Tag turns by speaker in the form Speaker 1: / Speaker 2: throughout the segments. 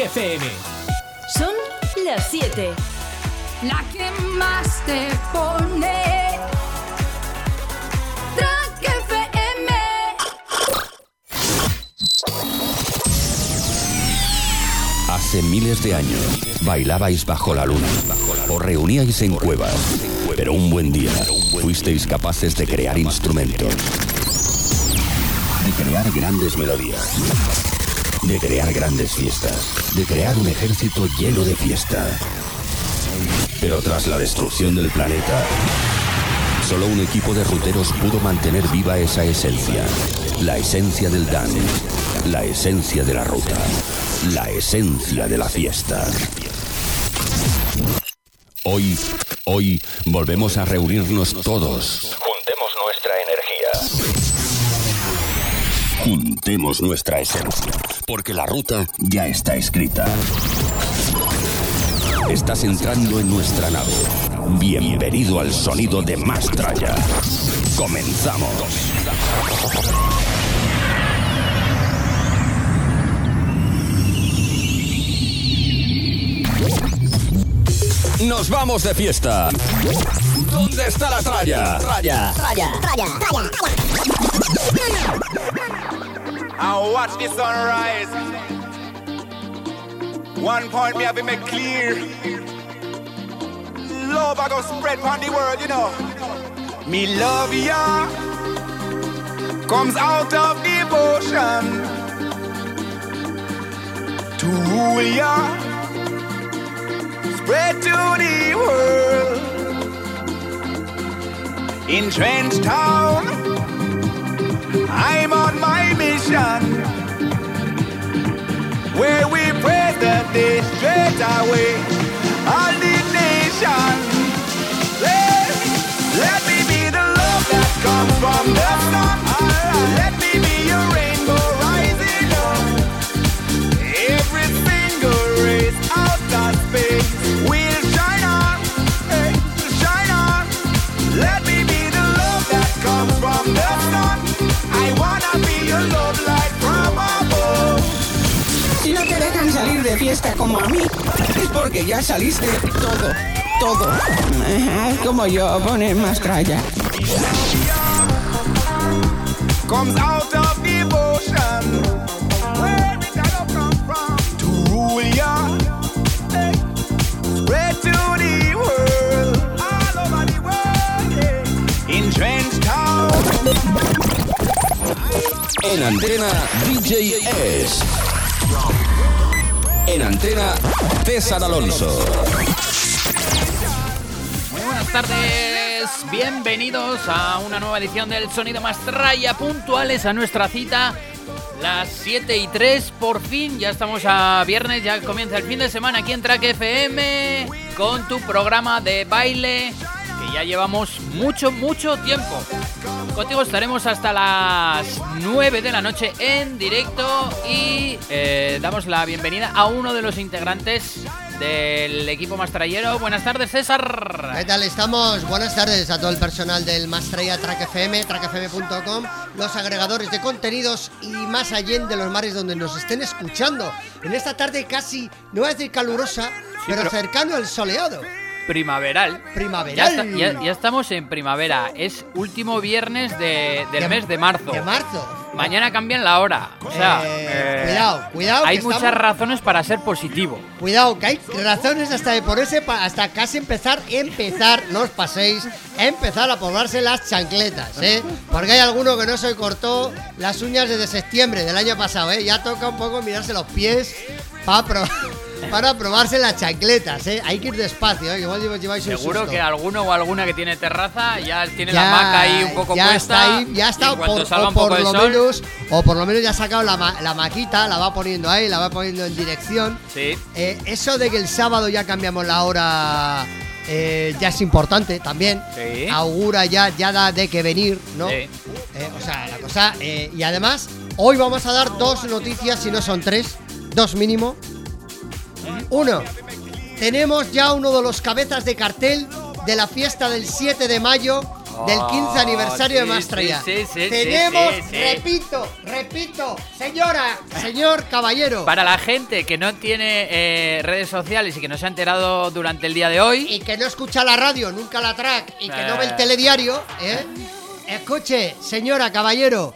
Speaker 1: FM.
Speaker 2: Son las 7.
Speaker 3: La que más te pone. Track FM.
Speaker 4: Hace miles de años bailabais bajo la luna, os reuníais en cuevas, pero un buen día fuisteis capaces de crear instrumentos, de crear grandes melodías, de crear grandes fiestas, de crear un ejército lleno de fiesta. Pero tras la destrucción del planeta, solo un equipo de ruteros pudo mantener viva esa esencia, la esencia del dance, la esencia de la ruta, la esencia de la fiesta. Hoy, hoy volvemos a reunirnos todos. Juntemos nuestra esencia, porque la ruta ya está escrita. Estás entrando en nuestra nave. Bienvenido al sonido de Mastraya. Comenzamos. Nos vamos de fiesta. ¿Dónde está la tralla? Tralla.
Speaker 5: And watch the sunrise. One point me have to make clear. Love I go spread on the world, you know. Me love ya comes out of devotion to rule ya, spread to the world. In Trench Town, I'm on my mission where we pray that they straight away all the nation. Let, let me be the love that comes from the sun.
Speaker 6: Si no te dejan salir de fiesta como a mí, es porque ya saliste todo, todo. Como yo, poner más
Speaker 5: devotion. Where come from?
Speaker 4: En antena DJ S. En antena César Alonso.
Speaker 7: Muy buenas tardes, bienvenidos a una nueva edición del Sonido Mastraya, puntuales a nuestra cita, las 7 y 3, por fin, ya estamos a viernes, ya comienza el fin de semana aquí en Track FM, con tu programa de baile, que ya llevamos mucho, mucho tiempo. Contigo estaremos hasta las 9 de la noche en directo y eh, damos la bienvenida a uno de los integrantes del equipo mastrayero. Buenas tardes, César.
Speaker 8: ¿Qué tal estamos? Buenas tardes a todo el personal del Mastraya Track FM, trackfm.com, los agregadores de contenidos y más allá de los mares donde nos estén escuchando. En esta tarde casi, no voy a decir calurosa, pero,
Speaker 7: pero-
Speaker 8: cercano al soleado.
Speaker 7: Primaveral. Ya,
Speaker 8: Primaveral.
Speaker 7: está- ya- ya estamos en primavera. Es último viernes de- del
Speaker 8: De-
Speaker 7: mes de marzo.
Speaker 8: De marzo.
Speaker 7: Mañana cambian la hora. O sea,
Speaker 8: Eh,
Speaker 7: eh,
Speaker 8: cuidado, cuidado,
Speaker 7: Hay muchas
Speaker 8: estamos-
Speaker 7: razones para ser positivo.
Speaker 8: Cuidado, que hay razones hasta de ponerse, pa- hasta casi empezar, empezar, no os paséis, empezar a probarse las chancletas, ¿eh? Porque hay alguno que no se cortó las uñas desde septiembre del año pasado, ¿eh? Ya toca un poco mirarse los pies para, pro- para probarse las chancletas, ¿eh? Hay que ir despacio, ¿eh? Igual lleváis- un
Speaker 7: Seguro
Speaker 8: susto.
Speaker 7: que alguno o alguna que tiene terraza ya tiene
Speaker 8: Ya,
Speaker 7: la maca ahí un poco
Speaker 8: ya
Speaker 7: puesta.
Speaker 8: está ahí, ya está, por, o por lo
Speaker 7: sol,
Speaker 8: menos, o por lo menos ya ha sacado la, la maquita, la va poniendo ahí, la va poniendo en dirección.
Speaker 7: Sí.
Speaker 8: Eh, eso de que el sábado ya cambiamos la hora eh, ya es importante también.
Speaker 7: Sí.
Speaker 8: Augura ya, ya da de que venir, ¿no?
Speaker 7: Sí.
Speaker 8: Eh, o sea, la cosa. eh, y además, hoy vamos a dar dos noticias, si no son tres, dos mínimo. Uno, tenemos ya uno de los cabezas de cartel de la fiesta del 7 de mayo del 15 aniversario
Speaker 7: Oh, sí,
Speaker 8: de Mastraya.
Speaker 7: sí, sí, sí,
Speaker 8: Tenemos, repito, repito, señora, señor caballero,
Speaker 7: Para la gente que no tiene eh, redes sociales y que no se ha enterado durante el día de hoy,
Speaker 8: y que no escucha la radio, nunca la track, y que no ve el
Speaker 7: Eh.
Speaker 8: telediario, ¿eh? Escuche, señora, caballero,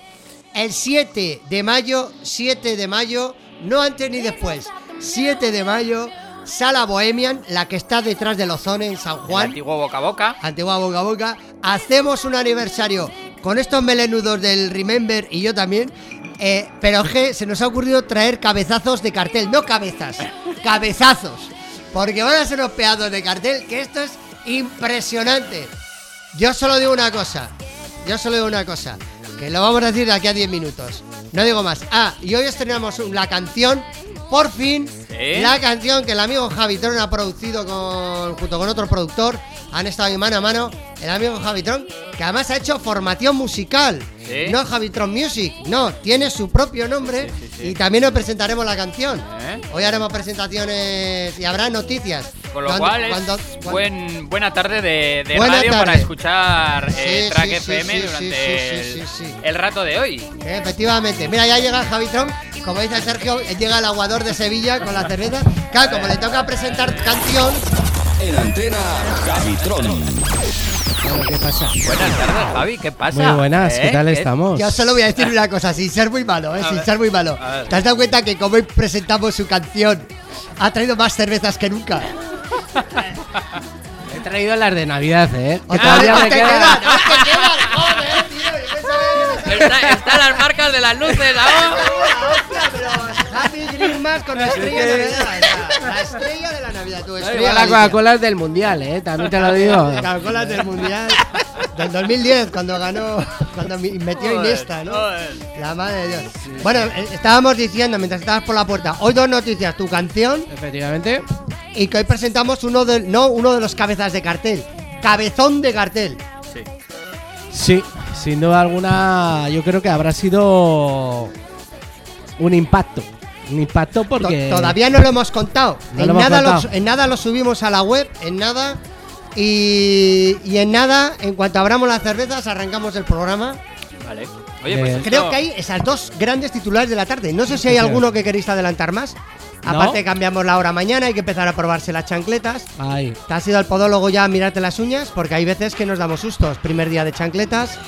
Speaker 8: el 7 de mayo, 7 de mayo, no antes ni después, 7 de mayo, Sala Bohemian, la que está detrás del Ozone en San
Speaker 7: el
Speaker 8: Juan,
Speaker 7: antiguo boca a boca.
Speaker 8: antigua boca a boca, hacemos un aniversario con estos melenudos del Remember y yo también. eh, pero que se nos ha ocurrido traer cabezazos de cartel, no cabezas, cabezazos. Porque van a ser unos pedados de cartel que esto es impresionante. Yo solo digo una cosa, yo solo digo una cosa, que lo vamos a decir de aquí a 10 minutos. No digo más. Ah, y hoy estrenamos un- la canción, por fin, la canción que el amigo Javitron ha producido con, junto con otro productor. Han estado ahí mano a mano. El amigo Javitron, que además ha hecho formación musical.
Speaker 7: ¿Sí?
Speaker 8: No Javitron Music, no, tiene su propio nombre
Speaker 7: Sí, sí, sí.
Speaker 8: y también nos presentaremos la canción.
Speaker 7: ¿Eh?
Speaker 8: Hoy haremos presentaciones y habrá noticias.
Speaker 7: Con lo
Speaker 8: Cuando-
Speaker 7: cual es
Speaker 8: cuando- cuando-
Speaker 7: buen, buena tarde de, de
Speaker 8: Buena
Speaker 7: radio
Speaker 8: tarde.
Speaker 7: para escuchar eh, Track FM durante el, el rato de hoy.
Speaker 8: Efectivamente. Mira, ya llega Javitron. Como dice Sergio, llega el aguador de Sevilla con la cerveza. Claro, como le toca presentar canción.
Speaker 9: En antena, Javitron.
Speaker 8: ¿Qué pasa?
Speaker 7: Buenas tardes, Javi, ¿qué pasa?
Speaker 10: Muy buenas, ¿qué
Speaker 7: ¿Eh?
Speaker 10: tal estamos?
Speaker 8: Yo solo voy a decir una cosa, sin ser muy malo, ¿eh? Sin
Speaker 7: ver,
Speaker 8: ser muy malo. ¿Te has dado cuenta que como hoy presentamos su canción, ha traído más cervezas que nunca?
Speaker 10: He traído las de Navidad, ¿eh? Que
Speaker 8: Ah,
Speaker 10: todavía
Speaker 8: aún
Speaker 10: me
Speaker 8: quedan,
Speaker 7: Está- están las marcas de las luces ahora.
Speaker 8: Happy Christmas con la estrella de Navidad. La estrella de la Navidad, tu estrella.
Speaker 10: la. Coca-Cola es del Mundial, ¿eh? También te lo digo.
Speaker 8: Coca-Cola del Mundial del 2010, cuando ganó, cuando metió
Speaker 7: Joder,
Speaker 8: Iniesta, ¿no?
Speaker 7: joder.
Speaker 8: La madre de Dios. Bueno, eh, estábamos diciendo mientras estabas por la puerta, hoy dos noticias, tu canción
Speaker 10: Efectivamente.
Speaker 8: y que hoy presentamos uno de, no, uno de los cabezas de cartel, cabezón de cartel.
Speaker 10: Sí, sin duda alguna, yo creo que habrá sido un impacto. Un impacto
Speaker 8: To-
Speaker 10: porque.
Speaker 8: Todavía no lo hemos contado.
Speaker 10: No
Speaker 8: en,
Speaker 10: lo hemos
Speaker 8: nada lo,
Speaker 10: contado.
Speaker 8: en nada lo subimos a la web, en nada. Y, y en nada, en cuanto abramos las cervezas, arrancamos el programa.
Speaker 7: Vale. Oye, pues
Speaker 10: Eh,
Speaker 7: esto-
Speaker 8: Creo que hay esas dos grandes titulares de la tarde. No sé si hay alguno que queréis adelantar más.
Speaker 10: No.
Speaker 8: Aparte, cambiamos la hora mañana, hay que empezar a probarse las chancletas.
Speaker 10: Ay,
Speaker 8: ¿Te has ido al podólogo ya a mirarte las uñas? Porque hay veces que nos damos sustos. Primer día de chancletas.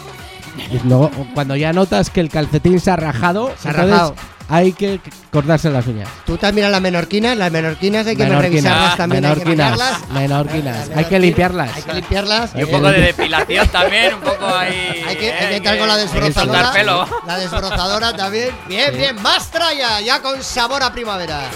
Speaker 10: y luego, cuando ya notas que el calcetín se ha rajado,
Speaker 8: Se ha
Speaker 10: entonces
Speaker 8: rajado.
Speaker 10: Hay que cortarse las uñas.
Speaker 8: Tú has mirado las menorquinas. Las menorquinas hay que
Speaker 10: Menorquinas,
Speaker 8: revisarlas también. Hay que
Speaker 10: menorquinas, menorquinas. Hay que
Speaker 8: menorquinas,
Speaker 10: limpiarlas.
Speaker 8: Hay que limpiarlas.
Speaker 7: y un poco de depilación también, un poco ahí.
Speaker 8: Hay que,
Speaker 7: eh,
Speaker 8: hay que entrar con la desbrozadora.
Speaker 7: pelo.
Speaker 8: La desbrozadora también. Bien, bien. Más traya, ya con sabor a primavera.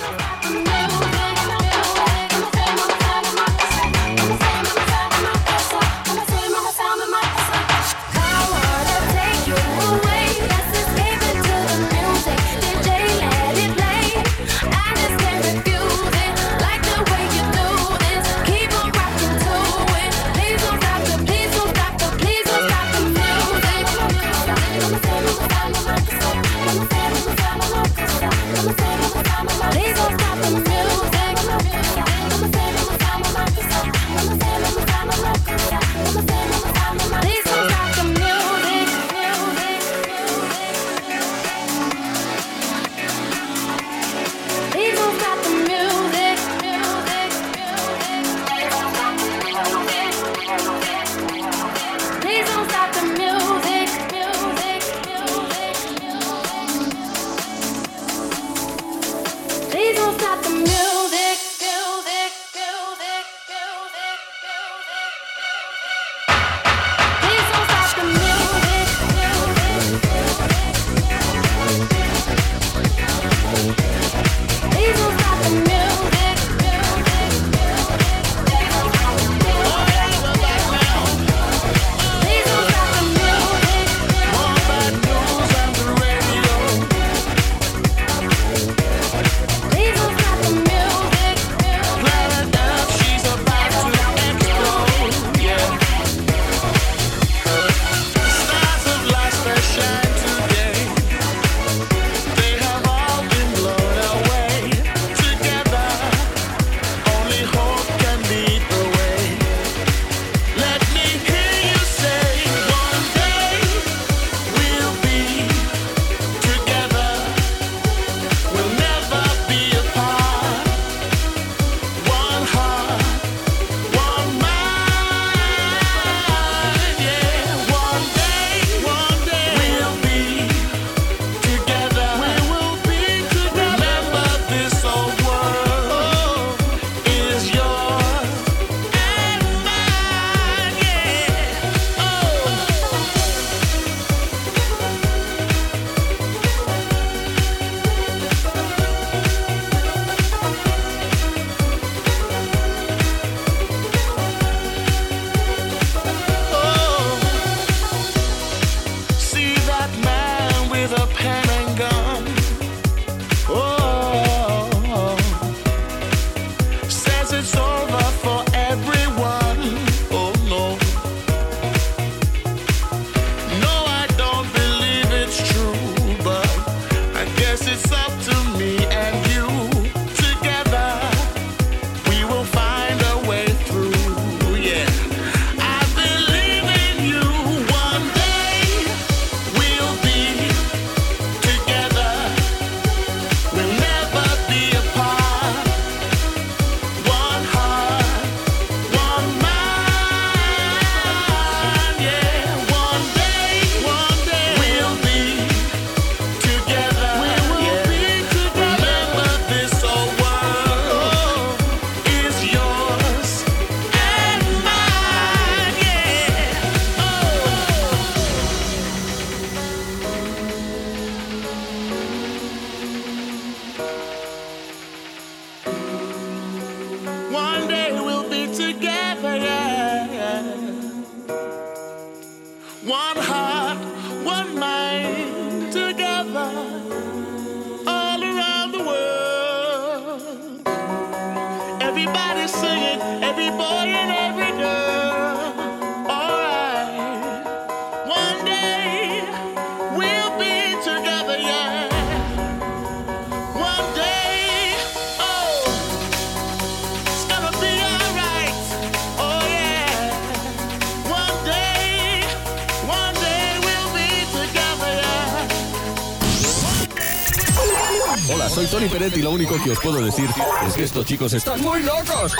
Speaker 9: os puedo decir es que estos chicos están muy locos.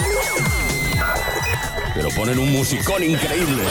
Speaker 9: Pero ponen un musicón increíble.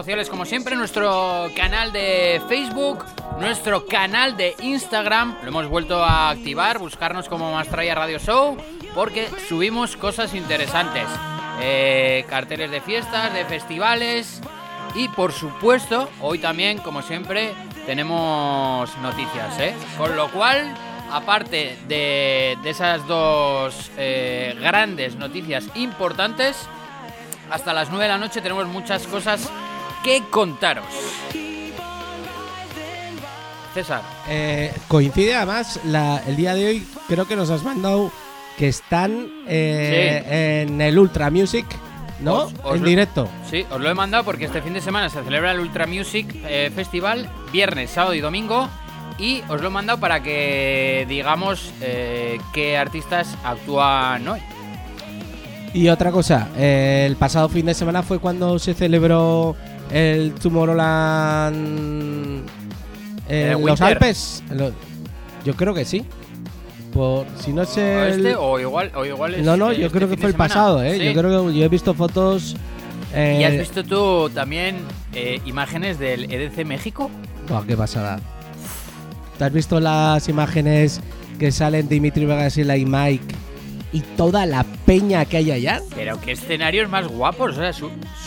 Speaker 7: sociales como siempre, nuestro canal de Facebook, nuestro canal de Instagram, lo hemos vuelto a activar, buscarnos como Mastraya Radio Show, porque subimos cosas interesantes. Eh, carteles de fiestas, de festivales y por supuesto, hoy también, como siempre, tenemos noticias. ¿eh? Con lo cual, aparte de, de esas dos eh, grandes noticias importantes, hasta las 9 de la noche tenemos muchas cosas que contaros. César.
Speaker 10: Eh, coincide además la- el día de hoy, creo que nos has mandado que están eh, en el Ultra Music, ¿no?
Speaker 7: Os- os
Speaker 10: en
Speaker 7: lo-
Speaker 10: directo.
Speaker 7: Sí, os lo he mandado porque este fin de semana se celebra el Ultra Music eh, Festival, viernes, sábado y domingo. Y os lo he mandado para que digamos qué artistas actúan hoy.
Speaker 10: Y otra cosa, el pasado fin de semana fue cuando se celebró el Tomorrowland
Speaker 7: Eh,
Speaker 10: los. Alpes. Lo- yo creo que sí. Por si no
Speaker 7: ¿O
Speaker 10: sé.
Speaker 7: este o igual, o igual es
Speaker 10: No, no,
Speaker 7: este
Speaker 10: yo creo que fue el
Speaker 7: semana.
Speaker 10: pasado, ¿eh?
Speaker 7: Sí.
Speaker 10: Yo creo que yo he visto fotos. eh,
Speaker 7: ¿Y has visto tú también eh, imágenes del EDC México?
Speaker 10: Buah, qué pasada. ¿Te has visto las imágenes que salen Dimitri Vegas y la y Mike y toda la peña que hay allá?
Speaker 7: Pero qué escenarios más guapos. O sea,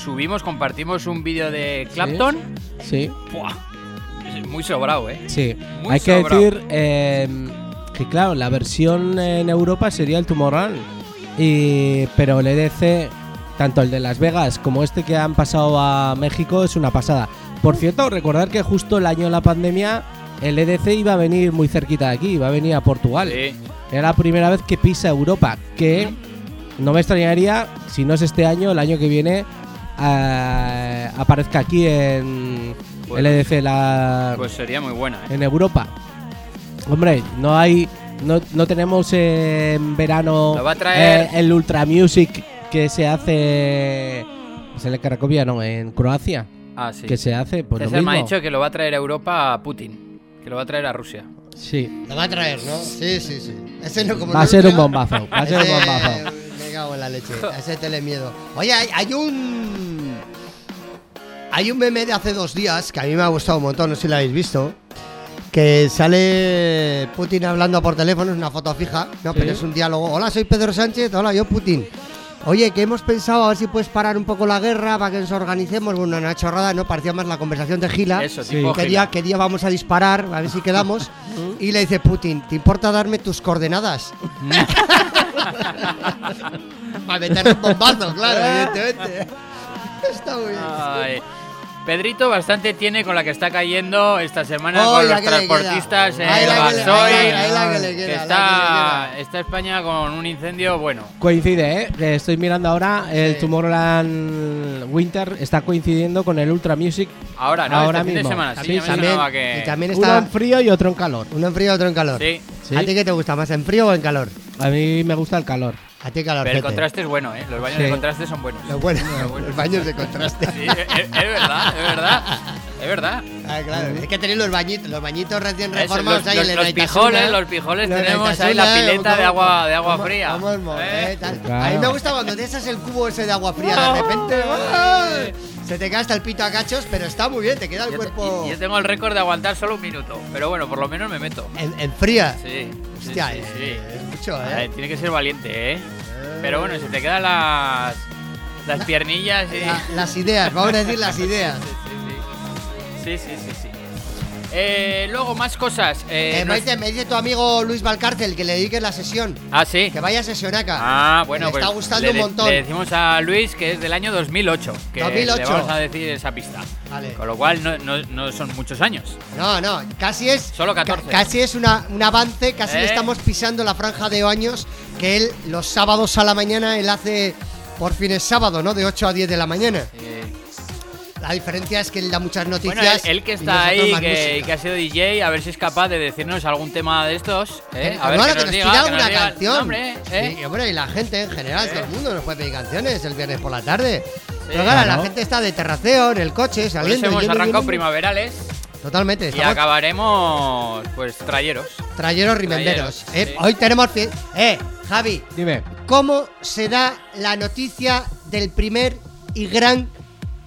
Speaker 7: subimos, compartimos un vídeo de Clapton.
Speaker 10: Sí,
Speaker 7: Buah, es muy sobrado, ¿eh?
Speaker 10: sí.
Speaker 7: Muy
Speaker 10: hay que
Speaker 7: sobrado.
Speaker 10: decir eh, que, claro, la versión en Europa sería el Tomorrowland. Y, pero el EDC, tanto el de Las Vegas como este que han pasado a México, es una pasada. Por cierto, recordar que justo el año de la pandemia, el EDC iba a venir muy cerquita de aquí, iba a venir a Portugal.
Speaker 7: Sí.
Speaker 10: Era la primera vez que pisa Europa, que no me extrañaría si no es este año, el año que viene eh, aparezca aquí en
Speaker 7: Pues-
Speaker 10: el EDC la,
Speaker 7: Pues sería muy buena, ¿eh?
Speaker 10: en Europa. Hombre, no hay, no, no tenemos eh, en verano
Speaker 7: Lo va a traer-
Speaker 10: eh, el Ultra Music que se hace, se le Cracovia, no, en Croacia,
Speaker 7: Ah, sí.
Speaker 10: que se hace, pues lo
Speaker 7: César me ha
Speaker 10: mismo.
Speaker 7: dicho que lo va a traer a Europa a Putin. Que lo va a traer a Rusia.
Speaker 10: Sí,
Speaker 8: Lo va a traer, ¿no? Sí, sí, sí. Ese no, como
Speaker 10: va a ser un bombazo, va a ser un
Speaker 8: Ese-
Speaker 10: bombazo.
Speaker 8: Me cago en la leche. A ese tele miedo. Oye, hay, hay un. Hay un meme de hace dos días que a mí me ha gustado un montón, no sé si lo habéis visto. Que sale Putin hablando por teléfono, es una foto fija, no, pero es un diálogo. Hola, soy Pedro Sánchez, hola, yo Putin. Oye, que hemos pensado a ver si puedes parar un poco la guerra para que nos organicemos. Bueno, una chorrada, ¿no? Parecía más la conversación de Gila.
Speaker 7: Eso,
Speaker 10: Sí.
Speaker 8: ¿Qué día, qué día vamos a disparar? A ver si quedamos. y le dice Putin, ¿te importa darme tus coordenadas? Para meter un bombazo, claro, evidentemente. Está muy bien.
Speaker 7: Ay. Pedrito bastante tiene con la que está cayendo esta semana
Speaker 8: Oh,
Speaker 7: con los transportistas en el
Speaker 8: la
Speaker 7: está, está España con un incendio bueno.
Speaker 10: Coincide, ¿eh? Que estoy mirando ahora, el
Speaker 8: Sí.
Speaker 10: Tomorrowland Winter está coincidiendo con el Ultra Music.
Speaker 7: Ahora, ¿no?
Speaker 10: Ahora
Speaker 7: este fin de
Speaker 10: mismo.
Speaker 7: semana. Sí,
Speaker 10: También-
Speaker 7: que...
Speaker 8: y también
Speaker 10: Uno
Speaker 8: está
Speaker 10: en frío y otro en calor.
Speaker 8: uno en frío, otro en calor.
Speaker 7: Sí,
Speaker 10: Sí.
Speaker 8: ¿A ti qué te gusta más, en frío o en calor?
Speaker 10: A mí me gusta el calor.
Speaker 8: A ti calor.
Speaker 7: pero el contraste es bueno, ¿eh? Los baños
Speaker 10: Sí.
Speaker 7: de contraste son buenos.
Speaker 8: Lo bueno,
Speaker 7: bueno.
Speaker 8: los baños de contraste.
Speaker 7: Sí, es, es verdad, es verdad. Es verdad.
Speaker 8: Ah, claro. Es que tenéis los bañitos, los bañitos recién
Speaker 7: Eso,
Speaker 8: reformados
Speaker 7: los,
Speaker 8: ahí
Speaker 7: los-
Speaker 8: en el
Speaker 7: los pijoles, los pijoles
Speaker 8: Los
Speaker 7: tenemos ahí la pileta
Speaker 8: ¿Cómo-
Speaker 7: de agua, de agua fría.
Speaker 8: cómo es mo-
Speaker 7: ¿Eh?
Speaker 8: eh, tal?
Speaker 10: Claro.
Speaker 8: A mí me gusta cuando te echas el cubo ese de agua fría de repente. ¡ay! Se te cae hasta el pito a cachos, pero está muy bien, te queda el
Speaker 7: Yo,
Speaker 8: cuerpo
Speaker 7: te- yo tengo el récord de aguantar solo un minuto, pero bueno, por lo menos me meto.
Speaker 8: en, en fría.
Speaker 7: Sí, sí,
Speaker 8: Hostia,
Speaker 7: sí,
Speaker 8: eh,
Speaker 7: sí.
Speaker 8: Mucho,
Speaker 7: A ver,
Speaker 8: ¿eh?
Speaker 7: tiene que ser valiente, ¿eh? Pero bueno, se te quedan las, las piernillas y...
Speaker 8: La- las ideas, vamos a decir las ideas.
Speaker 7: Sí, sí, sí, sí. Eh, luego, más cosas. Eh,
Speaker 8: Eh,
Speaker 7: nos-
Speaker 8: me, dice, tu amigo Luis Valcárcel que le dediques la sesión.
Speaker 7: Ah, sí.
Speaker 8: Que vaya a sesionaca.
Speaker 7: Ah, bueno,
Speaker 8: Le
Speaker 7: pues
Speaker 8: está gustando
Speaker 7: le
Speaker 8: un montón.
Speaker 7: Le decimos a Luis que es del año 2008. Que
Speaker 8: 2008.
Speaker 7: le vamos a decir esa pista.
Speaker 8: Vale.
Speaker 7: Con lo cual no, no- no son muchos años.
Speaker 8: No, no, casi es.
Speaker 7: Solo 14.
Speaker 8: ca- casi es una, un avance, casi le
Speaker 7: ¿Eh?
Speaker 8: estamos pisando la franja de años que él los sábados a la mañana, él hace por fines sábado, ¿no? De 8 a 10 de la mañana.
Speaker 7: Eh,
Speaker 8: La diferencia es que él da muchas noticias.
Speaker 7: bueno, él, él que
Speaker 8: y
Speaker 7: está ahí, que, que ha sido DJ, a ver si es capaz de decirnos algún tema de estos. ¿eh?
Speaker 8: Eh,
Speaker 7: A ver
Speaker 8: bueno,
Speaker 7: que nos diga,
Speaker 8: pida
Speaker 7: que nos
Speaker 8: alguna
Speaker 7: diga-
Speaker 8: canción.
Speaker 7: No, hombre, ¿eh?
Speaker 8: Sí, hombre, y la gente en general,
Speaker 7: Eh.
Speaker 8: todo el mundo nos puede pedir canciones el viernes por la tarde. Pero claro, la gente está de terraceo en el coche, saliendo.
Speaker 7: eso hemos
Speaker 8: yendo,
Speaker 7: arrancado
Speaker 8: yendo.
Speaker 7: primaverales
Speaker 8: Totalmente,
Speaker 7: y
Speaker 8: estamos
Speaker 7: acabaremos, pues, trayeros.
Speaker 8: trayeros rimenderos.
Speaker 7: Trayeros,
Speaker 8: Eh,
Speaker 7: sí.
Speaker 8: Hoy tenemos. Eh, Javi,
Speaker 10: Dime.
Speaker 8: ¿cómo se da la noticia del primer y gran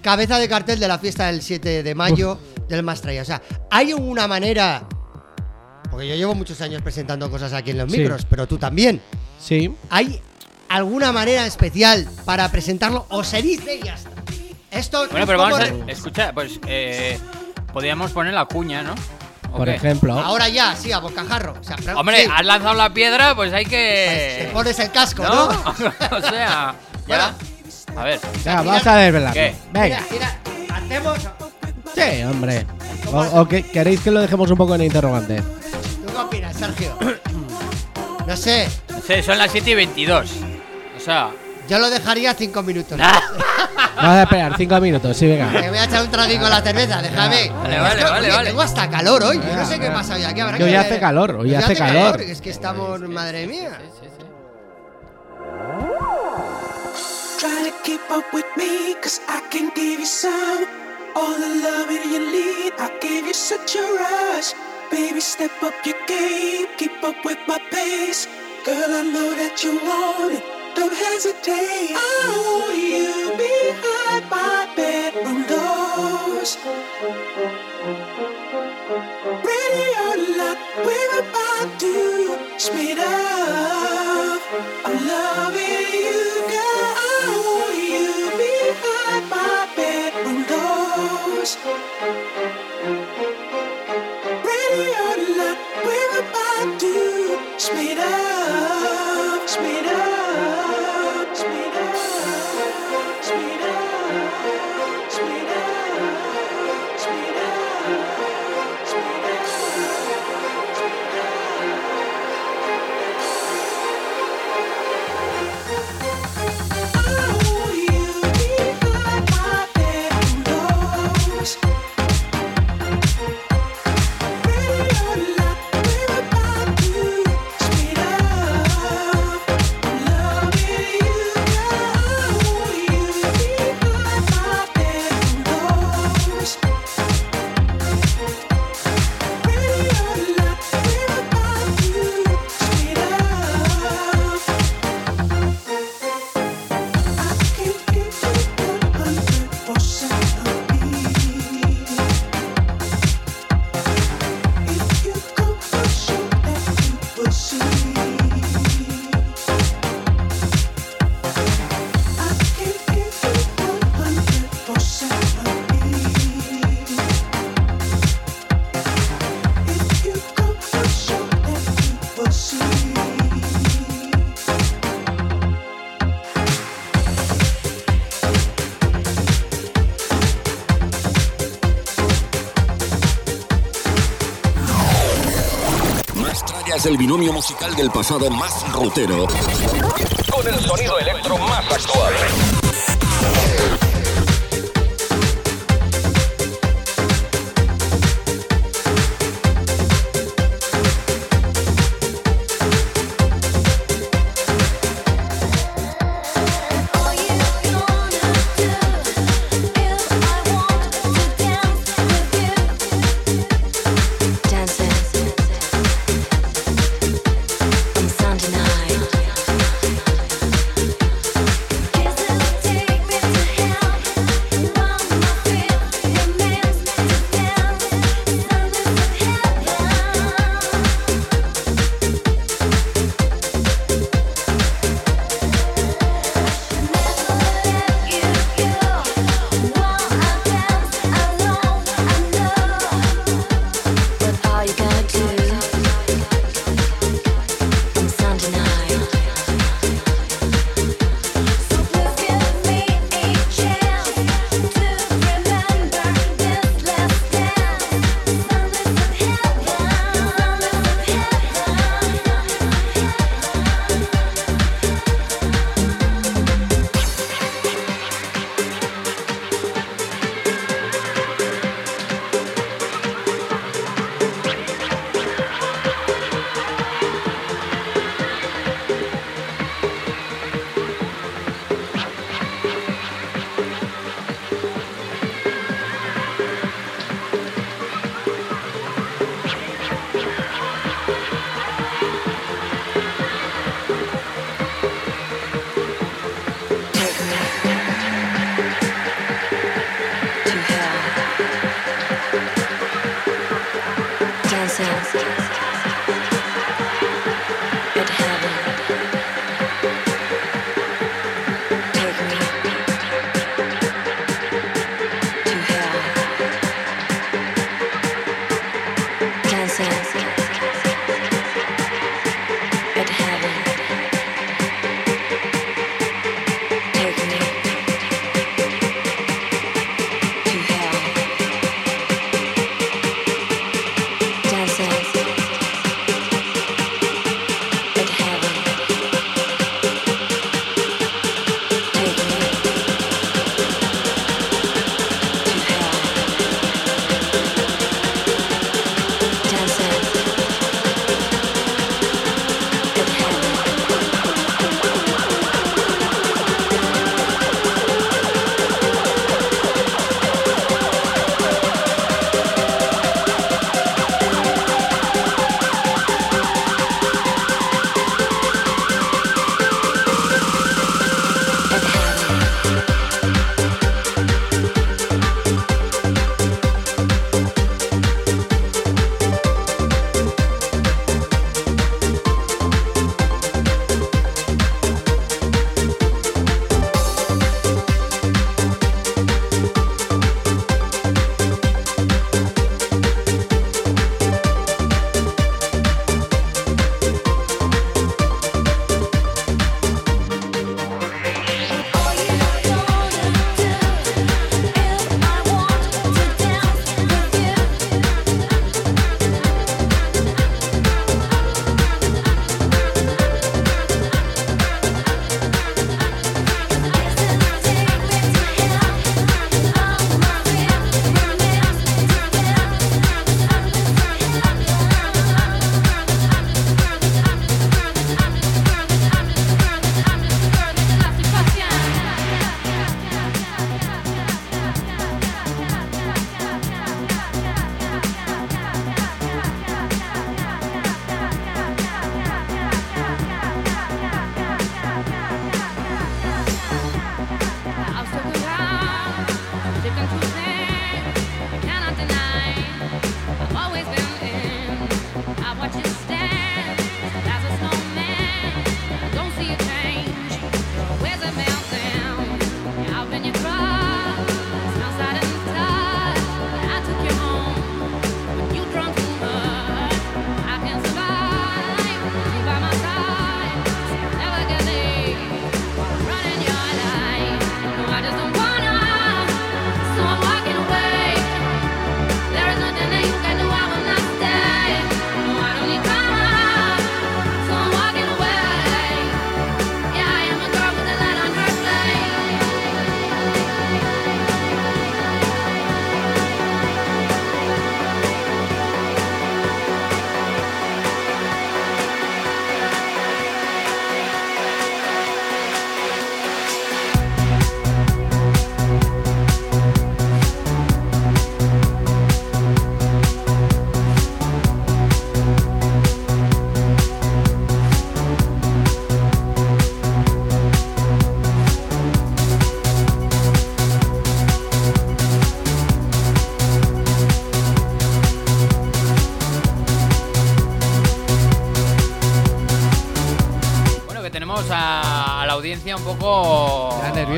Speaker 8: cabeza de cartel de la fiesta del 7 de mayo del Mastraya? O sea, ¿hay una manera.? Porque yo llevo muchos años presentando cosas aquí en los
Speaker 10: Sí.
Speaker 8: micros, pero tú también.
Speaker 10: Sí.
Speaker 8: ¿Hay alguna manera especial para presentarlo o se dice y ya está? Esto
Speaker 7: Bueno,
Speaker 8: es
Speaker 7: pero vamos a. Escucha, pues. Eh, podríamos poner la cuña, ¿no? ¿O
Speaker 10: Por ejemplo.
Speaker 8: Ahora ya, sí, a bocajarro. O sea,
Speaker 7: Hombre,
Speaker 8: sí,
Speaker 7: has lanzado la piedra, pues hay
Speaker 8: pues,
Speaker 7: que.
Speaker 8: te pones el casco,
Speaker 7: ¿No?
Speaker 8: ¿no?
Speaker 7: o sea. Ya. A ver.
Speaker 10: Venga, vamos a desvelarlo.
Speaker 7: ¿Qué?
Speaker 10: Venga.
Speaker 8: Mira, mira, hacemos.
Speaker 10: Sí, hombre. O, o que, queréis que lo dejemos un poco en interrogante.
Speaker 8: ¿Tú qué opinas, Sergio? No sé,
Speaker 7: No sé, son las 7 y 22. O sea.
Speaker 8: yo lo dejaría cinco minutos.
Speaker 10: Vamos a esperar cinco minutos, sí, venga.
Speaker 8: Me voy a echar un traguito a la cerveza, déjame.
Speaker 7: Vale,
Speaker 8: Es
Speaker 7: vale,
Speaker 8: que,
Speaker 7: vale,
Speaker 8: oye,
Speaker 7: vale.
Speaker 8: Tengo hasta calor hoy. Yo no sé qué pasa hoy aquí. Habrá
Speaker 10: Que hoy
Speaker 8: ver.
Speaker 10: hace calor, hoy hace calor.
Speaker 8: Es que estamos, madre mía.
Speaker 11: Try to keep up with me, cause I can give you some. All the loving you need, I gave you such a rush. Baby, step up your game, keep up with my pace. Girl, I know that you want it, don't hesitate. I want you behind my bedroom doors. Ready or not, we're about to speed up. I'm loving
Speaker 9: el binomio musical del pasado más rutero. Con el sonido electro más actual.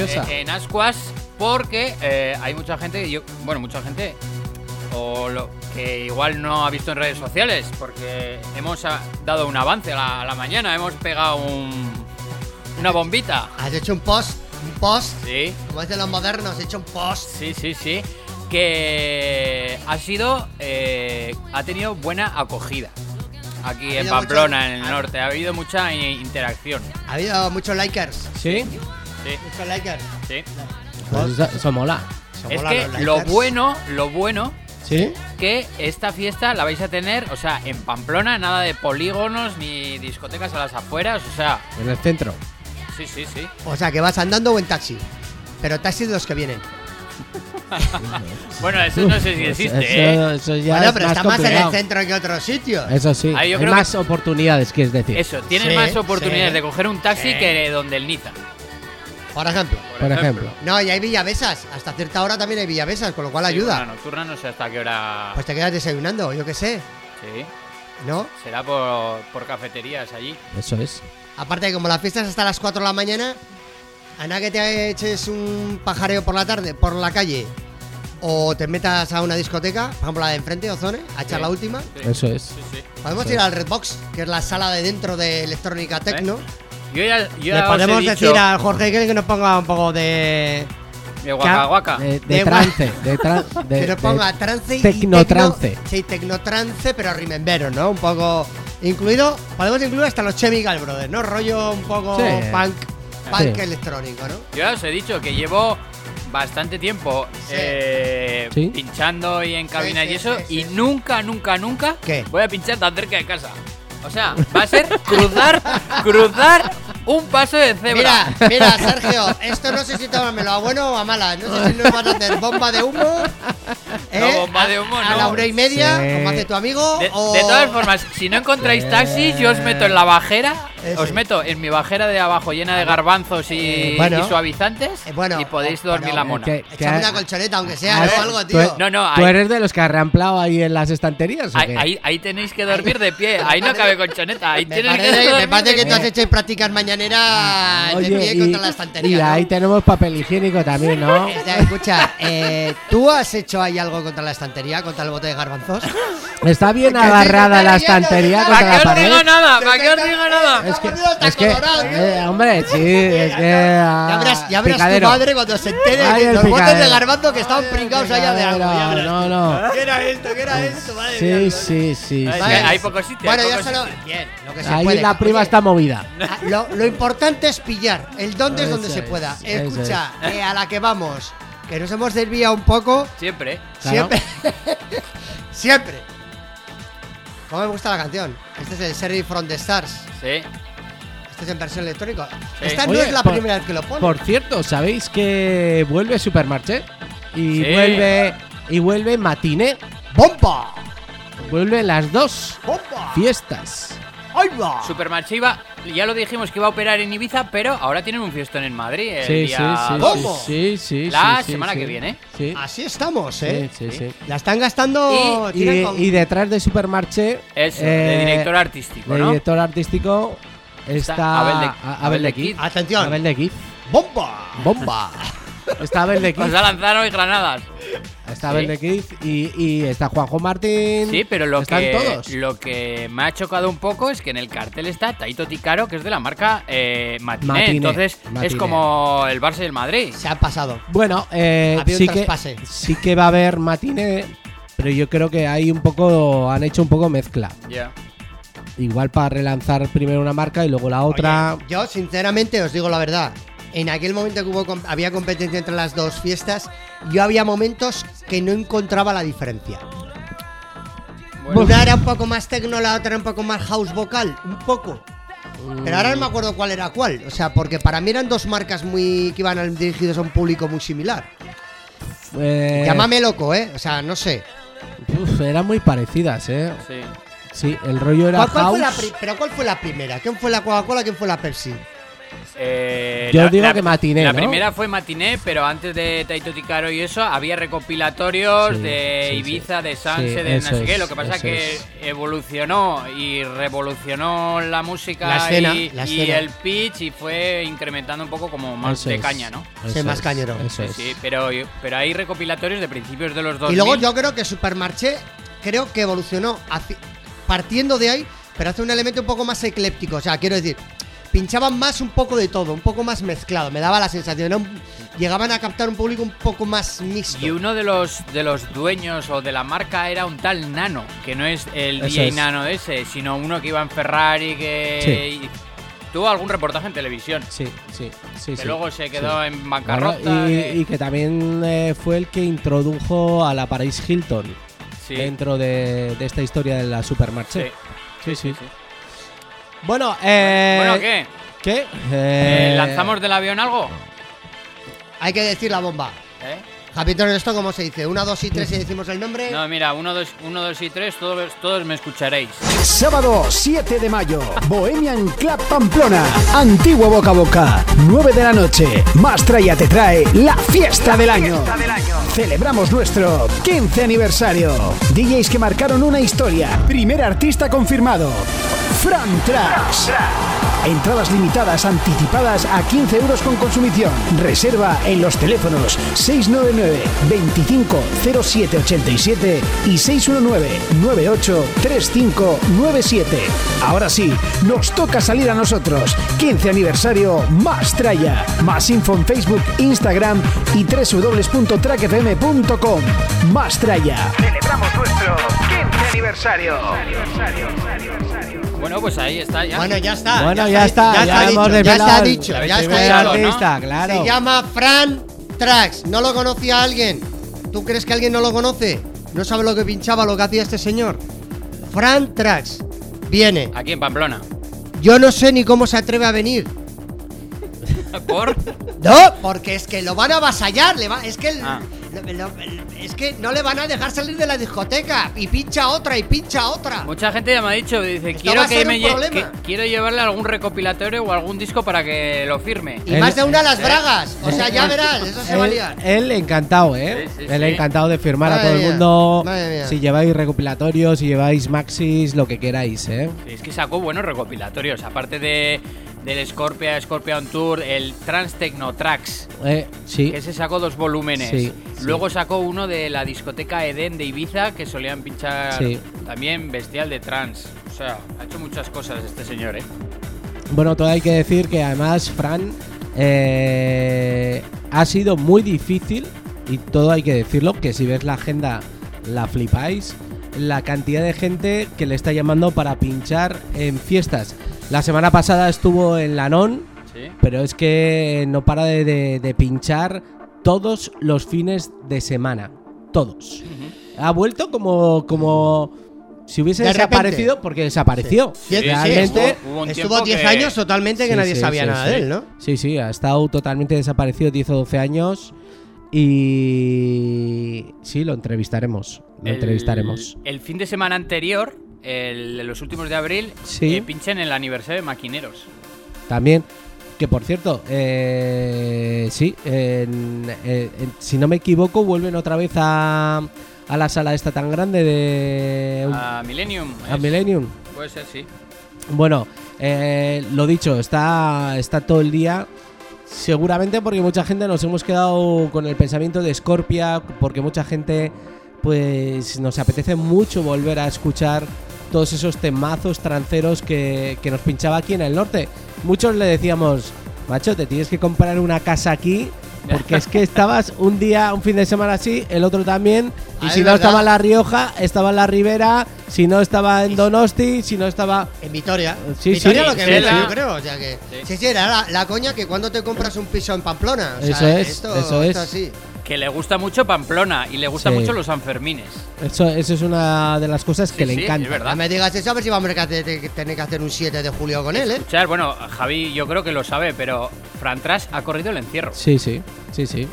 Speaker 10: Nerviosa.
Speaker 7: en, en ascuas porque eh, hay mucha gente, yo, bueno, mucha gente o lo, que igual no ha visto en redes sociales porque hemos ah, dado un avance a la, a la mañana, hemos pegado un, una bombita.
Speaker 8: Has hecho un post, un post,
Speaker 7: Sí,
Speaker 8: como dicen los modernos, he hecho un post.
Speaker 7: sí, sí, sí. Que ha sido, eh, ha tenido buena acogida aquí en Pamplona,
Speaker 8: mucho-
Speaker 7: en el norte. Ha habido mucha interacción.
Speaker 8: Ha habido muchos likers,
Speaker 10: ¿Sí?
Speaker 7: Sí,
Speaker 8: muchos likers.
Speaker 7: sí.
Speaker 10: Pues eso, eso mola.
Speaker 7: Es que
Speaker 8: los
Speaker 7: lo bueno, lo bueno
Speaker 10: ¿Sí?
Speaker 7: que esta fiesta la vais a tener, o sea, en Pamplona, nada de polígonos ni discotecas a las afueras, o sea,
Speaker 10: En el centro.
Speaker 7: sí, sí, sí.
Speaker 8: O sea, que vas andando o en taxi. Pero taxi de los que vienen.
Speaker 7: Bueno, eso no sé si existe,
Speaker 10: Eso,
Speaker 7: ¿eh?
Speaker 10: eso ya
Speaker 8: bueno,
Speaker 10: es
Speaker 8: pero
Speaker 10: más
Speaker 8: está más en el centro que otros sitios.
Speaker 10: Eso sí,
Speaker 7: Ahí yo
Speaker 10: hay
Speaker 7: creo
Speaker 10: más oportunidades, quieres decir.
Speaker 7: Eso, tienes
Speaker 8: Sí,
Speaker 7: más oportunidades
Speaker 8: sí.
Speaker 7: de coger un taxi
Speaker 8: Sí.
Speaker 7: que donde el Niza.
Speaker 8: Por ejemplo.
Speaker 10: por ejemplo.
Speaker 8: No, y hay villavesas. Hasta cierta hora también hay villavesas, con lo cual
Speaker 7: Sí,
Speaker 8: ayuda.
Speaker 7: nocturna no sé hasta qué hora.
Speaker 8: Pues te quedas desayunando, yo qué sé,
Speaker 7: Sí,
Speaker 8: ¿no?
Speaker 7: será por, por cafeterías allí.
Speaker 10: Eso es.
Speaker 8: Aparte que como la fiesta es hasta las 4 de la mañana, a nada que te eches un pajareo por la tarde, por la calle, o te metas a una discoteca, por ejemplo la de enfrente, Ozone, a echar
Speaker 7: Sí.
Speaker 8: la última.
Speaker 7: Sí,
Speaker 10: Eso es.
Speaker 7: sí, sí.
Speaker 8: Podemos
Speaker 10: Sí.
Speaker 8: ir al Redbox, que es la sala de dentro de electrónica techno.
Speaker 7: Yo ya, yo
Speaker 8: Le
Speaker 7: ya os he
Speaker 8: podemos
Speaker 7: dicho
Speaker 8: decir al Jorge que nos ponga un poco de...
Speaker 7: de guaca guaca.
Speaker 10: De, de
Speaker 8: De
Speaker 10: trance. De, tran- de-
Speaker 8: que nos
Speaker 10: de-
Speaker 8: ponga trance y
Speaker 10: tecnotrance.
Speaker 8: tecno- Sí, tecnotrance, pero remembero, ¿no? Un poco incluido, podemos incluir hasta los Chemical Brothers, ¿no? Rollo un poco
Speaker 10: Sí.
Speaker 8: punk, punk
Speaker 10: Sí.
Speaker 8: electrónico, ¿no?
Speaker 7: Yo ya os he dicho que llevo bastante tiempo
Speaker 8: Sí.
Speaker 7: eh,
Speaker 10: Sí.
Speaker 7: pinchando y en cabina
Speaker 8: sí,
Speaker 7: y eso,
Speaker 8: sí,
Speaker 7: y
Speaker 8: sí.
Speaker 7: nunca, nunca, nunca
Speaker 8: ¿Qué?
Speaker 7: voy a pinchar tan cerca de casa. O sea, va a ser cruzar, cruzar un paso de cebra.
Speaker 8: Mira, mira, Sergio, esto no sé si tomármelo a bueno o a mala. No sé si nos vas a hacer bomba de humo. ¿eh?
Speaker 7: No, bomba de humo,
Speaker 8: a, a
Speaker 7: no.
Speaker 8: la una y media,
Speaker 10: Sí.
Speaker 8: como hace tu amigo.
Speaker 7: De,
Speaker 8: o...
Speaker 7: de todas formas, si no encontráis taxis, yo os meto en la bajera, os meto en mi bajera de abajo llena de garbanzos y,
Speaker 8: Eh, bueno.
Speaker 7: y suavizantes
Speaker 8: Eh, bueno,
Speaker 7: y podéis
Speaker 8: o-
Speaker 7: dormir
Speaker 8: pero-
Speaker 7: la mona.
Speaker 10: que- que-
Speaker 8: una colchoneta, aunque sea,
Speaker 10: Ah,
Speaker 8: ¿no?
Speaker 10: tú-
Speaker 8: Algo,
Speaker 10: tú-
Speaker 8: tío.
Speaker 7: No, no,
Speaker 10: ¿Tú
Speaker 7: ahí,
Speaker 10: eres de los que has reamplado ahí en las estanterías? o
Speaker 7: ahí,
Speaker 10: qué?
Speaker 7: ahí- ahí tenéis que dormir de pie, ahí no cabe colchoneta, ahí
Speaker 8: Me
Speaker 7: tienes que
Speaker 8: parece, me
Speaker 7: dormir
Speaker 8: parece que tú has hecho prácticas mañaneras de
Speaker 10: Oye,
Speaker 8: pie
Speaker 10: y,
Speaker 8: contra la
Speaker 10: y
Speaker 8: estantería. ¿no?
Speaker 10: ahí tenemos papel higiénico también, ¿no?
Speaker 8: O sea, escucha, eh, ¿tú has hecho ahí algo contra la estantería, contra el bote de garbanzos?
Speaker 10: Está bien agarrada la estantería contra
Speaker 7: ¿Para
Speaker 10: la
Speaker 7: qué os
Speaker 10: pared.
Speaker 7: digo nada? ¿Para qué os digo nada?
Speaker 10: Es que, es que eh, hombre, sí, es que. ah,
Speaker 8: Ya verás, ya verás tu
Speaker 10: picadero.
Speaker 8: madre cuando se entere
Speaker 10: Ay,
Speaker 8: los botes de
Speaker 10: picadero.
Speaker 8: garbanzo que estaban pringados allá de algo.
Speaker 10: picadero. No, no.
Speaker 8: ¿Qué era esto? ¿Qué era esto? Madre
Speaker 10: Sí,
Speaker 8: mía.
Speaker 10: sí, sí. Sí.
Speaker 7: hay poco sitio.
Speaker 8: Bueno, ya solo. Bien, lo que se
Speaker 10: Ahí
Speaker 8: puede.
Speaker 10: la prima
Speaker 8: Oye,
Speaker 10: está movida.
Speaker 8: ah, Lo, lo importante es pillar. El dónde es donde se pueda.
Speaker 10: eso
Speaker 8: Escucha, eh, a la que vamos. Que nos hemos desviado un poco.
Speaker 7: Siempre.
Speaker 10: Claro.
Speaker 8: Siempre. Siempre. ¿Cómo me gusta la canción? Este es el Sheriff from the Stars.
Speaker 7: Sí.
Speaker 8: Este es en versión electrónica.
Speaker 7: Sí.
Speaker 8: Esta no
Speaker 10: Oye,
Speaker 8: es la
Speaker 10: por-
Speaker 8: primera vez que lo pone.
Speaker 10: Por cierto, ¿sabéis que vuelve Supermarché? Y
Speaker 7: Sí.
Speaker 10: vuelve. Y vuelve Matiné.
Speaker 8: ¡Bomba!
Speaker 10: Vuelven las dos
Speaker 8: ¡Bomba!
Speaker 10: fiestas.
Speaker 8: ¡Ahí va!
Speaker 7: Supermarché iba, ya lo dijimos que iba a operar en Ibiza, pero ahora tienen un fiestón en Madrid el
Speaker 10: Sí, sí,
Speaker 7: día
Speaker 10: sí,
Speaker 7: dos.
Speaker 8: ¿Cómo?
Speaker 10: sí, sí,
Speaker 7: La
Speaker 10: sí,
Speaker 7: semana
Speaker 10: sí.
Speaker 7: que viene.
Speaker 10: Sí.
Speaker 8: Así estamos, ¿eh?
Speaker 10: Sí, sí, sí.
Speaker 8: La están gastando.
Speaker 10: Y,
Speaker 8: tiran con-
Speaker 10: y detrás de Supermarché.
Speaker 7: Eso,
Speaker 10: eh,
Speaker 7: de director artístico,
Speaker 10: de
Speaker 7: ¿no?
Speaker 10: director artístico
Speaker 7: Está
Speaker 10: está,
Speaker 7: Abel de-
Speaker 10: A-
Speaker 7: Abel de.
Speaker 10: Kid.
Speaker 8: Atención.
Speaker 10: Abel de Kid.
Speaker 8: ¡Bomba!
Speaker 10: Bomba. Está Abel de Kid.
Speaker 7: Os ha lanzado hoy granadas.
Speaker 10: Está
Speaker 7: Sí.
Speaker 10: Abel de Kid y, y está Juanjo Martín.
Speaker 7: Sí, pero lo
Speaker 10: Están
Speaker 7: que,
Speaker 10: todos.
Speaker 7: lo que me ha chocado un poco es que en el cartel está Taito Ticaro, que es de la marca eh, Matiné.
Speaker 10: Matiné,
Speaker 7: Entonces
Speaker 10: Matiné.
Speaker 7: es como el Barça y el Madrid.
Speaker 8: Se han pasado.
Speaker 10: Bueno, eh,
Speaker 8: Había un
Speaker 10: sí, que,
Speaker 8: traspase.
Speaker 10: sí que va a haber matine, pero yo creo que hay un poco. Han hecho un poco mezcla.
Speaker 7: Ya.
Speaker 10: Igual para relanzar primero una marca y luego la otra.
Speaker 8: Oye, yo, sinceramente, os digo la verdad. En aquel momento que hubo, había competencia entre las dos fiestas, yo había momentos que no encontraba la diferencia.
Speaker 7: Bueno,
Speaker 8: Una era un poco más tecno, la otra era un poco más house vocal, un poco. Pero ahora no me acuerdo cuál era cuál. O sea, porque para mí eran dos marcas muy que iban dirigidos a un público muy similar.
Speaker 10: eh,
Speaker 8: Llámame loco, ¿eh? O sea, no sé.
Speaker 10: uf, eran muy parecidas, ¿eh?
Speaker 7: sí.
Speaker 10: Sí, el rollo era
Speaker 8: ¿Cuál, cuál fue la
Speaker 10: house.
Speaker 8: pri- ¿Pero cuál fue la primera? ¿Quién fue la Coca-Cola? ¿Quién fue la Pepsi?
Speaker 7: Eh,
Speaker 10: Yo digo que matiné,
Speaker 7: La
Speaker 10: ¿no?
Speaker 7: primera fue matiné, pero antes de Taito Ticaro y eso, había recopilatorios
Speaker 10: Sí,
Speaker 7: de
Speaker 10: sí, sí.
Speaker 7: Ibiza, de Sanse,
Speaker 10: Sí,
Speaker 7: de no sé qué. Lo que pasa es que evolucionó y revolucionó la música
Speaker 8: La escena,
Speaker 7: y,
Speaker 8: la
Speaker 7: el pitch y fue incrementando un poco como más
Speaker 10: Eso
Speaker 7: de
Speaker 10: es,
Speaker 7: caña, ¿no?
Speaker 10: eso
Speaker 8: Sí, más cañero.
Speaker 10: Eso
Speaker 7: Sí,
Speaker 10: es.
Speaker 7: sí, pero, pero hay recopilatorios de principios de los 2000.
Speaker 8: Y luego yo creo que Supermarché creo que evolucionó partiendo de ahí, pero hace un elemento un poco más ecléptico. O sea, quiero decir, pinchaban más un poco de todo, un poco más mezclado. Me daba la sensación, ¿no? llegaban a captar un público un poco más mixto.
Speaker 7: Y uno de los de los dueños o de la marca era un tal Nano, que no es el
Speaker 10: Eso
Speaker 7: DJ
Speaker 10: es.
Speaker 7: Nano ese, sino uno que iba en Ferrari, que y tuvo algún reportaje en televisión.
Speaker 10: Sí, sí, sí.
Speaker 7: que
Speaker 10: sí.
Speaker 7: luego se quedó
Speaker 10: Sí.
Speaker 7: en
Speaker 10: Bueno,
Speaker 7: bancarrota.
Speaker 10: y,
Speaker 7: que-
Speaker 10: y que también eh, fue el que introdujo a la Paris Hilton
Speaker 7: sí,
Speaker 10: dentro de, de esta historia de la
Speaker 7: sí,
Speaker 10: Supermarché.
Speaker 7: sí, sí, sí.
Speaker 10: Bueno, eh,
Speaker 7: Bueno, ¿qué?
Speaker 10: ¿Qué?
Speaker 7: Eh,
Speaker 10: Eh,
Speaker 7: ¿Lanzamos del avión algo?
Speaker 8: Hay que decir la bomba.
Speaker 7: ¿Eh?
Speaker 8: Capitán, ¿esto cómo se dice? Una, dos y tres y decimos el nombre.
Speaker 7: No, mira, uno, dos, uno, dos y tres, todos, todos me escucharéis.
Speaker 12: Sábado 7 de mayo, Bohemian Club Pamplona, Antiguo Boca a Boca, 9 de la noche. Mastraya te trae la fiesta del año. Celebramos nuestro 15 aniversario. DJs que marcaron una historia. Primer artista confirmado. Fran Trax. Entradas limitadas anticipadas a 15 euros con consumición. Reserva en los teléfonos 699 25 07 87 y 619 98 35 97. Ahora sí, nos toca salir a nosotros. 15 aniversario más traya. Más info en Facebook, Instagram y www.trackfm.com. Más traya. Celebramos nuestro 15 aniversario.
Speaker 7: Bueno, pues ahí está ya.
Speaker 8: Bueno, ya está.
Speaker 10: Bueno, ya está, ya
Speaker 8: está
Speaker 10: hemos
Speaker 8: dicho, ya está dicho, ya está
Speaker 10: primer
Speaker 8: dicho.
Speaker 7: ¿no?
Speaker 10: artista, claro.
Speaker 8: Se llama Fran Trax. ¿No lo conocía alguien? ¿Tú crees que alguien no lo conoce? ¿No sabe lo que pinchaba, lo que hacía este señor? Fran Trax. Viene.
Speaker 7: Aquí en Pamplona.
Speaker 8: Yo no sé ni cómo se atreve a venir.
Speaker 7: ¿Por?
Speaker 8: No, porque es que lo van a avasallar. Le va, es que el-
Speaker 7: Ah.
Speaker 8: lo- lo- el- es que no le van a dejar salir de la discoteca. Y pincha otra y pincha otra.
Speaker 7: Mucha gente ya me ha dicho, dice,
Speaker 8: Esto
Speaker 7: quiero que me lle- que- quiero llevarle algún recopilatorio o algún disco para que lo firme.
Speaker 8: Y
Speaker 10: Él-
Speaker 8: más de una a las
Speaker 7: ¿eh?
Speaker 8: bragas. O sea, ya verás, eso se va a
Speaker 10: Él, encantado, ¿eh?
Speaker 7: Sí, sí,
Speaker 10: él
Speaker 7: sí.
Speaker 10: encantado de firmar a todo el mundo. Si lleváis recopilatorios, si lleváis maxis, lo que queráis, ¿eh?
Speaker 7: Es que sacó buenos recopilatorios, aparte de del Scorpia, Scorpion Tour, el Trans Techno Tracks,
Speaker 10: Eh, sí.
Speaker 7: que se sacó dos volúmenes.
Speaker 10: Sí,
Speaker 7: Luego sacó uno de la discoteca Eden de Ibiza, que solían pinchar también bestial de trans. O sea, ha hecho muchas cosas este señor, ¿eh?
Speaker 10: Bueno, todo hay que decir que además Fran eh, ha sido muy difícil y todo hay que decirlo, que si ves la agenda la flipáis, la cantidad de gente que le está llamando para pinchar en fiestas. La semana pasada estuvo en Lanón,
Speaker 7: Sí.
Speaker 10: pero es que no para de, de- de pinchar todos los fines de semana. Todos. Ha vuelto como, como si hubiese
Speaker 8: De repente.
Speaker 10: desaparecido porque desapareció.
Speaker 8: Sí, sí,
Speaker 10: Realmente
Speaker 7: hubo un
Speaker 8: Estuvo
Speaker 7: tiempo
Speaker 8: 10
Speaker 7: que-
Speaker 8: años totalmente que
Speaker 10: Sí,
Speaker 8: nadie
Speaker 10: sí,
Speaker 8: sabía
Speaker 10: sí,
Speaker 8: nada
Speaker 10: sí.
Speaker 8: de él, ¿no?
Speaker 10: Sí, sí, ha estado totalmente desaparecido 10 o 12 años y sí, lo entrevistaremos. Lo
Speaker 7: El-
Speaker 10: entrevistaremos.
Speaker 7: El fin de semana anterior, el de los últimos de abril,
Speaker 10: Sí.
Speaker 7: eh, pinchen el aniversario de Maquineros.
Speaker 10: También, que por cierto, eh, sí, en- eh, en- si no me equivoco, vuelven otra vez a, a la sala esta tan grande de
Speaker 7: A Millennium.
Speaker 10: a
Speaker 7: es-
Speaker 10: Millennium.
Speaker 7: Puede ser, sí.
Speaker 10: Bueno, eh, lo dicho, está, está todo el día. Seguramente porque mucha gente nos hemos quedado con el pensamiento de Scorpia, porque mucha gente pues nos apetece mucho volver a escuchar todos esos temazos tranceros que, que nos pinchaba aquí en el norte. Muchos le decíamos, macho, te tienes que comprar una casa aquí, porque es que estabas un día, un fin de semana así, el otro también, y
Speaker 8: Ah,
Speaker 10: si
Speaker 8: es
Speaker 10: no
Speaker 8: verdad.
Speaker 10: estaba en La Rioja, estaba en La Ribera, si no estaba en Donosti, si no estaba...
Speaker 8: En Vitoria.
Speaker 10: Sí,
Speaker 8: Vitoria
Speaker 10: sí.
Speaker 8: lo que
Speaker 7: Sí,
Speaker 8: yo creo. O sea que.
Speaker 7: Sí.
Speaker 8: Sí, sí, era la, la coña que cuando te compras un piso en Pamplona. O sea,
Speaker 10: Eso es,
Speaker 8: esto,
Speaker 10: eso
Speaker 8: esto
Speaker 10: es.
Speaker 8: así.
Speaker 7: Que le gusta mucho Pamplona y le gusta
Speaker 10: Sí.
Speaker 7: mucho los Sanfermines.
Speaker 10: Eso, eso es una de las cosas que
Speaker 7: Sí,
Speaker 10: le
Speaker 7: sí,
Speaker 10: encanta.
Speaker 7: es verdad.
Speaker 8: No me digas eso, a ver si vamos a tener que- tener que hacer un 7 de julio con él, ¿eh?
Speaker 7: Escuchar, bueno, Javi yo creo que lo sabe, pero Fran Tras ha corrido el encierro.
Speaker 10: Sí, sí, sí, sí.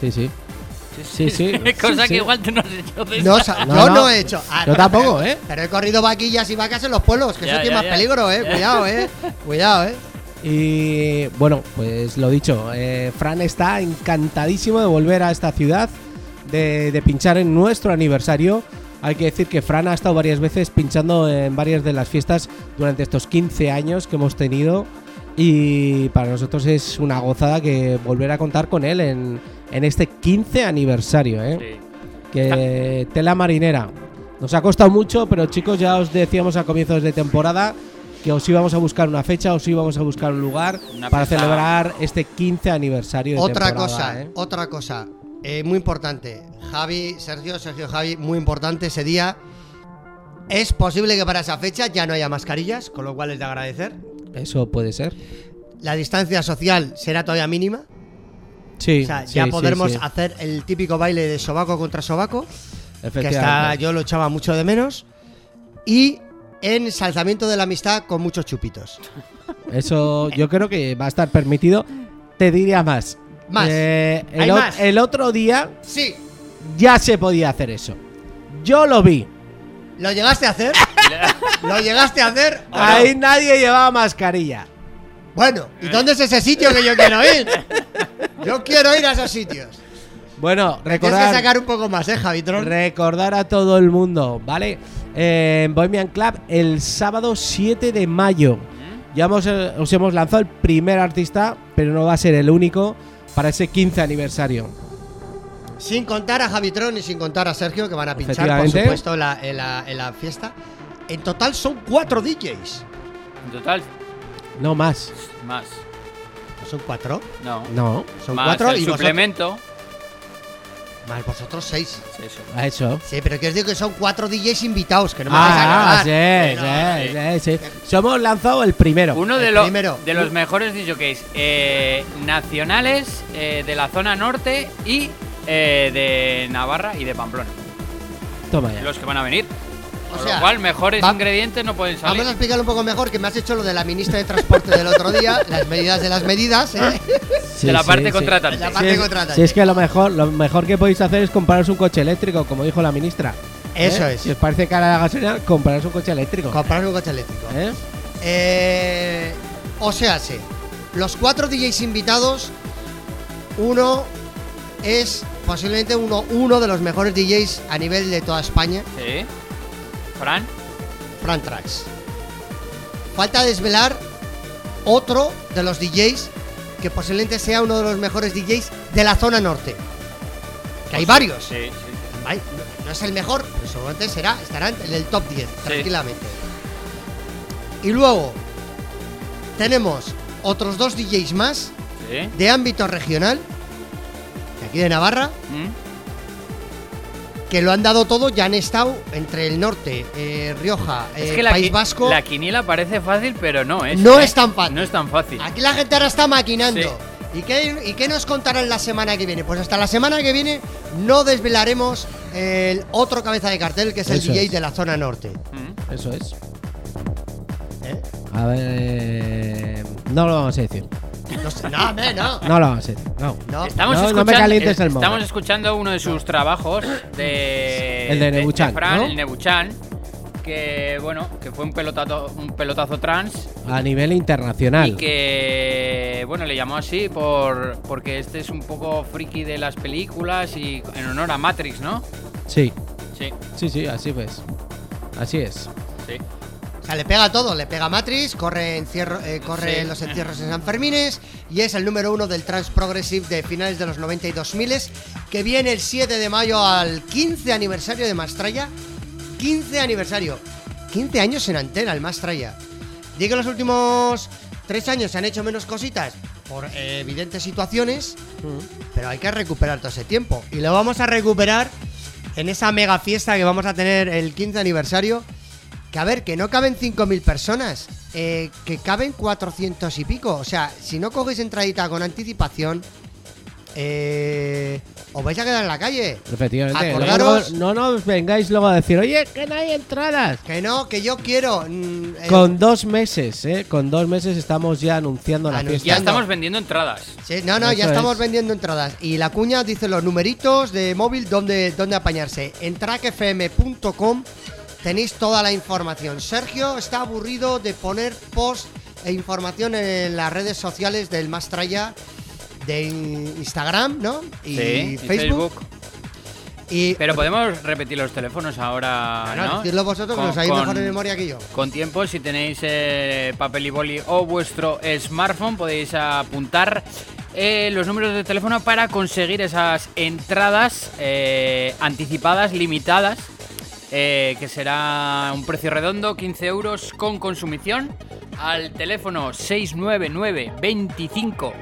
Speaker 10: Sí, sí. Sí, sí.
Speaker 7: Cosa
Speaker 10: Sí,
Speaker 7: que
Speaker 10: sí.
Speaker 7: igual tú no has hecho de
Speaker 8: No,
Speaker 7: esa.
Speaker 8: sa-
Speaker 10: No,
Speaker 8: yo
Speaker 10: no.
Speaker 8: no he hecho. Ah,
Speaker 10: Yo tampoco, ¿eh?
Speaker 8: Pero he corrido vaquillas y vacas en los pueblos, que
Speaker 7: Ya,
Speaker 8: eso tiene
Speaker 7: ya,
Speaker 8: más
Speaker 7: ya.
Speaker 8: peligro, ¿eh? Cuidado, ¿eh? Cuidado, ¿eh?
Speaker 10: Y bueno, pues lo dicho, eh, Fran está encantadísimo de volver a esta ciudad, de, de pinchar en nuestro aniversario. Hay que decir que Fran ha estado varias veces pinchando en varias de las fiestas durante estos 15 años que hemos tenido. Y para nosotros es una gozada que volver a contar con él en, en este 15 aniversario. ¿eh? Que tela marinera. Nos ha costado mucho, pero chicos, ya os decíamos a comienzos de temporada que os íbamos a buscar una fecha, os íbamos a buscar un lugar
Speaker 8: Una
Speaker 10: para celebrar este 15 aniversario de
Speaker 8: Otra
Speaker 10: temporada,
Speaker 8: cosa,
Speaker 10: ¿eh?
Speaker 8: otra cosa, eh, muy importante. Javi, Sergio, Sergio, Javi, muy importante ese día. Es posible que para esa fecha ya no haya mascarillas, con lo cual es de agradecer.
Speaker 10: Eso puede ser.
Speaker 8: La distancia social será todavía mínima.
Speaker 10: Sí,
Speaker 8: O sea,
Speaker 10: sí,
Speaker 8: ya podremos
Speaker 10: sí.
Speaker 8: hacer el típico baile de sobaco contra sobaco. Que está,
Speaker 10: Efectivamente.
Speaker 8: yo lo echaba mucho de menos. Y ensalzamiento de la amistad con muchos chupitos.
Speaker 10: Eso yo creo que va a estar permitido. Te diría más.
Speaker 8: Más.
Speaker 10: Eh, el,
Speaker 8: Hay
Speaker 10: o-
Speaker 8: más.
Speaker 10: el otro día
Speaker 8: Sí.
Speaker 10: ya se podía hacer eso. Yo lo vi.
Speaker 8: ¿Lo llegaste a hacer? ¿Lo llegaste a hacer? o no?
Speaker 10: Ahí nadie llevaba mascarilla.
Speaker 8: Bueno, ¿y dónde es ese sitio que yo quiero ir? Yo quiero ir a esos sitios.
Speaker 10: Bueno,
Speaker 8: Tienes que
Speaker 10: recordar,
Speaker 8: sacar un poco más, ¿eh, Javitron?
Speaker 10: recordar a todo el mundo, ¿vale? En Bohemian Club el sábado 7 de mayo. Ya hemos, eh, os hemos lanzado el primer artista, pero no va a ser el único para ese 15 aniversario.
Speaker 8: Sin contar a Javitron y sin contar a Sergio, que van a pinchar, por supuesto, la, en la- en la fiesta. En total son cuatro DJs.
Speaker 7: En total,
Speaker 10: No más.
Speaker 7: más.
Speaker 8: ¿No son cuatro?
Speaker 7: No.
Speaker 10: No.
Speaker 8: Son
Speaker 7: más
Speaker 8: cuatro
Speaker 7: el
Speaker 8: y vosotros-
Speaker 7: suplemento.
Speaker 8: Más vosotros seis.
Speaker 7: Sí, eso.
Speaker 10: A eso.
Speaker 8: Sí, pero que os digo que son cuatro DJs invitados, que no me vais a
Speaker 10: Ah,
Speaker 8: cagar.
Speaker 10: sí,
Speaker 8: Pero-
Speaker 10: sí, sí, sí. Somos lanzado el primero.
Speaker 7: Uno de,
Speaker 8: El
Speaker 7: los
Speaker 8: primero.
Speaker 7: de los mejores DJs eh, nacionales eh, de la zona norte y eh, de Navarra y de Pamplona.
Speaker 10: Toma ya.
Speaker 7: Los que van a venir.
Speaker 8: O sea,
Speaker 7: lo cual, mejores
Speaker 8: va-
Speaker 7: ingredientes no pueden salir.
Speaker 8: Vamos a explicarlo un poco mejor, que me has hecho lo de la ministra de Transporte del otro día, las medidas de las medidas, ¿eh?
Speaker 10: Sí,
Speaker 7: de la
Speaker 10: sí,
Speaker 7: parte
Speaker 10: sí.
Speaker 7: contratante.
Speaker 8: La
Speaker 10: Si
Speaker 8: parte
Speaker 10: es,
Speaker 8: contratante.
Speaker 10: si es que lo mejor, lo mejor que podéis hacer es compraros un coche eléctrico, como dijo la ministra.
Speaker 8: Eso
Speaker 10: ¿Eh?
Speaker 8: es.
Speaker 10: Si os parece cara la gasolina, compraros un coche eléctrico.
Speaker 8: Comprar un coche eléctrico.
Speaker 10: ¿Eh?
Speaker 8: Eh, o sea, sí. Los cuatro DJs invitados, uno es posiblemente uno, uno de los mejores DJs a nivel de toda España,
Speaker 7: Sí. Fran.
Speaker 8: Fran Trax. Falta desvelar otro de los DJs que posiblemente sea uno de los mejores DJs de la zona norte. Que hay varios.
Speaker 7: Sí, sí.
Speaker 8: Hay- no- no es el mejor, pero seguramente será, estará en el top 10, tranquilamente. Y luego tenemos otros dos DJs más de ámbito regional, de aquí de Navarra,
Speaker 7: ¿Mm?
Speaker 8: Que lo han dado todo, ya han estado entre el norte, eh, Rioja,
Speaker 7: Es
Speaker 8: eh,
Speaker 7: que la,
Speaker 8: País Vasco.
Speaker 7: la quiniela parece fácil, pero no es.
Speaker 8: No
Speaker 7: ¿eh?
Speaker 8: es tan fácil.
Speaker 7: No es tan fácil.
Speaker 8: Aquí la gente ahora está maquinando.
Speaker 7: Sí.
Speaker 8: ¿Y qué, ¿Y qué nos contarán la semana que viene? Pues hasta la semana que viene no desvelaremos el otro cabeza de cartel, que es el
Speaker 10: Eso
Speaker 8: DJ
Speaker 10: es.
Speaker 8: de la zona norte.
Speaker 7: ¿Mm?
Speaker 10: Eso es.
Speaker 8: ¿eh?
Speaker 10: A ver. No lo vamos a decir.
Speaker 8: No, sé- no, hombre, no.
Speaker 10: No lo vamos a decir. No.
Speaker 8: No.
Speaker 7: Estamos,
Speaker 10: No, no me
Speaker 7: escuchando,
Speaker 10: calientes el
Speaker 7: estamos
Speaker 10: móvil.
Speaker 7: escuchando uno de sus trabajos de,
Speaker 10: El de Nebuchan,
Speaker 7: Fran,
Speaker 10: ¿no?
Speaker 7: el Nebuchan, que bueno, que fue un pelotazo, un pelotazo trans
Speaker 10: A nivel internacional.
Speaker 7: y que bueno le llamó así por porque este es un poco friki de las películas y en honor a Matrix, ¿no?
Speaker 10: Sí,
Speaker 7: Sí,
Speaker 10: sí, sí, así pues. Así es.
Speaker 7: sí.
Speaker 8: Sea, le pega todo, le pega Matrix, corre, encierro, eh, corre
Speaker 7: Sí.
Speaker 8: los encierros en San Fermines y es el número uno del trans progressive de finales de los 90 y 2000 que viene el 7 de mayo al 15 aniversario de Mastraya. 15 aniversario. 15 años en antena el Mastraya. Digo que los últimos 3 años se han hecho menos cositas por eh, evidentes situaciones, pero hay que recuperar todo ese tiempo. Y lo vamos a recuperar en esa mega fiesta que vamos a tener el 15 aniversario. Que a ver, que no caben 5.000 personas, eh, que caben 400 y pico. O sea, si no cogéis entradita con anticipación, eh, os vais a quedar en la calle.
Speaker 10: Efectivamente.
Speaker 8: Acordaros-
Speaker 10: Luego no nos vengáis luego a decir, oye, que no hay entradas.
Speaker 8: Que no, que yo quiero. mm, eh,
Speaker 10: Con dos meses, ¿eh? Con dos meses estamos ya anunciando la
Speaker 8: Anunciando.
Speaker 7: Ya
Speaker 10: fiesta.
Speaker 7: estamos vendiendo entradas.
Speaker 8: sí, no, no, ya estamos
Speaker 10: es.
Speaker 8: vendiendo entradas. Y la cuña dice los numeritos de móvil donde, donde apañarse. En trackfm.com tenéis toda la información. Sergio está aburrido de poner post e información en las redes sociales del Mastraya de Instagram, ¿no? Y
Speaker 7: Sí, y
Speaker 8: Facebook. Y
Speaker 7: Pero podemos repetir los teléfonos ahora, ¿no?
Speaker 8: decidlo vosotros, que
Speaker 7: Con-
Speaker 8: lo sabéis mejor
Speaker 7: con-
Speaker 8: de memoria que yo.
Speaker 7: Con tiempo, si tenéis eh, papel y boli o vuestro smartphone, podéis apuntar eh, los números de teléfono para conseguir esas entradas eh, anticipadas, limitadas, eh, que será un precio redondo, 15 euros con consumición, al teléfono 699 25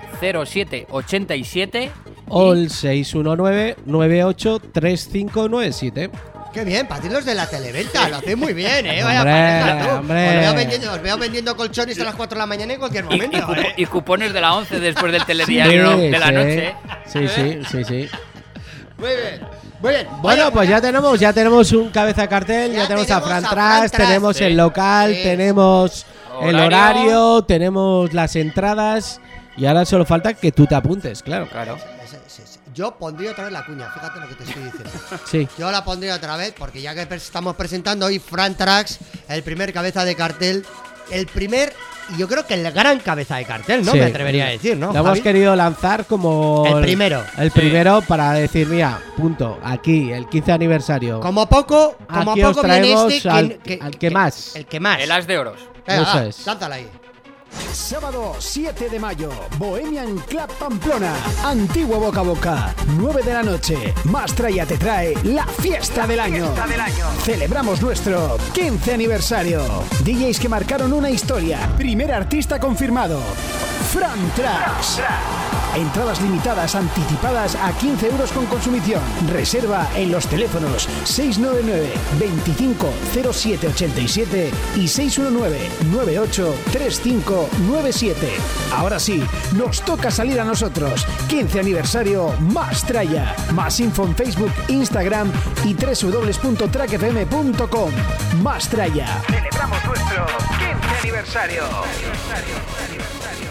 Speaker 7: 07 87
Speaker 10: O el 619-983597.
Speaker 8: Qué bien, para ti los de la televenta, lo hacéis muy bien, ¿eh? Vaya
Speaker 10: Hombre,
Speaker 8: pareja, tú.
Speaker 10: hombre.
Speaker 8: Os veo, vendiendo, os veo vendiendo colchones a las 4 de la mañana en cualquier
Speaker 7: y, y
Speaker 8: momento.
Speaker 7: cupo-
Speaker 8: ¿eh?
Speaker 7: y cupones de la 11 después del telediario de la
Speaker 10: sí.
Speaker 7: noche.
Speaker 10: Sí, sí, sí, sí.
Speaker 8: Muy bien, muy bien.
Speaker 10: Bueno,
Speaker 8: Oye,
Speaker 10: pues ya tenemos, ya tenemos un cabeza de cartel, ya,
Speaker 8: Ya
Speaker 10: tenemos a
Speaker 8: tenemos
Speaker 10: Fran
Speaker 8: a
Speaker 10: Tras,
Speaker 8: Fran Tras,
Speaker 10: tenemos
Speaker 7: sí.
Speaker 10: el local,
Speaker 8: Sí.
Speaker 10: tenemos el
Speaker 7: Horario.
Speaker 10: tenemos las entradas y ahora solo falta que tú te apuntes, claro.
Speaker 7: Claro.
Speaker 8: Sí. Yo pondría otra vez la cuña, fíjate lo que te estoy diciendo.
Speaker 10: Sí.
Speaker 8: Yo la pondría otra vez porque ya que estamos presentando hoy Fran Trax, el primer cabeza de cartel, el primer y yo creo que el gran cabeza de cartel, ¿no?
Speaker 10: Sí.
Speaker 8: Me atrevería a decir, ¿no?
Speaker 10: Lo hemos querido lanzar como
Speaker 8: El primero.
Speaker 10: El primero para decir, mira, punto, aquí, el 15 aniversario.
Speaker 8: Como poco, como
Speaker 10: Aquí os
Speaker 8: poco viene
Speaker 10: traemos
Speaker 8: este
Speaker 10: al-
Speaker 8: que,
Speaker 10: al que más.
Speaker 8: El que más.
Speaker 7: El as de oros.
Speaker 8: Venga,
Speaker 10: Eso
Speaker 8: va,
Speaker 10: es.
Speaker 8: lánzala ahí.
Speaker 12: Sábado 7 de mayo, Bohemian Club Pamplona, Antiguo Boca a Boca, 9 de la noche. Mastraya te trae la fiesta del año. Celebramos nuestro 15 aniversario. DJs que marcaron una historia. Primer artista confirmado. Fran Trax. Entradas limitadas anticipadas a 15 euros con consumición. Reserva en los teléfonos 699 25 07 87 y 619 98 997. Ahora sí, nos toca salir a nosotros. 15 aniversario más traya. Más info en Facebook, Instagram y www.trackfm.com. Más traya. Celebramos nuestro 15 aniversario.
Speaker 13: aniversario. aniversario.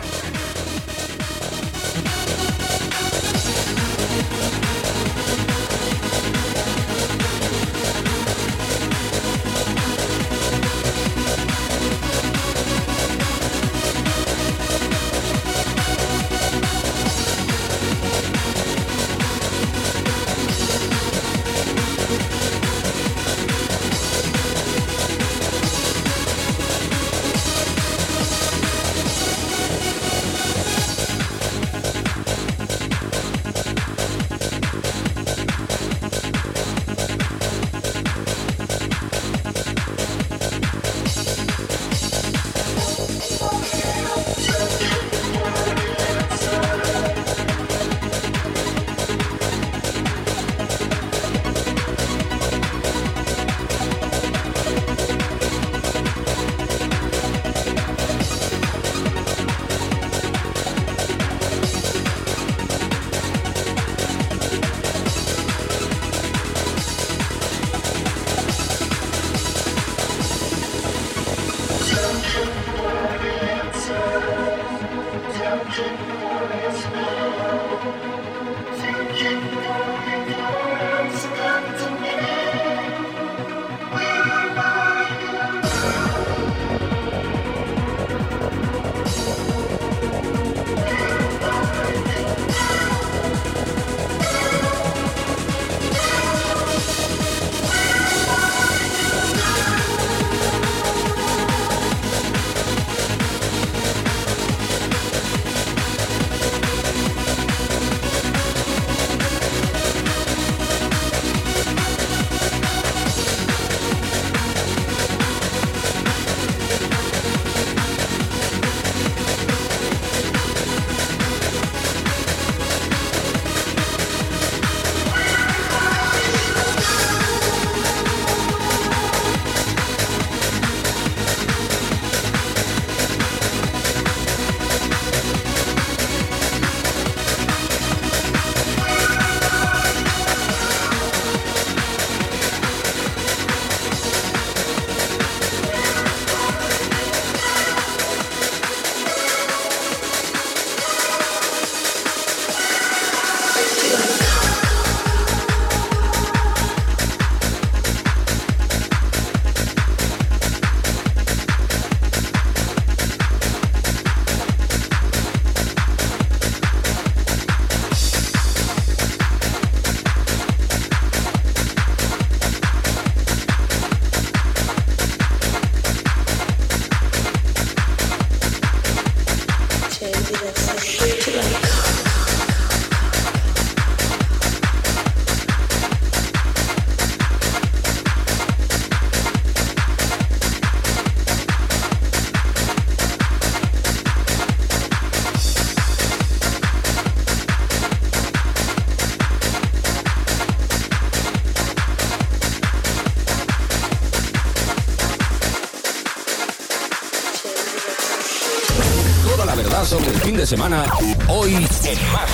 Speaker 13: Semana, hoy en Más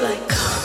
Speaker 6: like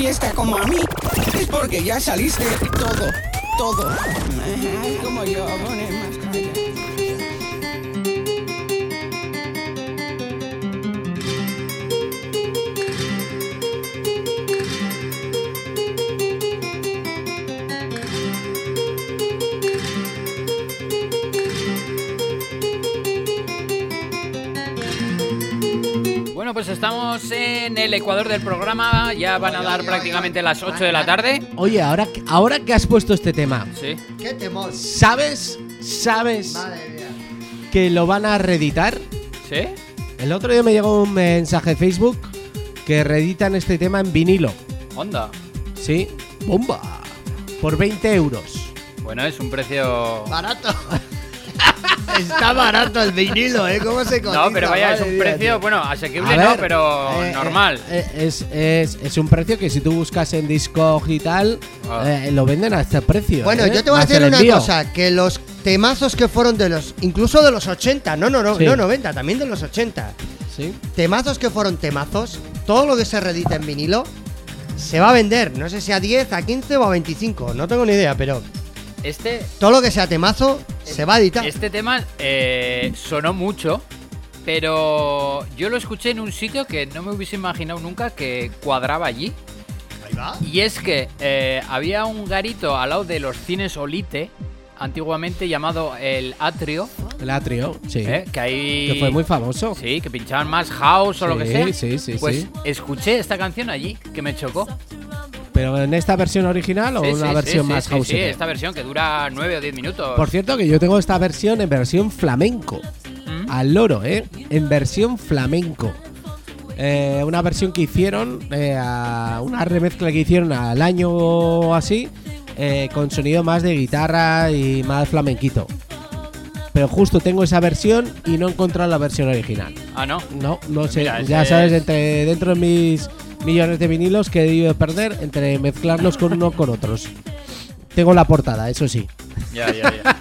Speaker 6: fiesta como a mí, es porque ya saliste todo, todo. Como yo, pone
Speaker 7: el ecuador del programa. Ya van a dar prácticamente las 8 de la tarde.
Speaker 10: Oye, ahora, que- ahora que has puesto este tema,
Speaker 7: Sí.
Speaker 8: ¿Qué temor?
Speaker 10: ¿sabes? ¿Sabes
Speaker 8: Madre mía.
Speaker 10: que lo van a reeditar?
Speaker 7: ¿Sí?
Speaker 10: El otro día me llegó un mensaje de Facebook que reeditan este tema en vinilo.
Speaker 7: Onda.
Speaker 10: Sí, bomba. Por 20 euros.
Speaker 7: Bueno, es un precio.
Speaker 8: Barato. Está barato el vinilo, ¿eh? ¿Cómo se cotiza?
Speaker 7: No, pero vaya, es un precio,
Speaker 8: tío.
Speaker 7: bueno, asequible no,
Speaker 10: ver,
Speaker 7: pero
Speaker 10: eh,
Speaker 7: normal.
Speaker 10: eh, eh, es, es- es un precio que si tú buscas en Discog y tal,
Speaker 7: Ah.
Speaker 10: eh, lo venden a este precio.
Speaker 8: Bueno,
Speaker 10: ¿eh?
Speaker 8: yo te voy a decir una cosa, que los temazos que fueron de los, incluso de los 80, no, no, no,
Speaker 10: Sí.
Speaker 8: no 90, también de los 80,
Speaker 10: Sí.
Speaker 8: temazos que fueron temazos, todo lo que se reedita en vinilo se va a vender, no sé si a 10, a 15 o a 25, no tengo ni idea, pero
Speaker 7: Este,
Speaker 8: todo lo que sea temazo se va a editar.
Speaker 7: este tema eh, sonó mucho, pero yo lo escuché en un sitio que no me hubiese imaginado nunca que cuadraba allí.
Speaker 8: Ahí va.
Speaker 7: Y es que eh, había un garito al lado de los cines Olite, antiguamente llamado el Atrio,
Speaker 10: El atrio, sí.
Speaker 7: ¿eh? que ahí...
Speaker 10: Que fue muy famoso.
Speaker 7: Sí, que pinchaban más house o lo que sea.
Speaker 10: sí, sí,
Speaker 7: Pues
Speaker 10: sí.
Speaker 7: escuché esta canción allí, que me chocó.
Speaker 10: Pero en esta versión original o
Speaker 7: Sí,
Speaker 10: una
Speaker 7: sí,
Speaker 10: versión
Speaker 7: sí,
Speaker 10: más house.
Speaker 7: Sí, esta versión que dura 9 o 10 minutos.
Speaker 10: Por cierto, que yo tengo esta versión en versión flamenco.
Speaker 7: ¿Mm?
Speaker 10: Al loro, ¿eh? En versión flamenco. Eh, una versión que hicieron, eh, a- una remezcla que hicieron al año o así, eh, con sonido más de guitarra y más flamenquito. Pero justo tengo esa versión y no he encontrado la versión original.
Speaker 7: Ah, no.
Speaker 10: No, no sé.
Speaker 7: Mira,
Speaker 10: ya sabes,
Speaker 7: es-
Speaker 10: entre dentro de mis millones de vinilos que he debido perder entre mezclarlos con uno con otros. Tengo la portada, eso sí.
Speaker 7: Ya, ya, ya.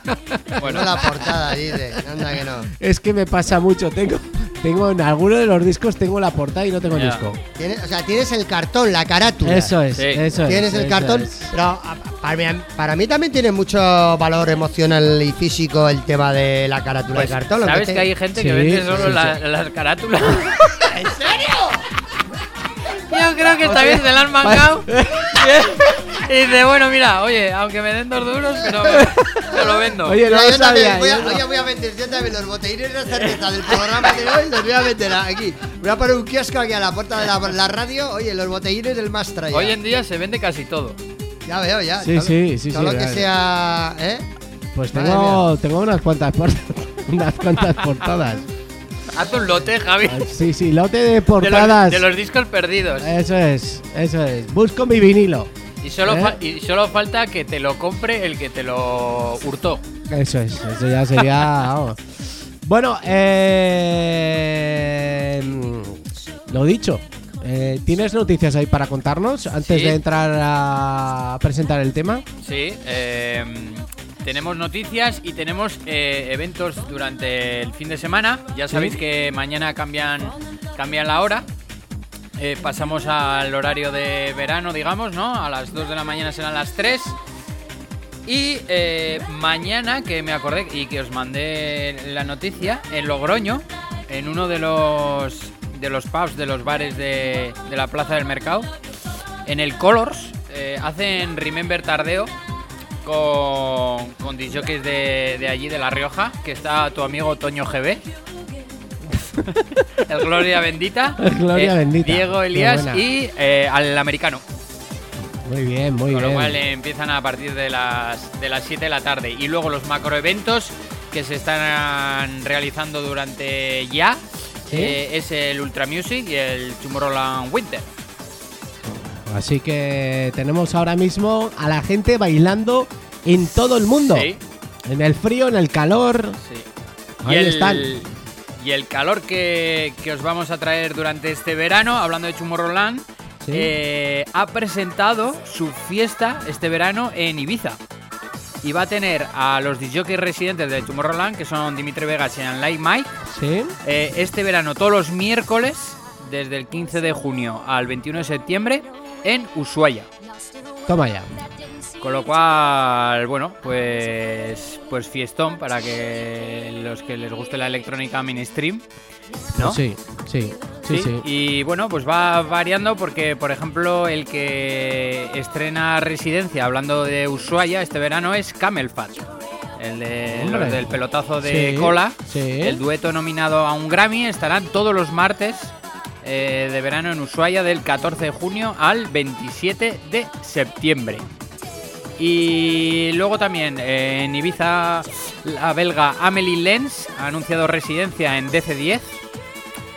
Speaker 8: Bueno, la portada, dice, anda que no.
Speaker 10: Es que me pasa mucho. Tengo, tengo en alguno de los discos tengo la portada y no tengo disco.
Speaker 8: Tienes, o sea, tienes el cartón, la carátula.
Speaker 10: Eso es,
Speaker 7: Sí.
Speaker 10: eso es.
Speaker 8: Tienes el
Speaker 10: eso
Speaker 8: cartón,
Speaker 10: es.
Speaker 8: pero a- para mí, para mí también tiene mucho valor emocional y físico el tema de la carátula
Speaker 7: pues,
Speaker 8: de cartón.
Speaker 7: ¿sabes
Speaker 8: te-
Speaker 7: que hay gente
Speaker 10: Sí,
Speaker 7: que vende solo
Speaker 10: sí,
Speaker 7: la- las carátulas?
Speaker 8: ¿En serio?
Speaker 7: Yo creo que esta vez se la han mangado. y dice, bueno, mira, oye, aunque me den dos duros, pero te lo vendo.
Speaker 10: Oye, no
Speaker 8: Mira,
Speaker 10: lo
Speaker 8: yo también
Speaker 10: sabía.
Speaker 8: voy a,
Speaker 10: yo no.
Speaker 8: oye, voy a vender yo también los botellines de cerveza del programa de hoy, los voy a vender aquí. Voy a poner un kiosco aquí a la puerta de la, la radio. Oye, los botellines del más traía.
Speaker 7: Hoy en día se vende casi todo.
Speaker 8: Ya veo, ya.
Speaker 10: Sí,
Speaker 8: todo,
Speaker 10: sí, sí,
Speaker 8: Todo
Speaker 10: sí,
Speaker 8: lo que sea. ¿Eh?
Speaker 10: Pues
Speaker 8: Madre
Speaker 10: tengo, tengo unas cuantas portadas. unas cuantas portadas.
Speaker 7: Haz un lote, Javi.
Speaker 10: Sí, sí, lote de
Speaker 7: De
Speaker 10: portadas.
Speaker 7: los, de los discos perdidos.
Speaker 10: Eso es, eso es. Busco mi vinilo.
Speaker 7: Y solo,
Speaker 10: ¿Eh?
Speaker 7: y solo falta que te lo compre el que te lo hurtó.
Speaker 10: Eso es, eso ya sería. vamos. Bueno, eh, lo dicho. eh, ¿Tienes noticias ahí para contarnos antes
Speaker 7: Sí.
Speaker 10: de entrar a presentar el tema?
Speaker 7: Sí, eh, tenemos noticias y tenemos eh, eventos durante el fin de semana. Ya sabéis que mañana cambian, cambian la hora. Eh, pasamos al horario de verano, digamos, ¿no? A las 2 de la mañana serán las 3. Y eh, mañana, que me acordé y que os mandé la noticia, en Logroño, en uno de los, de los pubs, de los bares de, de la Plaza del Mercado, en el Colors, hacen Remember Tardeo con, con disjockeys de, de allí, de La Rioja, que está tu amigo Toño GB. el Gloria Bendita.
Speaker 10: El Gloria Bendita.
Speaker 7: Diego Elías y eh, al americano.
Speaker 10: Muy bien, muy
Speaker 7: Con
Speaker 10: bien.
Speaker 7: lo cual eh, empiezan a partir de las, de las 7 de la tarde. Y luego los macroeventos que se están realizando durante ya
Speaker 10: ¿Sí?
Speaker 7: eh, es el Ultra Music y el Tomorrowland Winter.
Speaker 10: Así que tenemos ahora mismo a la gente bailando en todo el mundo.
Speaker 7: Sí,
Speaker 10: En el frío, en el calor.
Speaker 7: sí.
Speaker 10: Ahí
Speaker 7: y el,
Speaker 10: están.
Speaker 7: Y el calor que, que os vamos a traer durante este verano, hablando de Tomorrowland,
Speaker 10: Sí.
Speaker 7: eh, ha presentado su fiesta este verano en Ibiza. Y va a tener a los DJs residentes de Tomorrowland, que son Dimitri Vegas y Light Mike,
Speaker 10: Sí.
Speaker 7: eh, este verano todos los miércoles, desde el 15 de junio al 21 de septiembre, en Ushuaia.
Speaker 10: Toma ya.
Speaker 7: Con lo cual, bueno, pues pues fiestón para que los que les guste la electrónica mainstream, ¿no?
Speaker 10: Sí, sí, sí, sí.
Speaker 7: Y bueno, pues va variando porque, por ejemplo, el que estrena Residencia, hablando de Ushuaia este verano, es Camel Fat. El de- los del pelotazo de
Speaker 10: Sí,
Speaker 7: cola. El dueto nominado a un Grammy estarán todos los martes eh, de verano en Ushuaia del 14 de junio al 27 de septiembre. Y luego también eh, en Ibiza, la belga Amelie Lenz ha anunciado residencia en DC10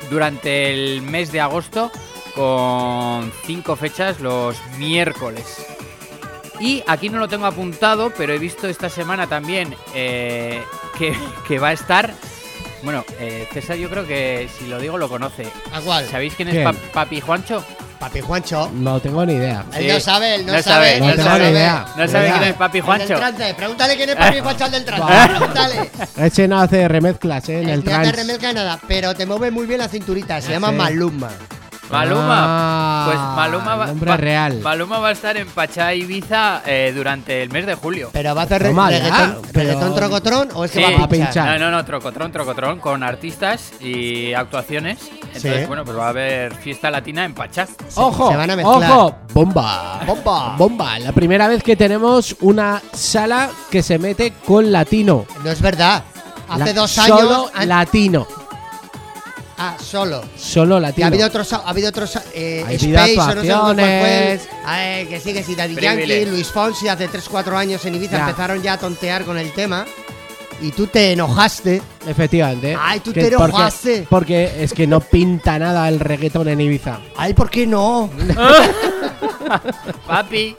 Speaker 7: durante el mes de agosto con cinco fechas los miércoles. Y aquí no lo tengo apuntado, pero he visto esta semana también eh, que, que va a estar... Bueno, eh, César yo creo que si lo digo lo conoce.
Speaker 8: ¿A cuál?
Speaker 7: ¿Sabéis quién es
Speaker 10: ¿Quién?
Speaker 7: Pa- Papi Juancho?
Speaker 8: Papi Juancho.
Speaker 10: No tengo ni idea.
Speaker 8: Él no sabe, él no,
Speaker 7: No
Speaker 8: sabe.
Speaker 7: sabe,
Speaker 10: no
Speaker 8: él
Speaker 10: tengo ni idea.
Speaker 7: No sabe
Speaker 10: ¿Verdad?
Speaker 7: quién es Papi
Speaker 8: El del
Speaker 7: Juancho.
Speaker 8: trance. Pregúntale quién es Papi Juancho el del trance. Pregúntale.
Speaker 10: Ese no hace remezclas, ¿eh? En el
Speaker 8: no te
Speaker 10: trance.
Speaker 8: remezca nada, pero te mueve muy bien la cinturita. Se
Speaker 10: Ah,
Speaker 8: llama
Speaker 10: sí.
Speaker 8: Maluma.
Speaker 7: Maluma.
Speaker 10: Ah,
Speaker 7: pues Maluma va,
Speaker 10: nombre
Speaker 7: va-
Speaker 10: real.
Speaker 7: Maluma va a estar en Pachá Ibiza eh, durante el mes de julio.
Speaker 8: Pero va a hacer re-
Speaker 10: Toma ya,
Speaker 8: reggaetón,
Speaker 10: pero-
Speaker 8: reggaetón trocotrón o es que
Speaker 7: Sí.
Speaker 8: va a pinchar.
Speaker 7: No, no, no, trocotrón, trocotrón, con artistas y actuaciones. Entonces,
Speaker 8: Sí.
Speaker 7: bueno, pues va a haber fiesta latina en Pachá.
Speaker 10: ¡Ojo!
Speaker 8: se van a mezclar.
Speaker 10: ¡Ojo! ¡Bomba!
Speaker 8: Bomba.
Speaker 10: ¡Bomba! La primera vez que tenemos una sala que se mete con latino.
Speaker 8: No es verdad. Hace
Speaker 10: La-
Speaker 8: dos años.
Speaker 10: Solo latino.
Speaker 8: Ah, solo.
Speaker 10: Solo
Speaker 8: Y
Speaker 10: latino.
Speaker 8: ha habido otros, ha habido otros eh,
Speaker 10: Ha habido
Speaker 8: Space, o no sé cuál fue. Ay, que sí, que sí, Daddy
Speaker 7: Privilege.
Speaker 8: Yankee, Luis Fonsi, hace 3-4 años en Ibiza
Speaker 10: Ya.
Speaker 8: empezaron ya a tontear con el tema. Y tú te enojaste.
Speaker 10: Efectivamente.
Speaker 8: Ay, tú
Speaker 10: Que
Speaker 8: te enojaste.
Speaker 10: Porque es que no pinta nada el reggaetón en Ibiza.
Speaker 8: Ay, ¿por qué no?
Speaker 7: Papi.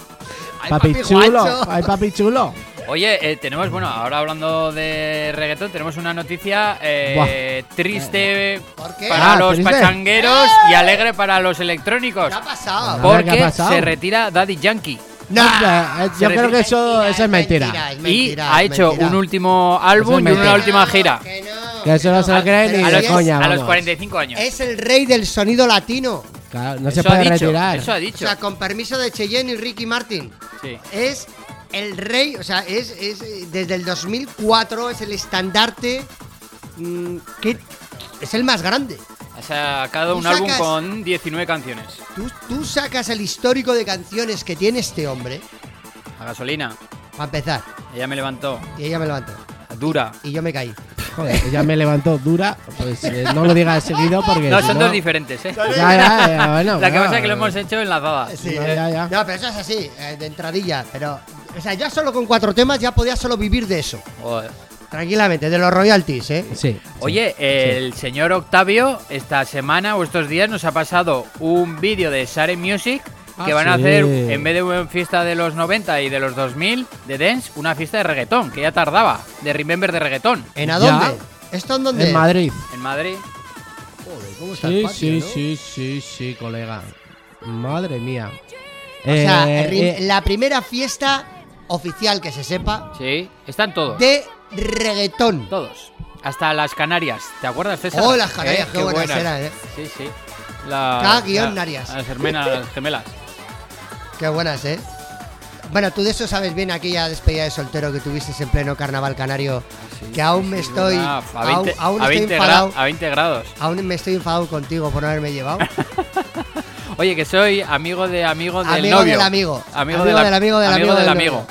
Speaker 8: Ay,
Speaker 10: papi,
Speaker 8: papi
Speaker 10: chulo.
Speaker 8: Juancho.
Speaker 10: Ay, papi chulo.
Speaker 7: Oye, eh, tenemos, bueno, ahora hablando de reggaetón, tenemos una noticia eh, triste
Speaker 8: ¿Por qué?
Speaker 7: para
Speaker 10: Ah,
Speaker 7: los
Speaker 10: triste.
Speaker 7: pachangueros y alegre para los electrónicos.
Speaker 8: ¿Qué ha pasado?
Speaker 10: Por-
Speaker 7: Porque
Speaker 10: ¿Qué ha pasado?
Speaker 7: se retira Daddy Yankee.
Speaker 8: No.
Speaker 10: Eh, Yo
Speaker 7: Se
Speaker 10: creo que eso,
Speaker 8: Mentira,
Speaker 10: eso es mentira.
Speaker 8: es
Speaker 7: y
Speaker 8: mentira,
Speaker 7: ha
Speaker 8: es
Speaker 7: hecho
Speaker 8: mentira.
Speaker 7: un último álbum y
Speaker 10: mentira.
Speaker 7: una última gira.
Speaker 8: Que no,
Speaker 10: Que eso no se lo
Speaker 7: A-
Speaker 10: cree ni
Speaker 7: a
Speaker 10: de
Speaker 7: los,
Speaker 10: coña.
Speaker 7: a los
Speaker 10: vamos.
Speaker 7: 45 años.
Speaker 8: Es el rey del sonido latino.
Speaker 10: Claro, no se
Speaker 7: Eso
Speaker 10: puede
Speaker 7: ha dicho,
Speaker 10: retirar.
Speaker 7: Eso ha
Speaker 8: O
Speaker 7: dicho.
Speaker 8: sea, con permiso de Cheyenne y Ricky Martin.
Speaker 7: Sí.
Speaker 8: Es el rey, o sea, es, es, eh, desde el 2004 es el estandarte mm, que es el más grande.
Speaker 7: Ha sacado un álbum con 19 canciones.
Speaker 8: Tú, tú sacas el histórico de canciones que tiene este hombre,
Speaker 7: A gasolina.
Speaker 8: para empezar,
Speaker 7: Ella me levantó.
Speaker 8: y ella me levantó.
Speaker 7: Dura.
Speaker 8: Y yo me caí.
Speaker 10: Joder, ella me levantó dura. Pues eh, no lo digas seguido porque.
Speaker 7: No,
Speaker 10: si
Speaker 7: son dos diferentes, ¿eh?
Speaker 10: Ya, ya, ya, bueno.
Speaker 7: La que pasa es que lo hemos hecho enlazada.
Speaker 8: Sí,
Speaker 10: Ya,
Speaker 8: eh.
Speaker 10: ya, ya.
Speaker 8: No, pero eso es así, eh, de entradilla. Pero, o sea, ya solo con cuatro temas ya podía solo vivir de eso.
Speaker 7: Joder.
Speaker 8: Tranquilamente, de los royalties, ¿eh?
Speaker 10: Sí.
Speaker 7: Oye, el señor Octavio esta semana o estos días nos ha pasado un vídeo de Sare Music que
Speaker 10: Ah,
Speaker 7: van a
Speaker 10: sí.
Speaker 7: hacer, en vez de una fiesta de los 90 y de los 2000 de dance, una fiesta de reggaetón, que ya tardaba, de Remember de reggaetón,
Speaker 8: ¿En a
Speaker 10: Ya.
Speaker 8: dónde? ¿Esto en dónde?
Speaker 10: En Madrid.
Speaker 7: en Madrid.
Speaker 8: Joder, ¿cómo está el
Speaker 10: Sí,
Speaker 8: patio,
Speaker 10: sí,
Speaker 8: no?
Speaker 10: sí, sí, sí, colega. Madre mía.
Speaker 8: O sea,
Speaker 10: Eh, eh,
Speaker 8: la primera fiesta oficial que se sepa
Speaker 7: Sí, están todos.
Speaker 8: de reggaetón.
Speaker 7: Todos. Hasta las Canarias. ¿Te acuerdas, César?
Speaker 8: Oh, las Canarias, qué buenas
Speaker 7: buenas.
Speaker 8: eran, eh.
Speaker 7: Sí, sí. La,
Speaker 8: guion.
Speaker 7: Las hermanas las gemelas.
Speaker 8: Qué buenas, ¿eh? Bueno, tú de eso sabes bien aquella despedida de soltero que tuviste en pleno carnaval canario. que aún me estoy.
Speaker 7: A
Speaker 8: aún
Speaker 7: 20,
Speaker 8: aún
Speaker 7: a
Speaker 8: estoy
Speaker 7: 20
Speaker 8: enfadado.
Speaker 7: a 20 grados.
Speaker 8: Aún me estoy enfadado contigo por no haberme llevado.
Speaker 7: Oye, que soy amigo de amigo del
Speaker 8: amigo
Speaker 7: novio.
Speaker 8: del amigo.
Speaker 7: Amigo,
Speaker 8: del amigo del amigo
Speaker 7: del amigo.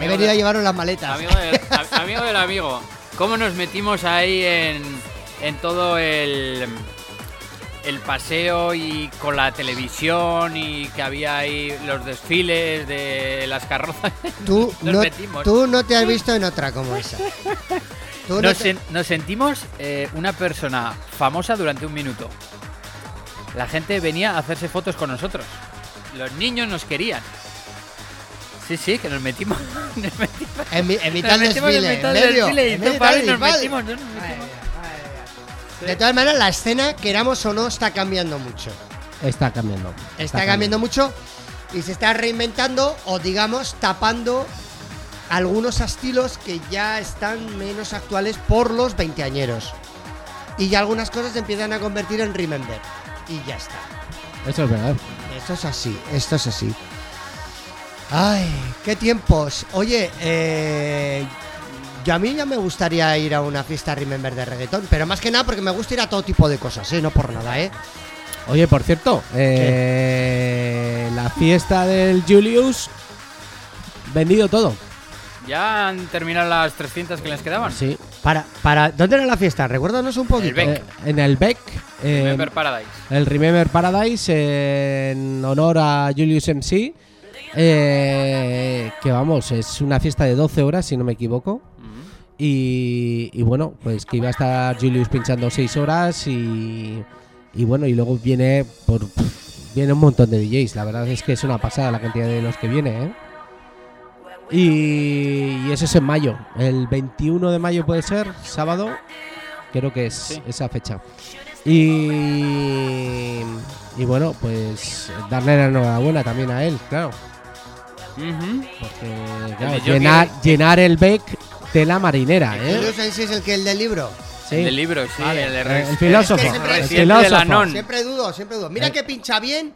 Speaker 8: He venido a llevaros las maletas.
Speaker 7: Amigo del, amigo del amigo. ¿Cómo nos metimos ahí en, en todo el, el paseo y con la televisión y que había ahí los desfiles de las carrozas?
Speaker 8: Tú
Speaker 7: Nos
Speaker 8: no,
Speaker 7: metimos.
Speaker 8: tú no te has visto en otra como esa. Tú no
Speaker 7: Nos,
Speaker 8: te-
Speaker 7: sen- nos sentimos eh, una persona famosa durante un minuto. La gente venía a hacerse fotos con nosotros. Los niños nos querían. Sí, sí, que nos metimos. nos metimos
Speaker 8: En, mi- en mitad
Speaker 7: nos en
Speaker 8: desfile.
Speaker 7: mitad
Speaker 8: en
Speaker 7: del
Speaker 8: medio,
Speaker 7: desfile y
Speaker 8: en
Speaker 7: no
Speaker 8: mitad
Speaker 7: y nos
Speaker 8: desfile.
Speaker 7: metimos, ¿no? Nos metimos.
Speaker 8: De todas maneras, la escena, queramos o no, está cambiando mucho.
Speaker 10: Está cambiando.
Speaker 8: Está cambiando mucho y se está reinventando o, digamos, tapando algunos estilos que ya están menos actuales por los veinteañeros. Y ya algunas cosas se empiezan a convertir en remember. Y ya está.
Speaker 10: Eso es verdad.
Speaker 8: Esto es así, esto es así. Ay, qué tiempos. Oye, eh, yo a mí ya me gustaría ir a una fiesta Remember de reggaetón, pero más que nada porque me gusta ir a todo tipo de cosas, ¿eh? No por nada, ¿eh?
Speaker 10: Oye, por cierto, eh, la fiesta del Julius, vendido todo.
Speaker 7: ¿Ya han terminado las 300 que les quedaban?
Speaker 10: Sí.
Speaker 8: Para, para, ¿Dónde era la fiesta? Recuérdanos un poquito.
Speaker 7: Beck.
Speaker 10: Eh, en el Beck. eh,
Speaker 7: Remember Paradise.
Speaker 10: el Remember Paradise en honor a Julius MC. eh, que vamos, es una fiesta de 12 horas, si no me equivoco. Y, y bueno, pues que iba a estar Julius pinchando 6 horas y, y bueno, y luego viene por viene un montón de DJs. La verdad es que es una pasada la cantidad de los que viene, ¿eh? Y, y eso es en mayo. El 21 de mayo puede ser, sábado. Creo que es
Speaker 7: Sí.
Speaker 10: esa fecha. Y, y bueno, pues darle la enhorabuena también a él, claro. Porque claro, llenar, llenar el Beck de la marinera, ¿eh?
Speaker 8: Julius en sí es el que el del libro.
Speaker 10: Sí.
Speaker 7: El del libro, sí.
Speaker 8: Vale.
Speaker 7: el,
Speaker 10: Eh, el filósofo.
Speaker 8: Es que siempre-
Speaker 10: el
Speaker 7: de la
Speaker 10: filósofo.
Speaker 7: non.
Speaker 8: Siempre dudo, siempre dudo. Mira
Speaker 10: Eh.
Speaker 8: que pincha bien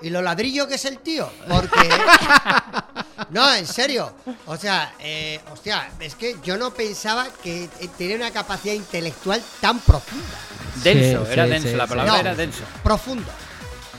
Speaker 8: y lo ladrillo que es el tío. Porque. no, en serio. O sea, eh, hostia, es que yo no pensaba que eh, tenía una capacidad intelectual tan profunda.
Speaker 7: Denso,
Speaker 10: Sí,
Speaker 7: era
Speaker 10: sí,
Speaker 7: denso,
Speaker 10: sí,
Speaker 7: la palabra
Speaker 8: No.
Speaker 7: era denso.
Speaker 8: Profundo.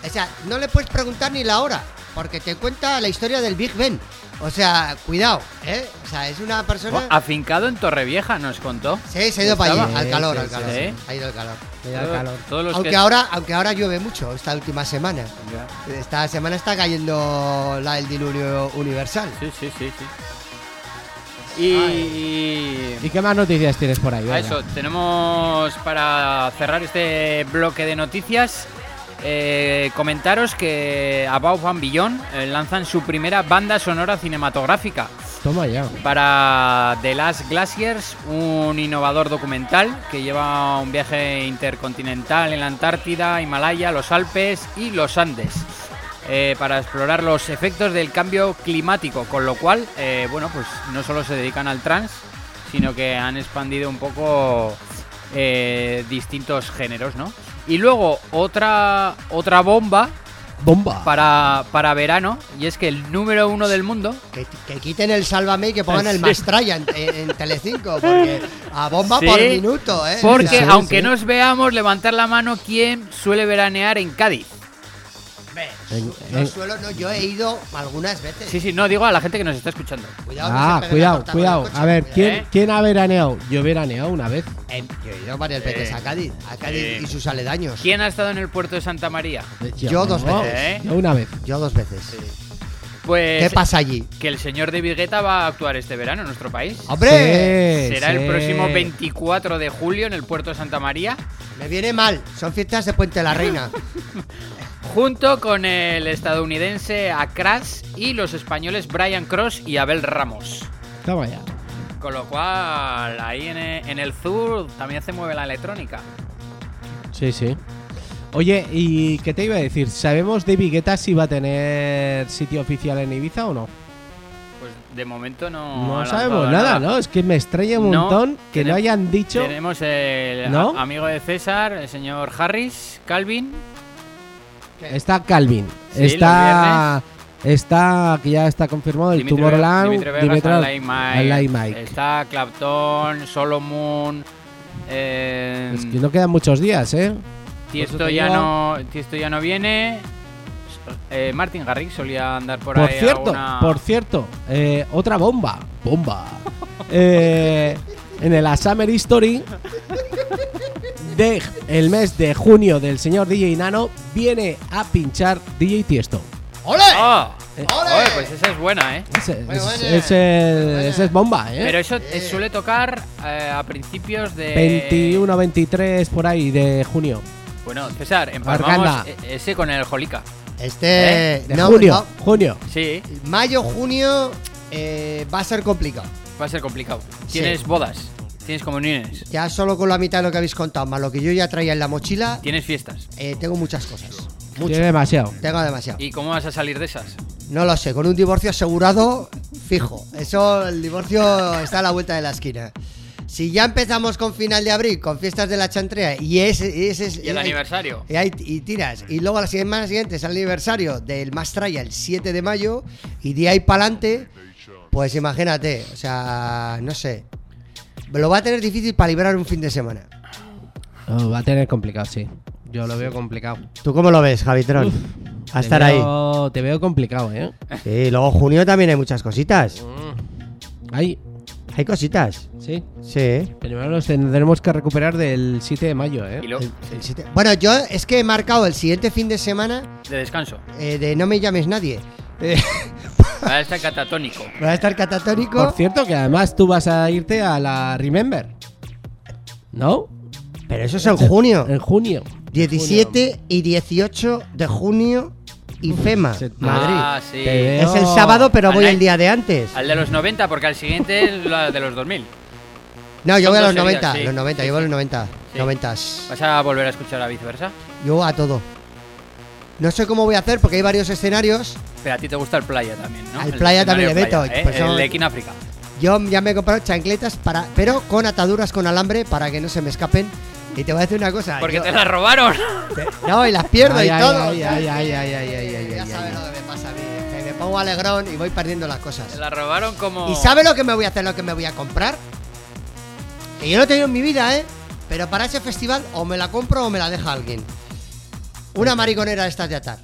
Speaker 8: O sea, no le puedes preguntar ni la hora. Porque te cuenta la historia del Big Ben. O sea, cuidado, ¿eh? O sea, es una persona.
Speaker 7: Afincado en Torrevieja, nos contó.
Speaker 8: Sí, se ha ido para allí, al calor, al calor.
Speaker 7: sí.
Speaker 8: Ha ido al calor.
Speaker 10: Me da el calor.
Speaker 7: Todos los
Speaker 8: Aunque
Speaker 7: que...
Speaker 8: ahora, aunque ahora llueve mucho esta última semana.
Speaker 7: Ya.
Speaker 8: Esta semana está cayendo la del diluvio universal.
Speaker 7: Sí, sí, sí, sí. Y...
Speaker 10: ¿Y qué más noticias tienes por ahí?
Speaker 7: A
Speaker 10: Venga.
Speaker 7: eso, tenemos para cerrar este bloque de noticias. Eh, comentaros que Above and Beyond eh, lanzan su primera banda sonora cinematográfica
Speaker 10: Toma ya.
Speaker 7: para The Last Glaciers, un innovador documental que lleva un viaje intercontinental en la Antártida, Himalaya, los Alpes y los Andes. eh, para explorar los efectos del cambio climático, con lo cual, bueno, pues no solo se dedican al trans, sino que han expandido un poco distintos géneros, ¿no? Y luego otra otra bomba
Speaker 10: Bomba.
Speaker 7: para, para verano, y es que el número uno del mundo
Speaker 8: Que, que quiten el Sálvame y que pongan el. Mastraya en, en, Telecinco, porque a bomba
Speaker 7: Sí,
Speaker 8: por minuto, ¿eh?
Speaker 7: Porque
Speaker 8: O sea,
Speaker 7: aunque
Speaker 10: sí.
Speaker 7: nos veamos, levantar la mano quién suele veranear en Cádiz.
Speaker 10: En-
Speaker 8: suelo, no, yo he ido algunas veces.
Speaker 7: Sí, sí, no, digo a la gente que nos está escuchando.
Speaker 8: Cuidado,
Speaker 10: Ah, cuidado,
Speaker 8: con
Speaker 10: cuidado.
Speaker 8: coche,
Speaker 10: A ver,
Speaker 8: cuidado.
Speaker 10: ¿quién,
Speaker 7: ¿eh?
Speaker 10: ¿quién ha veraneado? Yo he veraneado una vez.
Speaker 8: Eh, yo he ido varias veces a Cádiz, a Cádiz
Speaker 7: Sí.
Speaker 8: y sus aledaños.
Speaker 7: ¿Quién ha estado en el puerto de Santa María?
Speaker 8: Yo dos
Speaker 10: no,
Speaker 8: veces.
Speaker 7: ¿Eh?
Speaker 10: Yo una vez.
Speaker 8: Yo dos veces.
Speaker 7: Pues
Speaker 8: ¿Qué pasa allí?
Speaker 7: que el señor David Guetta va a actuar este verano en nuestro país.
Speaker 8: ¡Hombre!
Speaker 10: Sí,
Speaker 7: Será el
Speaker 10: sí.
Speaker 7: próximo 24 de julio en el puerto de Santa María,
Speaker 8: Me viene mal, son fiestas de Puente la Reina.
Speaker 7: junto con el estadounidense Acras y los españoles Brian Cross y Abel Ramos.
Speaker 10: Toma ya.
Speaker 7: Con lo cual, ahí en el sur también se mueve la electrónica.
Speaker 10: Sí, sí. Oye, ¿y qué te iba a decir? ¿Sabemos David Guetta si va a tener sitio oficial en Ibiza o no?
Speaker 7: Pues de momento no.
Speaker 10: No, sabemos nada, ¿no? Es que me extraña un
Speaker 7: No,
Speaker 10: montón que no hayan dicho.
Speaker 7: Tenemos el amigo de César, el señor Harris, Calvin.
Speaker 10: Está Calvin.
Speaker 7: Sí,
Speaker 10: está. Está. Que ya está confirmado el
Speaker 7: Dimitri
Speaker 10: Tomorrowland.
Speaker 7: Dimitri Vegas,
Speaker 10: Dimitri-
Speaker 7: Alain Mike,
Speaker 10: Alain Mike.
Speaker 7: Está Clapton, Solomon. Eh,
Speaker 10: Es que no quedan muchos días, ¿eh?
Speaker 7: Tiesto, ya no, Tiesto ya no viene. Eh, Martin Garrix solía andar por,
Speaker 10: Por
Speaker 7: ahí.
Speaker 10: cierto,
Speaker 7: alguna-
Speaker 10: por cierto, eh, otra bomba. Bomba. Eh, en el A Summer History de el mes de junio del señor DJ Nano viene a pinchar DJ Tiesto.
Speaker 8: ¡Ole!
Speaker 7: ¡Oh!
Speaker 8: ¡Ole!
Speaker 7: Oye, pues esa es buena, ¿eh?
Speaker 10: Ese,
Speaker 8: Muy
Speaker 10: es,
Speaker 8: buena.
Speaker 10: ese- ese es bomba, ¿eh?
Speaker 7: Pero eso eh, suele tocar eh, a principios de.
Speaker 10: 21, 23 por ahí de junio.
Speaker 7: Bueno, César, empalmamos e- ese con el Jolica.
Speaker 8: Este.
Speaker 10: De
Speaker 8: no,
Speaker 10: junio, junio.
Speaker 7: Sí,
Speaker 8: mayo, junio eh, va a ser complicado.
Speaker 7: va a ser complicado.
Speaker 8: Sí.
Speaker 7: Tienes bodas, tienes comuniones,
Speaker 8: Ya solo con la mitad de lo que habéis contado, más lo que yo ya traía en la mochila,
Speaker 7: tienes fiestas.
Speaker 8: eh, tengo muchas cosas. Mucho.
Speaker 10: Tiene demasiado.
Speaker 8: Tengo demasiado.
Speaker 7: ¿Y cómo vas a salir de esas?
Speaker 8: No lo sé, con un divorcio asegurado, fijo. Eso, el divorcio está a la vuelta de la esquina. si ya empezamos con final de abril, con fiestas de la chantrea, y ese, ese es.
Speaker 7: Y el aniversario.
Speaker 8: Y, tiras. Y luego la semana siguiente es el aniversario del Mastraya el 7 de mayo. Y de ahí para adelante, pues imagínate. O sea, no sé. Lo va a tener difícil para librar un fin de semana.
Speaker 10: Oh, va a tener complicado, sí. Yo lo veo complicado.
Speaker 8: ¿Tú cómo lo ves, Javitron? A estar ahí.
Speaker 10: Te veo complicado, ¿eh?
Speaker 8: Sí, luego junio también hay muchas cositas.
Speaker 10: Ahí,
Speaker 8: Hay cositas.
Speaker 10: sí.
Speaker 8: Sí.
Speaker 10: Primero nos tendremos que recuperar del 7 de mayo, ¿eh?
Speaker 7: Y lo,
Speaker 8: El- el siete- Bueno, yo es que he marcado el siguiente fin de semana
Speaker 7: de descanso.
Speaker 8: eh, de No me llames nadie. Eh,
Speaker 7: Va a estar catatónico.
Speaker 8: va a estar catatónico.
Speaker 10: Por cierto, que además tú vas a irte a la Remember. ¿No?
Speaker 8: Pero eso es en junio.
Speaker 10: En junio.
Speaker 8: 17 y 18 de junio y FEMA,
Speaker 10: Se-
Speaker 8: Madrid.
Speaker 7: Ah, sí.
Speaker 8: Es el sábado, pero
Speaker 7: Al
Speaker 8: voy el día de antes.
Speaker 7: Al de los 90, porque al siguiente es la de los 2000.
Speaker 8: No, yo voy a los 90,
Speaker 7: seguidas, sí.
Speaker 8: los 90,
Speaker 7: Sí,
Speaker 8: yo voy a los 90.
Speaker 7: Sí.
Speaker 8: 90.
Speaker 7: ¿Vas a volver a escuchar a viceversa?
Speaker 8: Yo a todo. No sé cómo voy a hacer porque hay varios escenarios.
Speaker 7: Pero a ti te gusta el playa también, ¿no?
Speaker 8: Al
Speaker 7: El
Speaker 8: playa también le meto,
Speaker 7: playa, ¿eh?
Speaker 8: pues son-
Speaker 7: El de Equináfrica.
Speaker 8: Yo ya me he comprado chancletas para, pero con ataduras con alambre para que no se me escapen. Y te voy a decir una cosa.
Speaker 7: Porque
Speaker 8: yo-
Speaker 7: te la robaron.
Speaker 8: no, y las pierdo
Speaker 10: Ay,
Speaker 8: y
Speaker 10: ay,
Speaker 8: todo.
Speaker 10: ay, ay, ay, ay, ay, ay, ay,
Speaker 8: ya sabes lo que me pasa a mí. Que me pongo alegrón y voy perdiendo las cosas.
Speaker 7: Te la robaron como.
Speaker 8: ¿Y sabe lo que me voy a hacer, lo que me voy a comprar? Que yo no he tenido en mi vida, ¿eh? Pero para ese festival o me la compro o me la deja alguien. Una mariconera de estas de atar.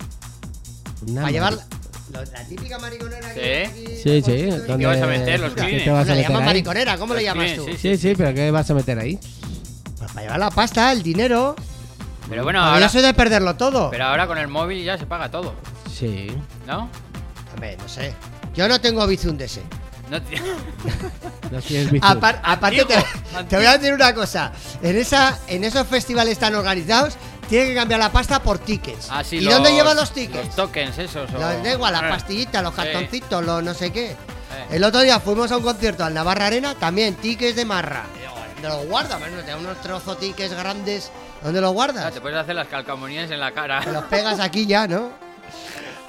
Speaker 10: Una
Speaker 8: Para llevar
Speaker 10: mari-
Speaker 8: la, la típica mariconera que
Speaker 7: Sí.
Speaker 10: Sí, sí.
Speaker 8: bolsito y-
Speaker 10: ¿dónde-
Speaker 7: vas a meter? Los
Speaker 10: ¿Qué te vas a
Speaker 8: Le
Speaker 10: meter
Speaker 8: llaman
Speaker 10: ahí?
Speaker 8: mariconera, ¿cómo le llamas tú?
Speaker 7: clines,
Speaker 10: Sí, sí, pero ¿qué vas a meter ahí?
Speaker 8: Pues para llevar la pasta, el dinero.
Speaker 7: Pero bueno, ahora.
Speaker 8: yo soy de perderlo todo.
Speaker 7: Pero ahora con el móvil ya se paga todo,
Speaker 10: Sí.
Speaker 7: ¿no?
Speaker 8: Hombre, no sé. Yo no tengo Bizum de ese.
Speaker 7: No ti-
Speaker 10: No tienes visto.
Speaker 8: Apar- aparte, te,
Speaker 7: Antiguo,
Speaker 8: te voy a decir una cosa. En, esa, en esos festivales tan organizados, tienen que cambiar la pasta por tickets.
Speaker 7: Ah, sí,
Speaker 8: ¿Y
Speaker 7: los-
Speaker 8: dónde llevan los tickets?
Speaker 7: Los tokens esos. o-
Speaker 8: Los, da igual, las
Speaker 7: Eh,
Speaker 8: pastillitas, los
Speaker 7: sí.
Speaker 8: cartoncitos, los no sé qué.
Speaker 7: Eh.
Speaker 8: El otro día fuimos a un concierto al Navarra Arena, también tickets de marra. ¿Dónde los guardas? Bueno, te da unos trozos tickets grandes. ¿Dónde los
Speaker 7: Ah,
Speaker 8: guardas?
Speaker 7: te puedes hacer las calcamonías en la cara.
Speaker 8: Te los pegas aquí ya, ¿no?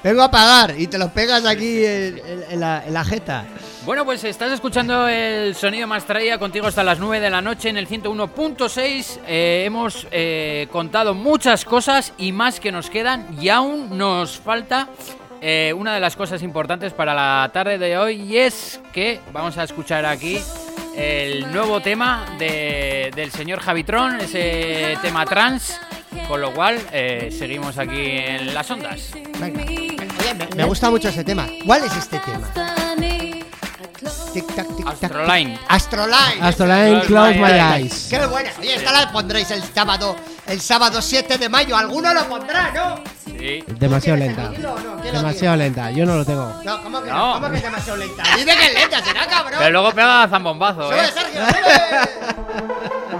Speaker 8: Vengo a pagar y te los pegas aquí en, en- en la, en la jeta.
Speaker 7: Bueno, pues estás escuchando el sonido más traía contigo hasta las 9 de la noche en el 101.6. Eh, hemos eh, contado muchas cosas y más que nos quedan y aún nos falta eh, una de las cosas importantes para la tarde de hoy y es que vamos a escuchar aquí el nuevo tema de- del señor Javitron, ese tema trans, con lo cual seguimos aquí en las ondas.
Speaker 8: Me gusta mucho ese tema. ¿Cuál es este tema? Tic tac, tic tac.
Speaker 7: Astroline.
Speaker 8: Astroline.
Speaker 10: Astroline, close my eyes.
Speaker 8: Qué buena. Oye, esta la pondréis el sábado, el sábado 7 de mayo. Alguno lo pondrá, ¿no?
Speaker 7: Sí.
Speaker 10: Demasiado
Speaker 8: ¿Tienes
Speaker 10: lenta. Demasiado lenta. Yo no lo tengo.
Speaker 8: No, ¿cómo que no?
Speaker 7: No.
Speaker 8: ¿Cómo que es demasiado lenta? Dice que es lenta, será cabrón.
Speaker 7: Pero luego pega zambombazo,
Speaker 8: Sube,
Speaker 7: ¿eh?
Speaker 8: Sergio, sube.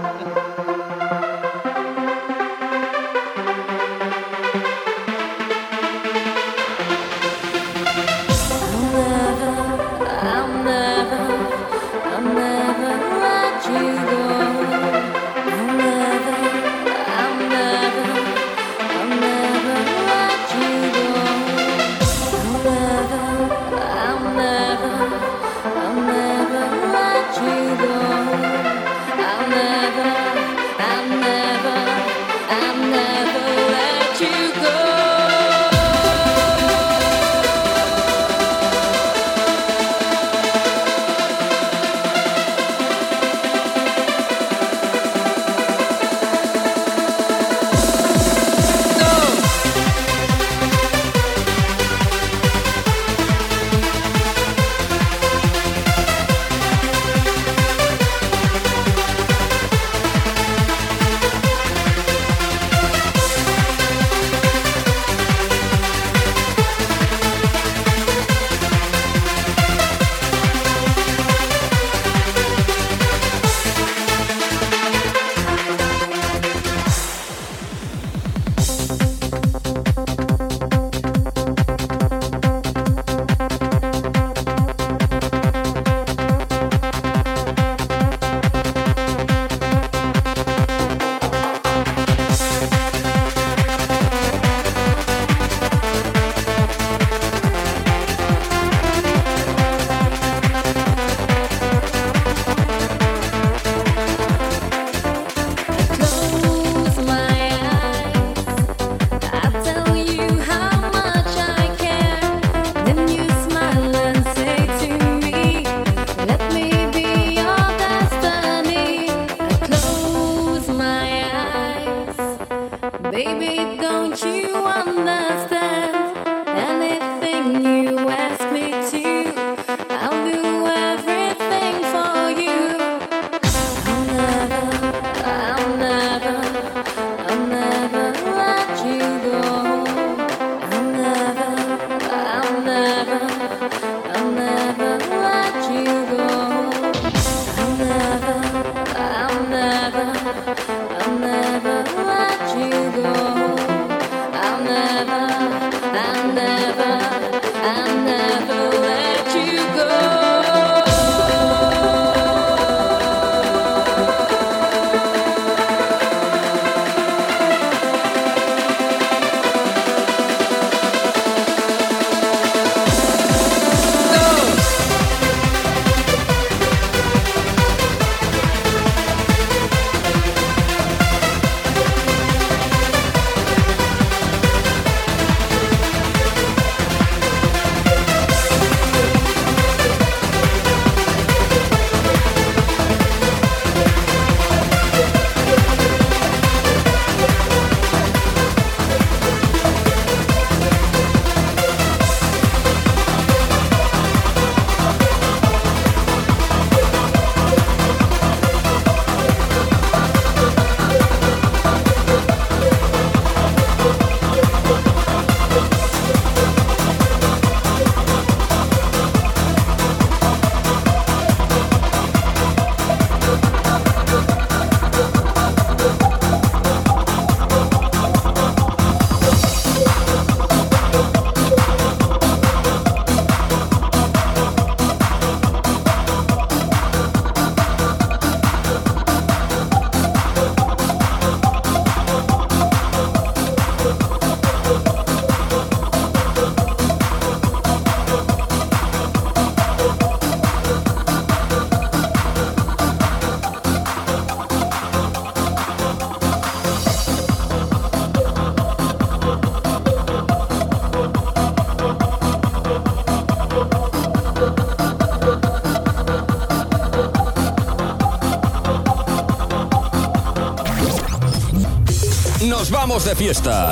Speaker 9: vamos de fiesta.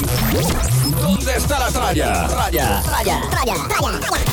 Speaker 9: ¿Dónde está la tralla? Tralla.
Speaker 13: Tralla, tralla, tralla,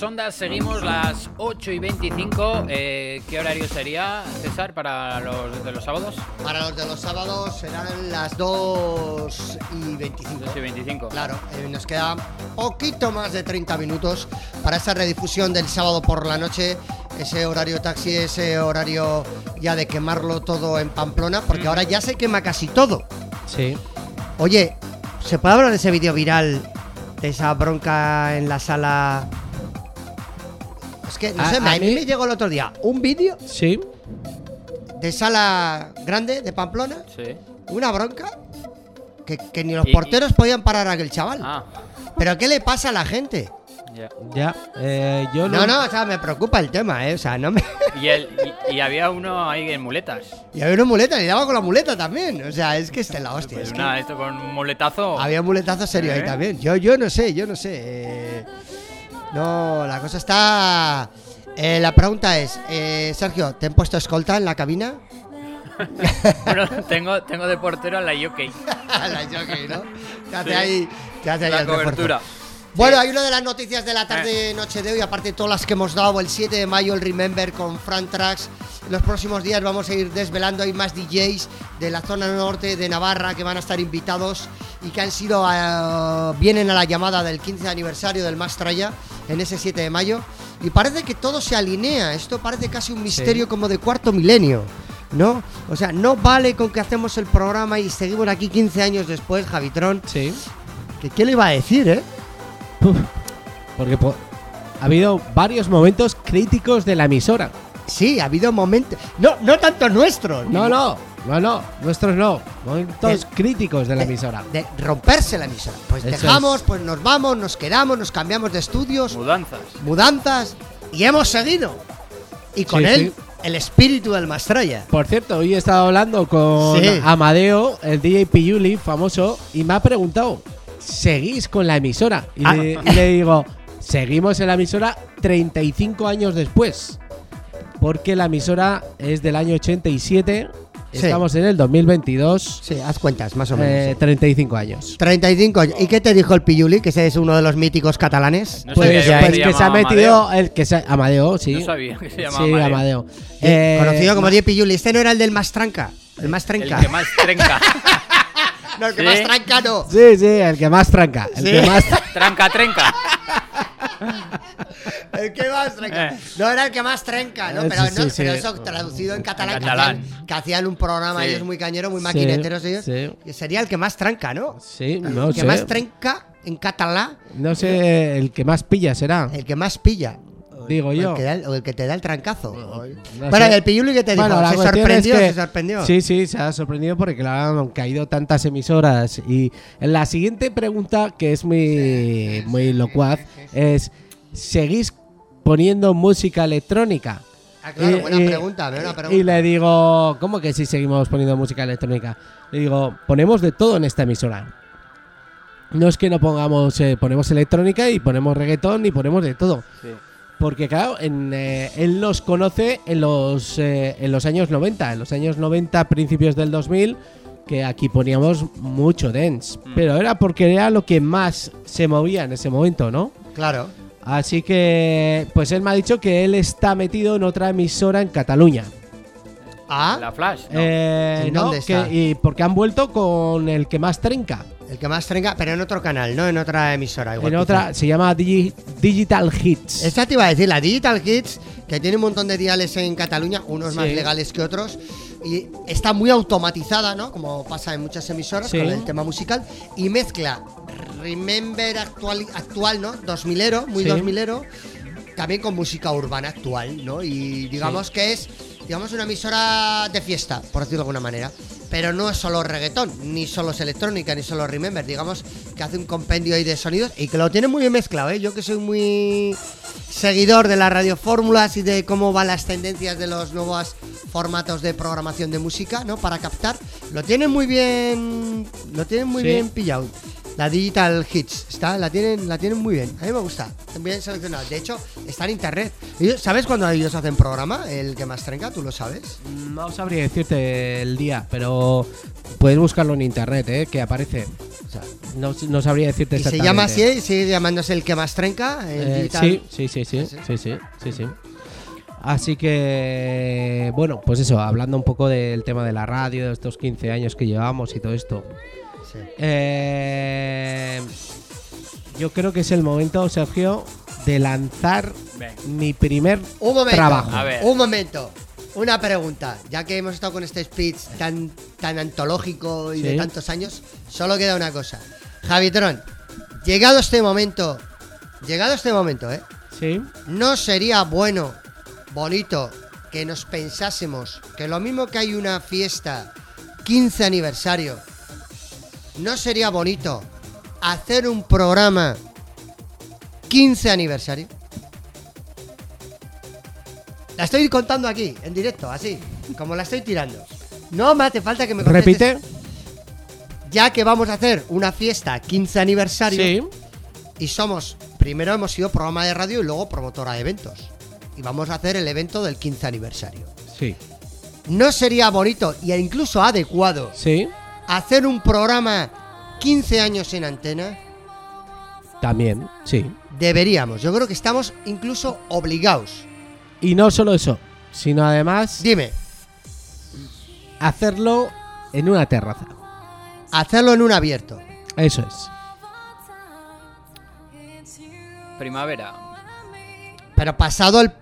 Speaker 7: las ondas seguimos las 8 y 25. Eh, ¿Qué horario sería, César, para los de los sábados?
Speaker 8: Para los de los sábados serán las 2 y 25.
Speaker 7: 2 y 25.
Speaker 8: Claro, eh, nos queda poquito más de 30 minutos para esa redifusión del sábado por la noche, ese horario taxi, ese horario ya de quemarlo todo en Pamplona, porque ahora ya se quema casi todo.
Speaker 10: Sí.
Speaker 8: Oye, ¿se puede hablar de ese vídeo viral, de esa bronca en la sala? Que, no
Speaker 10: A-
Speaker 8: sé,
Speaker 10: a
Speaker 8: a, mí
Speaker 10: mí-
Speaker 8: me llegó el otro día un vídeo
Speaker 10: Sí.
Speaker 8: de sala grande de Pamplona,
Speaker 7: Sí.
Speaker 8: una bronca, que, que ni los
Speaker 7: Y-
Speaker 8: porteros podían parar a aquel chaval.
Speaker 7: Ah,
Speaker 8: ¿Pero qué le pasa a la gente?
Speaker 7: ya.
Speaker 10: Ya. eh, yo
Speaker 8: No, no, o sea, me preocupa el tema, ¿eh? O sea, no me...
Speaker 7: Y, el, y, y había uno ahí en muletas.
Speaker 8: Y había una muleta, y daba con la muleta también. O sea, es que es de la hostia.
Speaker 7: Pues
Speaker 8: es que
Speaker 7: esto con un muletazo.
Speaker 8: Había un muletazo serio ahí
Speaker 7: ¿Eh?
Speaker 8: también. Yo, yo no sé, yo no sé. eh, No, la cosa está... Eh, la pregunta es, eh, Sergio, ¿te han puesto escolta en la cabina?
Speaker 7: Bueno, tengo, tengo de portero a la Yokey.
Speaker 8: la jockey, ¿no? Te hace
Speaker 7: Sí.
Speaker 8: ahí, te hace ahí
Speaker 7: La
Speaker 8: el refuerzo. Bueno, hay una de las noticias de la tarde noche de hoy, aparte de todas las que hemos dado, el 7 de mayo el Remember con Frank Tracks. En los próximos días vamos a ir desvelando, hay más DJs de la zona norte de Navarra que van a estar invitados y que han sido, eh, vienen a la llamada del 15 aniversario del Mastraya en ese 7 de mayo. Y parece que todo se alinea, esto parece casi un misterio como de cuarto milenio. ¿No? O sea, no vale con que hacemos el programa y seguimos aquí 15 años después, Javitron.
Speaker 10: Sí.
Speaker 8: Que quién le iba a decir, ¿eh?
Speaker 10: Porque po- ha habido varios momentos críticos de la emisora.
Speaker 8: Sí, ha habido momentos. No, no tanto nuestros.
Speaker 10: No, no, no, no, nuestros no. Momentos
Speaker 8: De-
Speaker 10: críticos de la emisora.
Speaker 8: De romperse la emisora. Pues
Speaker 10: Eso
Speaker 8: dejamos,
Speaker 10: es.
Speaker 8: pues nos vamos, nos quedamos, nos cambiamos de estudios,
Speaker 7: Mudanzas.
Speaker 8: mudanzas y hemos seguido. Y con
Speaker 10: Sí,
Speaker 8: él,
Speaker 10: sí.
Speaker 8: el espíritu del Mastraya.
Speaker 10: Por cierto, hoy he estado hablando con
Speaker 8: Sí.
Speaker 10: Amadeo, el DJ Piuli, famoso, y me ha preguntado, ¿seguís con la emisora? Y,
Speaker 8: Ah.
Speaker 10: le, y le digo, seguimos en la emisora 35 años después. Porque la emisora es del año 87,
Speaker 8: Sí.
Speaker 10: estamos en el 2022,
Speaker 8: Sí, haz cuentas, más o menos.
Speaker 10: eh,
Speaker 8: sí.
Speaker 10: 35 años.
Speaker 8: 35 años. ¿Y qué te dijo el Piyuli? Que ese es uno de los míticos catalanes.
Speaker 7: No
Speaker 10: Pues,
Speaker 7: sabía
Speaker 10: pues
Speaker 7: que se
Speaker 10: que se ha metido
Speaker 7: Amadeo.
Speaker 10: el que se Amadeo, sí.
Speaker 7: No sabía que se llamaba
Speaker 10: Sí,
Speaker 7: Amadeo.
Speaker 10: Amadeo. Eh,
Speaker 8: Conocido como Die Piyuli. Este no era el del más tranca. El más trenca.
Speaker 7: El que más trenca.
Speaker 8: No, el que
Speaker 7: Sí.
Speaker 8: más tranca no.
Speaker 10: Sí, sí, el que más tranca. El
Speaker 8: Sí.
Speaker 10: que más
Speaker 7: Tranca, trenca.
Speaker 8: El que más trenca.
Speaker 7: Eh.
Speaker 8: No era el que más trenca, ¿no?
Speaker 10: Eh,
Speaker 8: Pero,
Speaker 10: sí,
Speaker 8: no,
Speaker 10: sí,
Speaker 8: pero eso traducido en catalán,
Speaker 7: En
Speaker 8: que hacían- Que, hacían, un programa
Speaker 7: Sí.
Speaker 8: ellos muy cañero, muy
Speaker 10: Sí,
Speaker 8: maquineteros ellos.
Speaker 10: sí.
Speaker 8: Y sería el que más tranca, ¿no?
Speaker 10: Sí, no
Speaker 8: el que
Speaker 10: sé.
Speaker 8: más trenca en catalán,
Speaker 10: No sé, el que más pilla será.
Speaker 8: el que más pilla.
Speaker 10: Digo
Speaker 8: O
Speaker 10: yo.
Speaker 8: el que, da el, o el que te da el trancazo.
Speaker 10: No
Speaker 8: bueno,
Speaker 10: sé.
Speaker 8: y el Piyuli que te dijo,
Speaker 10: Bueno, la
Speaker 8: se sorprendió,
Speaker 10: es que-
Speaker 8: se sorprendió.
Speaker 10: Sí, sí, se ha sorprendido porque claro, han caído tantas emisoras. Y la siguiente pregunta, que es muy, muy locuaz, es: ¿seguís poniendo música electrónica?
Speaker 8: Ah, claro,
Speaker 10: Y-
Speaker 8: buena
Speaker 10: y-
Speaker 8: pregunta, buena
Speaker 10: y-
Speaker 8: pregunta.
Speaker 10: Y le digo, ¿cómo que si seguimos poniendo música electrónica? Le digo, ponemos de todo en esta emisora. No es que no pongamos, eh, ponemos electrónica y ponemos reggaetón y ponemos de todo. Porque claro, en, eh, él nos conoce en los, eh, en los años 90, en los años 90, principios del 2000, que aquí poníamos mucho dance. Pero era porque era lo que más se movía en ese momento, ¿no?
Speaker 8: Claro.
Speaker 10: Así que, pues él me ha dicho que él está metido en otra emisora en Cataluña.
Speaker 8: Ah,
Speaker 7: La Flash. no.
Speaker 10: Eh,
Speaker 8: ¿En
Speaker 10: no,
Speaker 8: dónde está?
Speaker 10: que- y porque han vuelto con el que más trenca.
Speaker 8: El que más trenca, pero en otro canal, no en otra emisora. Igual
Speaker 10: en
Speaker 8: quizá.
Speaker 10: otra, se llama Digi- Digital Hits.
Speaker 8: Esta te iba a decir, la Digital Kids, que tiene un montón de diales en Cataluña, unos más legales que otros, y está muy automatizada, ¿no? Como pasa en muchas emisoras
Speaker 10: Sí.
Speaker 8: con el tema musical, y mezcla Remember actual, actual ¿no? 2000ero, muy
Speaker 10: Sí.
Speaker 8: 2000ero, también con música urbana actual, ¿no? Y digamos que es, digamos, una emisora de fiesta, por decirlo de alguna manera. Pero no es solo reggaetón, ni solo es electrónica, ni solo Remember. Digamos que hace un compendio ahí de sonidos y que lo tiene muy bien mezclado, ¿eh? Yo que soy muy seguidor de las radiofórmulas y de cómo van las tendencias de los nuevos formatos de programación de música, ¿no? Para captar. Lo tienen muy bien. Lo tienen muy
Speaker 10: Sí.
Speaker 8: bien pillado. La Digital Hits, está, la tienen, la tienen muy bien. A mí me gusta, bien seleccionado. De hecho, está en internet. Ellos- ¿Sabes cuando ellos hacen programa? El que más trenca, ¿tú lo sabes?
Speaker 10: No sabría decirte el día, pero puedes buscarlo en internet, ¿eh? que aparece. O sea, no, no sabría decirte
Speaker 8: Y se
Speaker 10: exactamente.
Speaker 8: llama así, sigue llamándose el que más trenca. El
Speaker 10: Eh,
Speaker 8: Digital.
Speaker 10: sí, sí, sí, sí, sí, sí, sí, sí. Así que, bueno, pues eso, hablando un poco del tema de la radio, de estos 15 años que llevamos y todo esto.
Speaker 8: Sí.
Speaker 10: Eh, yo creo que es el momento, Sergio, de lanzar mi primer
Speaker 8: Un momento.
Speaker 10: trabajo.
Speaker 7: A ver.
Speaker 8: Un momento. Una pregunta. Ya que hemos estado con este speech tan, tan antológico y de tantos años, solo queda una cosa. Javitron, llegado este momento, llegado este momento, ¿eh?
Speaker 10: Sí,
Speaker 8: ¿No sería bueno, bonito, que nos pensásemos que lo mismo que hay una fiesta 15 aniversario, no sería bonito hacer un programa 15 aniversario? La estoy contando aquí, en directo, así, como la estoy tirando. No me hace falta que me contestes.
Speaker 10: repite.
Speaker 8: Ya que vamos a hacer una fiesta 15 aniversario
Speaker 10: Sí,
Speaker 8: y somos, primero hemos sido programa de radio y luego promotora de eventos. Y vamos a hacer el evento del 15 aniversario.
Speaker 10: sí.
Speaker 8: ¿no sería bonito e incluso adecuado
Speaker 10: Sí,
Speaker 8: hacer un programa 15 años en antena?
Speaker 10: también, sí.
Speaker 8: Deberíamos, yo creo que estamos incluso obligados.
Speaker 10: Y no solo eso, sino además
Speaker 8: Dime,
Speaker 10: hacerlo en una terraza.
Speaker 8: hacerlo en un abierto.
Speaker 10: Eso es.
Speaker 7: Primavera.
Speaker 8: Pero pasado el...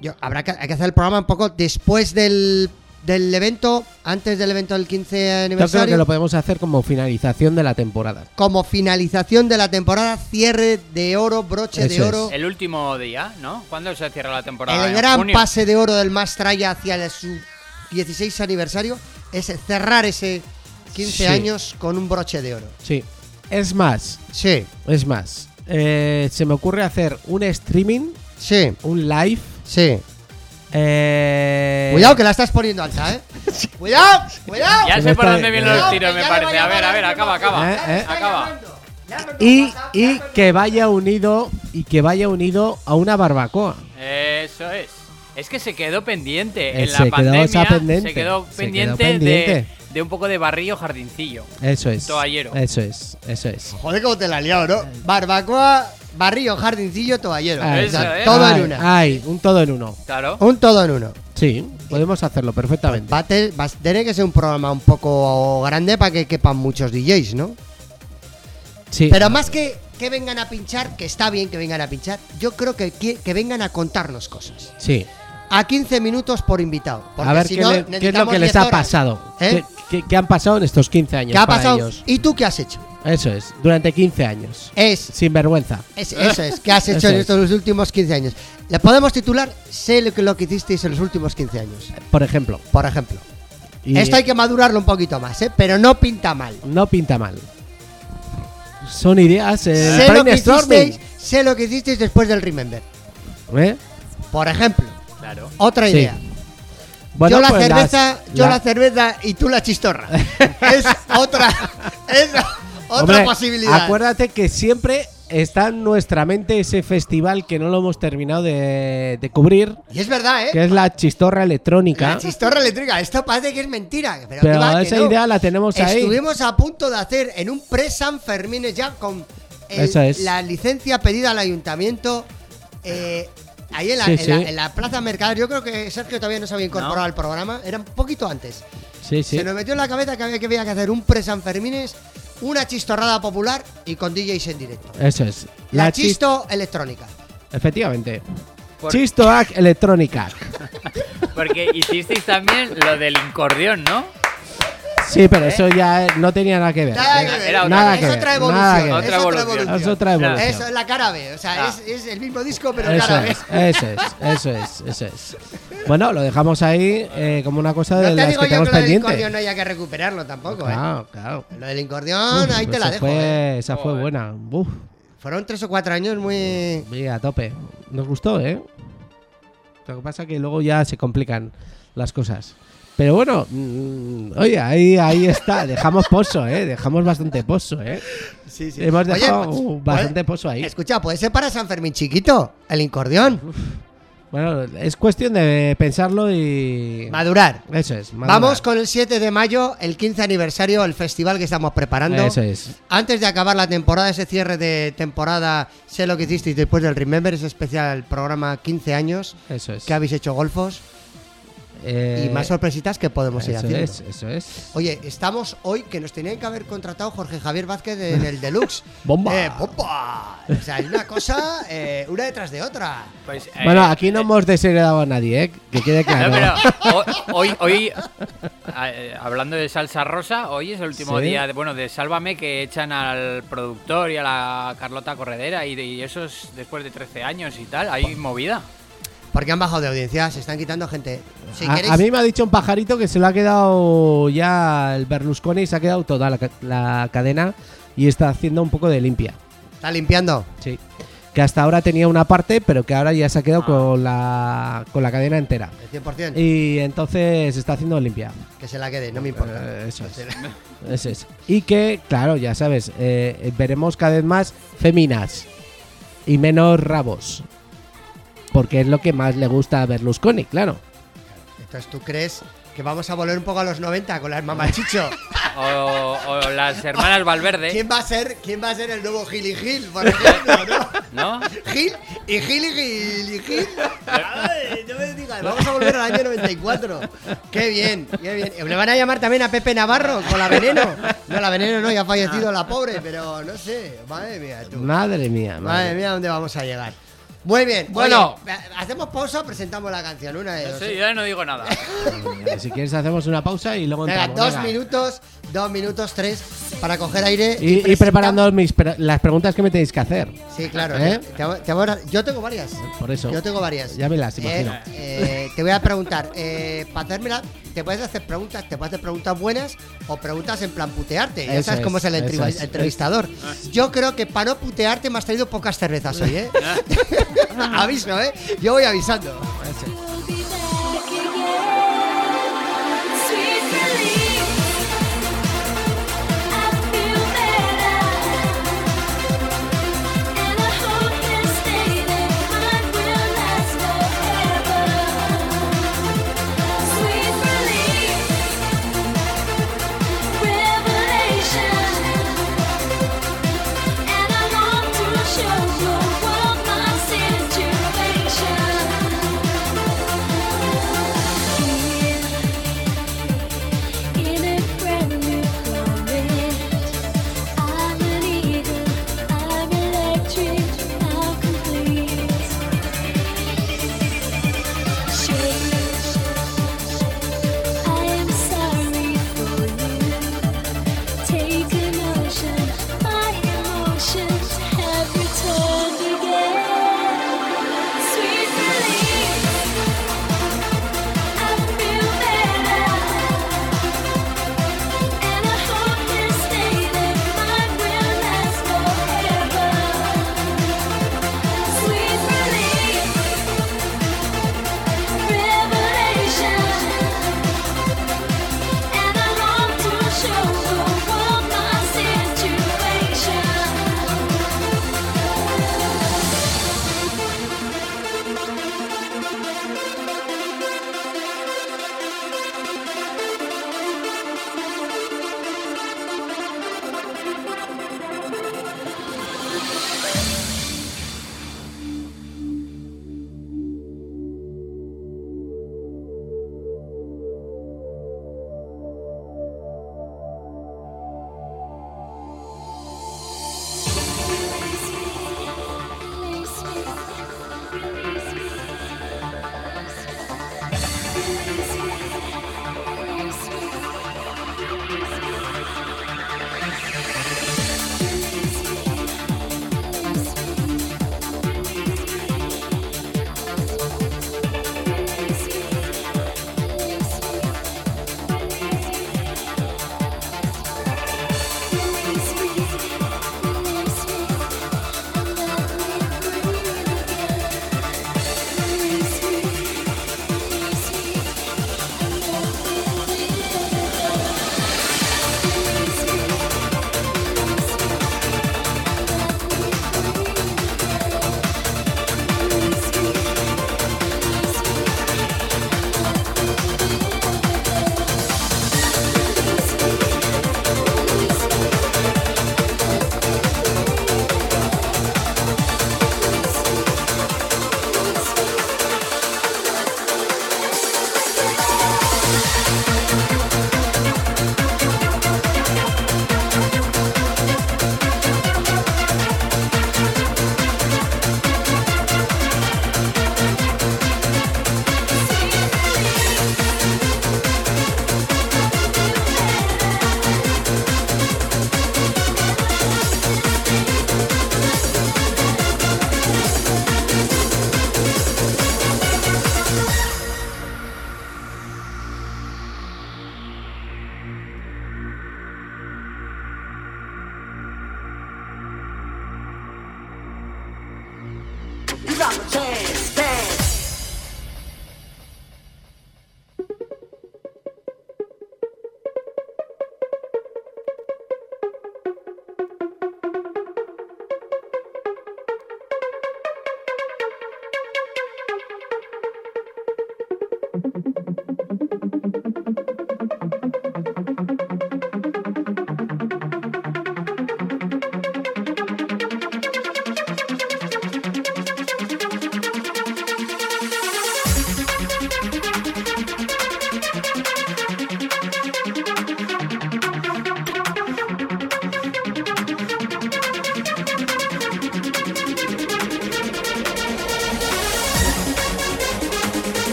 Speaker 8: Yo, habrá que, hay que hacer el programa un poco después del, del evento, antes del evento del 15
Speaker 10: Yo creo
Speaker 8: aniversario.
Speaker 10: que lo podemos hacer como finalización de la temporada.
Speaker 8: Como finalización de la temporada, cierre de oro, broche de
Speaker 10: es.
Speaker 8: oro.
Speaker 7: El último día, ¿no? ¿Cuándo se cierra la temporada?
Speaker 8: El
Speaker 7: ¿En
Speaker 8: gran
Speaker 7: junio?
Speaker 8: pase de oro del Mastraya hacia el, su 16 aniversario es cerrar ese 15
Speaker 10: Sí.
Speaker 8: años con un broche de oro.
Speaker 10: Sí. Es más,
Speaker 8: Sí,
Speaker 10: es más. eh, se me ocurre hacer un streaming,
Speaker 8: sí,
Speaker 10: un live.
Speaker 8: sí.
Speaker 10: Eh,
Speaker 8: Cuidado que la estás poniendo alta, ¿eh? Cuidado, cuidado.
Speaker 7: Ya
Speaker 10: Se
Speaker 7: sé por dónde vienen los tiros, me parece. A ver, a ver, acaba, acaba.
Speaker 10: Eh, eh.
Speaker 7: Acaba.
Speaker 10: Y, y que vaya unido y que vaya unido a una barbacoa.
Speaker 7: Eso es. Es que se quedó pendiente.
Speaker 10: Eh,
Speaker 7: en
Speaker 10: se
Speaker 7: la
Speaker 10: quedó
Speaker 7: pandemia
Speaker 10: esa pendiente,
Speaker 7: se quedó
Speaker 10: se quedó
Speaker 7: pendiente,
Speaker 10: pendiente.
Speaker 7: De, de un poco de barrillo jardincillo.
Speaker 10: Eso es.
Speaker 7: Toallero.
Speaker 10: Eso es, eso es.
Speaker 8: Joder, cómo te la has liado, ¿no? Barbacoa, barrillo, jardincillo, toallero.
Speaker 10: Ay,
Speaker 8: O sea,
Speaker 7: es.
Speaker 8: todo
Speaker 10: ay,
Speaker 8: en una.
Speaker 10: Ay, un todo en uno.
Speaker 7: Claro.
Speaker 8: Un todo en uno.
Speaker 10: Sí, podemos hacerlo perfectamente.
Speaker 8: Va a, te- va a tener que ser un programa un poco grande para que quepan muchos DJs, ¿no?
Speaker 10: Sí.
Speaker 8: Pero más que que vengan a pinchar, que está bien que vengan a pinchar, yo creo que, que, que vengan a contarnos cosas.
Speaker 10: Sí.
Speaker 8: A 15 minutos por invitado. Porque
Speaker 10: A ver
Speaker 8: si
Speaker 10: qué,
Speaker 8: no,
Speaker 10: le- qué es lo que les
Speaker 8: 10
Speaker 10: ha
Speaker 8: horas.
Speaker 10: pasado.
Speaker 8: ¿Eh?
Speaker 10: ¿Qué, qué- qué han pasado en estos 15 años
Speaker 8: ¿Qué ha
Speaker 10: para
Speaker 8: pasado?
Speaker 10: ellos?
Speaker 8: ¿Y tú qué has hecho?
Speaker 10: Eso es, durante 15 años.
Speaker 8: Es,
Speaker 10: Sin vergüenza.
Speaker 8: es- eso es, ¿qué has hecho en
Speaker 10: es.
Speaker 8: estos últimos 15 años? Le podemos titular Sé lo que, lo que hicisteis en los últimos 15 años,
Speaker 10: Por ejemplo.
Speaker 8: por ejemplo.
Speaker 10: Y
Speaker 8: Esto hay que madurarlo un poquito más, ¿eh? Pero no pinta mal.
Speaker 10: No pinta mal. Son ideas. Eh,
Speaker 8: sé, lo que hicisteis, sé lo que hicisteis después del Remember.
Speaker 10: ¿Eh?
Speaker 8: Por ejemplo,
Speaker 7: Claro.
Speaker 8: otra
Speaker 10: Sí.
Speaker 8: idea.
Speaker 10: Bueno,
Speaker 8: yo la
Speaker 10: pues
Speaker 8: cerveza,
Speaker 10: las-
Speaker 8: yo
Speaker 10: la-
Speaker 8: la cerveza y tú la chistorra. es otra, es otra
Speaker 10: Hombre,
Speaker 8: posibilidad.
Speaker 10: Acuérdate que siempre está en nuestra mente ese festival que no lo hemos terminado de, de cubrir,
Speaker 8: Y es verdad, ¿eh?
Speaker 10: que es la chistorra electrónica.
Speaker 8: La chistorra eléctrica. Esto parece que es mentira. Pero, va,
Speaker 10: esa
Speaker 8: no.
Speaker 10: idea la tenemos ahí.
Speaker 8: Estuvimos a punto de hacer en un pre-San Fermín ya con el-
Speaker 10: es.
Speaker 8: la licencia pedida al ayuntamiento. eh, ahí en la,
Speaker 10: Sí,
Speaker 8: en, la,
Speaker 10: sí.
Speaker 8: en la Plaza Mercader. Yo creo que Sergio todavía no se había incorporado
Speaker 7: No.
Speaker 8: al programa. Era un poquito antes.
Speaker 10: Sí, sí.
Speaker 8: Se nos metió en la cabeza que había que, había que hacer un pre-San Fermines, una chistorrada popular y con DJs en directo.
Speaker 10: Eso es.
Speaker 8: La,
Speaker 10: chis-
Speaker 8: chisto electrónica.
Speaker 10: Efectivamente.
Speaker 7: Por-
Speaker 10: Chistoac electrónica.
Speaker 7: Porque hicisteis también lo del incordión, ¿no?
Speaker 10: Sí, pero eso ya eh, no tenía nada que ver.
Speaker 8: Nada
Speaker 10: Eh,
Speaker 8: que ver.
Speaker 7: era otra
Speaker 10: nada
Speaker 8: es
Speaker 10: que ver,
Speaker 8: otra
Speaker 10: nada
Speaker 8: evolución.
Speaker 10: que ver.
Speaker 8: es
Speaker 7: Otra evolución.
Speaker 10: Es otra evolución.
Speaker 8: Eso es la cara B. O sea,
Speaker 7: Ah.
Speaker 8: es, es el mismo disco, pero
Speaker 10: Eso
Speaker 8: cara B.
Speaker 10: es, eso es, eso es, eso es. Bueno, lo dejamos ahí eh, como una cosa de
Speaker 8: No te
Speaker 10: las
Speaker 8: digo
Speaker 10: que
Speaker 8: yo
Speaker 10: tenemos
Speaker 8: que lo del
Speaker 10: pendiente.
Speaker 8: incordión no haya que recuperarlo tampoco, ¿eh?
Speaker 10: Claro, claro.
Speaker 8: Lo del incordión,
Speaker 10: Uf,
Speaker 8: ahí te la dejo,
Speaker 10: fue-
Speaker 8: ¿eh?
Speaker 10: Esa fue buena. Uf,
Speaker 8: Fueron tres o cuatro años muy...
Speaker 10: sí, a tope. Nos gustó, ¿eh? Lo que pasa que luego ya se complican las cosas. Pero bueno, mm, oye, ahí, ahí está. Dejamos pozo, ¿eh? Dejamos bastante pozo, ¿eh?
Speaker 8: Sí, sí.
Speaker 10: Hemos
Speaker 8: Oye,
Speaker 10: dejado
Speaker 8: pues,
Speaker 10: uh, bastante
Speaker 8: puede-
Speaker 10: pozo ahí.
Speaker 8: Escucha, puede ser para San Fermín chiquito, el incordión.
Speaker 10: Bueno, es cuestión de pensarlo y...
Speaker 8: Madurar.
Speaker 10: Eso es. madurar.
Speaker 8: Vamos con el 7 de mayo, el 15 aniversario, el festival que estamos preparando.
Speaker 10: Eso es.
Speaker 8: Antes de acabar la temporada, ese cierre de temporada, sé lo que hicisteis después del Remember, ese especial programa 15 años,
Speaker 10: Eso es.
Speaker 8: que habéis hecho golfos
Speaker 10: Eh,
Speaker 8: y más sorpresitas que podemos ir
Speaker 10: Eso
Speaker 8: haciendo.
Speaker 10: es, eso es.
Speaker 8: Oye, estamos hoy que nos tenían que haber contratado Jorge Javier Vázquez en el Deluxe.
Speaker 10: ¡Bomba!
Speaker 8: Eh, ¡Bomba! O sea, es una cosa, eh, una detrás de otra.
Speaker 7: Pues, eh,
Speaker 10: Bueno, aquí no hemos desheredado a nadie, ¿eh? Que quede
Speaker 7: No,
Speaker 10: claro.
Speaker 7: pero ho- hoy, hoy hablando de salsa rosa, hoy es el último
Speaker 10: Sí.
Speaker 7: día de, bueno, de Sálvame que echan al productor y a la Carlota Corredera y, de- y eso es después de 13 años y tal, hay movida.
Speaker 8: Porque han bajado de audiencia, se están quitando gente. Si
Speaker 10: a,
Speaker 8: queréis,
Speaker 10: a mí me ha dicho un pajarito que se lo ha quedado ya el Berlusconi, se ha quedado toda la, la cadena y está haciendo un poco de limpia.
Speaker 8: está limpiando.
Speaker 10: Sí. Que hasta ahora tenía una parte, pero que ahora ya se ha quedado
Speaker 7: Ah.
Speaker 10: con, la, con la cadena entera.
Speaker 8: El 100%.
Speaker 10: Y entonces está haciendo limpia.
Speaker 8: Que se la quede, no me importa.
Speaker 10: Eh, eso es. Eso es. Y que, claro, ya sabes, eh, veremos cada vez más féminas y menos rabos. Porque es lo que más le gusta a Berlusconi, claro.
Speaker 8: Entonces, ¿tú crees Que vamos a volver un poco a los 90 con las mamachicho.
Speaker 7: O, o las hermanas Valverde.
Speaker 8: ¿Quién va a ser, quién va a ser el nuevo Gil y Gil, por ejemplo, ¿no?
Speaker 7: ¿No?
Speaker 8: Gil y Gil y Gil y Gil. Ay, no me digas, vamos a volver al año 94. Qué bien, qué bien. Le van a llamar también a Pepe Navarro con la veneno. No, la veneno no, ya ha fallecido la pobre, pero no sé. Madre mía, tú.
Speaker 10: Madre mía,
Speaker 8: Madre
Speaker 10: madre
Speaker 8: mía, ¿dónde vamos a llegar? Muy bien.
Speaker 7: Bueno.
Speaker 8: oye, hacemos pausa o presentamos la canción. Una de dos.
Speaker 7: Sí, yo ya no digo nada.
Speaker 10: Si quieres hacemos una pausa y luego
Speaker 8: Venga,
Speaker 10: entramos.
Speaker 8: dos
Speaker 10: venga.
Speaker 8: minutos, dos minutos, tres para coger aire.
Speaker 10: Y, y preparando mis pre- las preguntas que me tenéis que hacer.
Speaker 8: Sí, claro.
Speaker 10: ¿Eh?
Speaker 8: te- te- te voy a- yo tengo varias.
Speaker 10: Por eso.
Speaker 8: Yo tengo varias.
Speaker 10: Ya me las
Speaker 8: Eh,
Speaker 10: imagino.
Speaker 8: eh, te voy a preguntar, eh, para hacérmela, te puedes hacer preguntas, te puedes hacer preguntas buenas o preguntas en plan putearte. Ya sabes cómo es el
Speaker 10: es, es.
Speaker 8: entrevistador. Yo creo que para no putearte me has traído pocas cervezas hoy, ¿eh? Aviso, ¿eh? Yo voy avisando.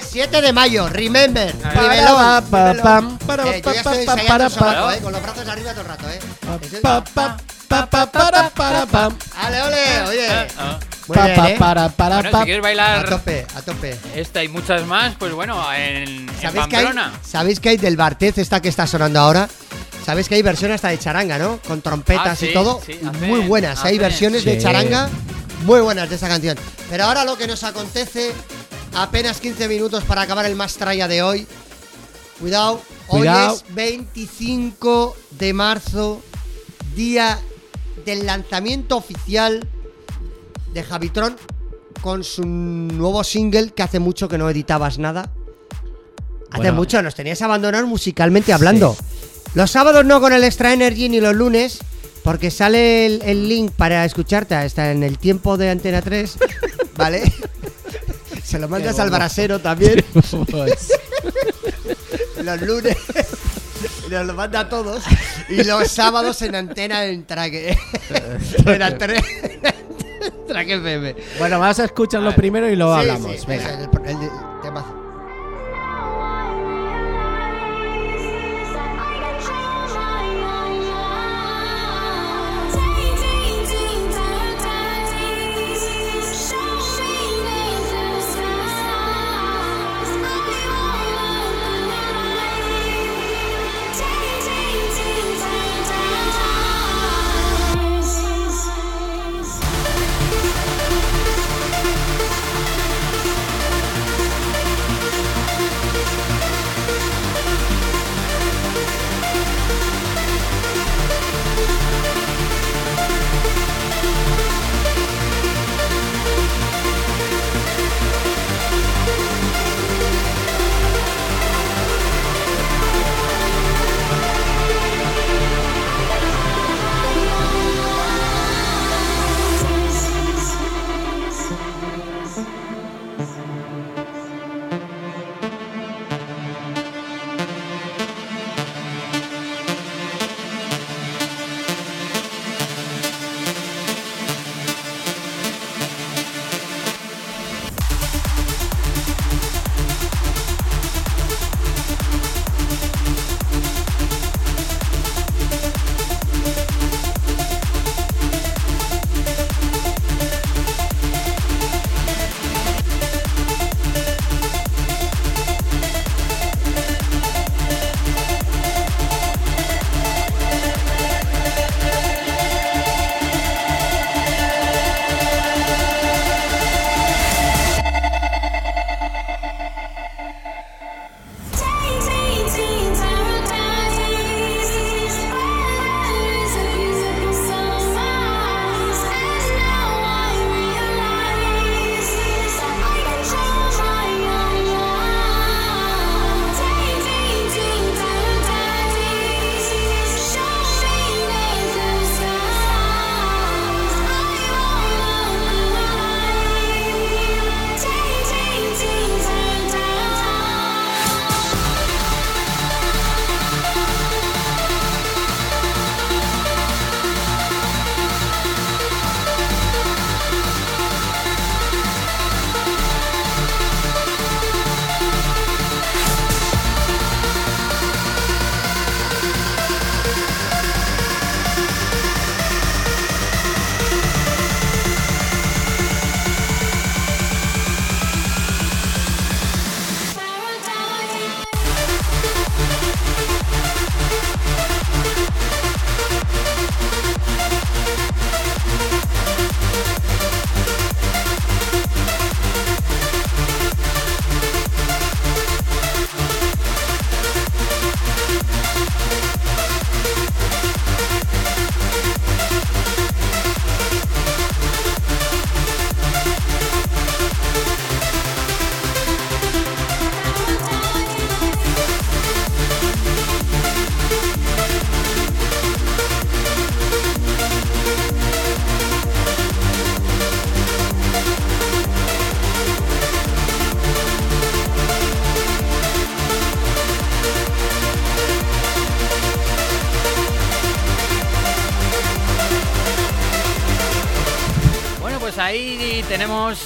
Speaker 8: 7, 7 de mayo, remember.
Speaker 7: Para,
Speaker 8: con los brazos arriba todo el rato, eh.
Speaker 10: Para, para.
Speaker 8: Ale, ole, oye. Muy bien,
Speaker 10: para, para,
Speaker 7: si quieres bailar A
Speaker 8: tope, a tope.
Speaker 7: esta y muchas más, pues bueno, en, en
Speaker 8: ¿Sabéis que, hay, ¿Sabéis que hay del Bartez esta que está sonando ahora? Sabéis que hay versiones hasta de charanga, ¿no? Con trompetas
Speaker 7: ah,
Speaker 8: y todo. muy buenas. Hay versiones de charanga muy buenas de esa canción. Pero ahora lo que nos acontece apenas 15 minutos para acabar el más traya de hoy. Cuidado,
Speaker 10: Cuidado.
Speaker 8: hoy es 25 de marzo, día del lanzamiento oficial de Javitron con su nuevo single que hace mucho que no editabas nada. Hace
Speaker 10: Bueno.
Speaker 8: mucho, nos tenías abandonados musicalmente hablando. Los sábados no con el Extra Energy ni los lunes, porque sale el, el link para escucharte hasta en el tiempo de Antena 3, ¿vale? Se lo mandas al brasero también, los lunes. Nos lo manda a todos. Y los sábados en antena en traque. en Antena Track FM.
Speaker 10: Bueno, vamos a escucharlo
Speaker 7: ver.
Speaker 10: primero y luego
Speaker 8: Sí,
Speaker 10: hablamos.
Speaker 8: sí,
Speaker 10: Venga.
Speaker 8: el, el- el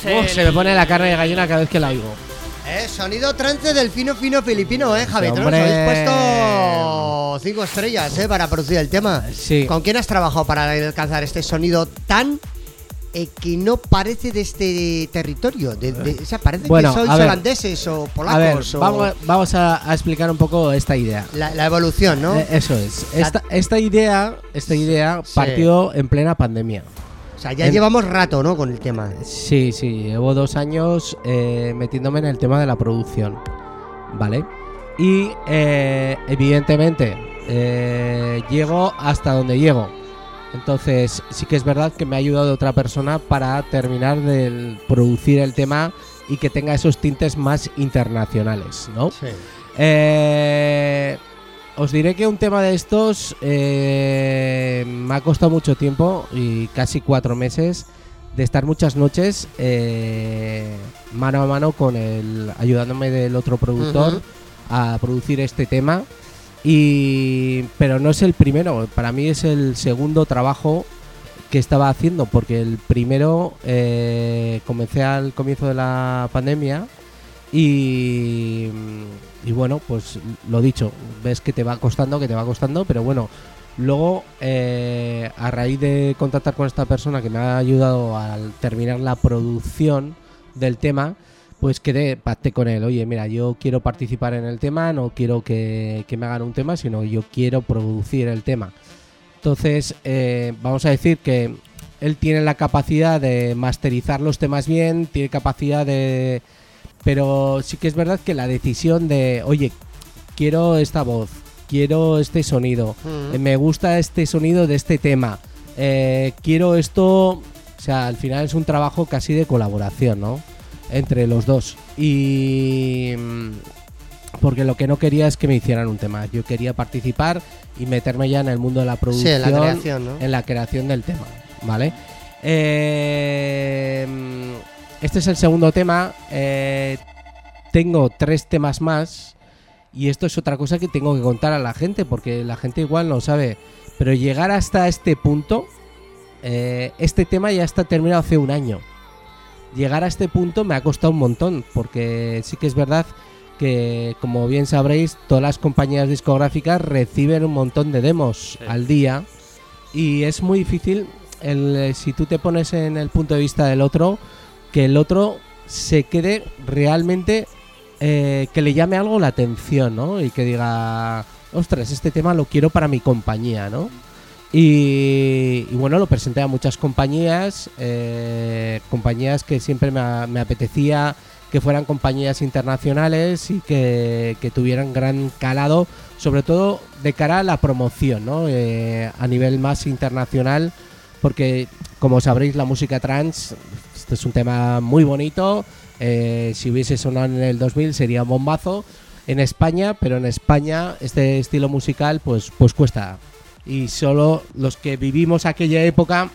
Speaker 7: tenemos...
Speaker 10: Uf,
Speaker 7: el-
Speaker 10: se me pone la carne de gallina cada vez que la oigo.
Speaker 8: Eh, sonido trance del fino fino filipino, eh, Javier. Nos habéis puesto cinco estrellas, eh, para producir el tema.
Speaker 10: Sí.
Speaker 8: ¿Con quién has trabajado para alcanzar este sonido tan eh, que no parece de este territorio? De, de- o sea, parece
Speaker 10: Bueno,
Speaker 8: que sois holandeses o polacos.
Speaker 10: A ver,
Speaker 8: o-
Speaker 10: vamos, vamos a, a explicar un poco esta idea.
Speaker 8: La, la evolución, ¿no?
Speaker 10: Eh, eso es. Esta, esta idea, esta idea
Speaker 8: Sí.
Speaker 10: partió en plena pandemia.
Speaker 8: O sea, ya
Speaker 10: en-
Speaker 8: llevamos rato, ¿no? Con el tema.
Speaker 10: Sí, sí, llevo dos años eh, metiéndome en el tema de la producción, ¿vale? Y eh, evidentemente eh, llego hasta donde llego. Entonces sí que es verdad que me ha ayudado otra persona para terminar de producir el tema y que tenga esos tintes más internacionales, ¿no?
Speaker 8: Sí.
Speaker 10: Eh, os diré que un tema de estos eh, me ha costado mucho tiempo y casi cuatro meses de estar muchas noches eh, mano a mano con el ayudándome del otro productor a producir este tema. Y pero no es el primero para mí es el segundo trabajo que estaba haciendo porque el primero eh, comencé al comienzo de la pandemia y, y bueno, pues lo dicho, ves que te va costando, que te va costando, pero bueno, luego eh, a raíz de contactar con esta persona que me ha ayudado al terminar la producción del tema, pues quedé, pacté con él, oye, mira, yo quiero participar en el tema, no quiero que, que me hagan un tema, sino yo quiero producir el tema. Entonces, eh, vamos a decir que él tiene la capacidad de masterizar los temas bien, tiene capacidad de... Pero sí que es verdad que la decisión de, oye, quiero esta voz, quiero este sonido, me gusta este sonido de este tema, eh, quiero esto... O sea, al final es un trabajo casi de colaboración, ¿no? Entre los dos. Y... mm, Porque lo que no quería es que me hicieran un tema. Yo quería participar y meterme ya en el mundo de la
Speaker 8: Sí,
Speaker 10: producción.
Speaker 8: en la creación, ¿no?
Speaker 10: en la creación del tema, ¿vale? Eh, este es el segundo tema. eh, tengo tres temas más. Y esto es otra cosa que tengo que contar a la gente, porque la gente igual no sabe. Pero llegar hasta este punto, eh, este tema ya está terminado hace un año. Llegar a este punto me ha costado un montón, porque sí que es verdad que, como bien sabréis, todas las compañías discográficas reciben un montón de demos
Speaker 7: Sí.
Speaker 10: al día y es muy difícil, el, si tú te pones en el punto de vista del otro, que el otro se quede realmente, eh, que le llame algo la atención, ¿no? Y que diga, ostras, este tema lo quiero para mi compañía, ¿no? Y, bueno, lo presenté a muchas compañías, eh, compañías que siempre me, me apetecía que fueran compañías internacionales y que, que tuvieran gran calado, sobre todo de cara a la promoción, ¿no? Eh, a nivel más internacional, porque como sabréis la música trans, es un tema muy bonito, eh, si hubiese sonado en el 2000 sería un bombazo en España, pero en España este estilo musical pues, pues cuesta. Y solo los que vivimos aquella época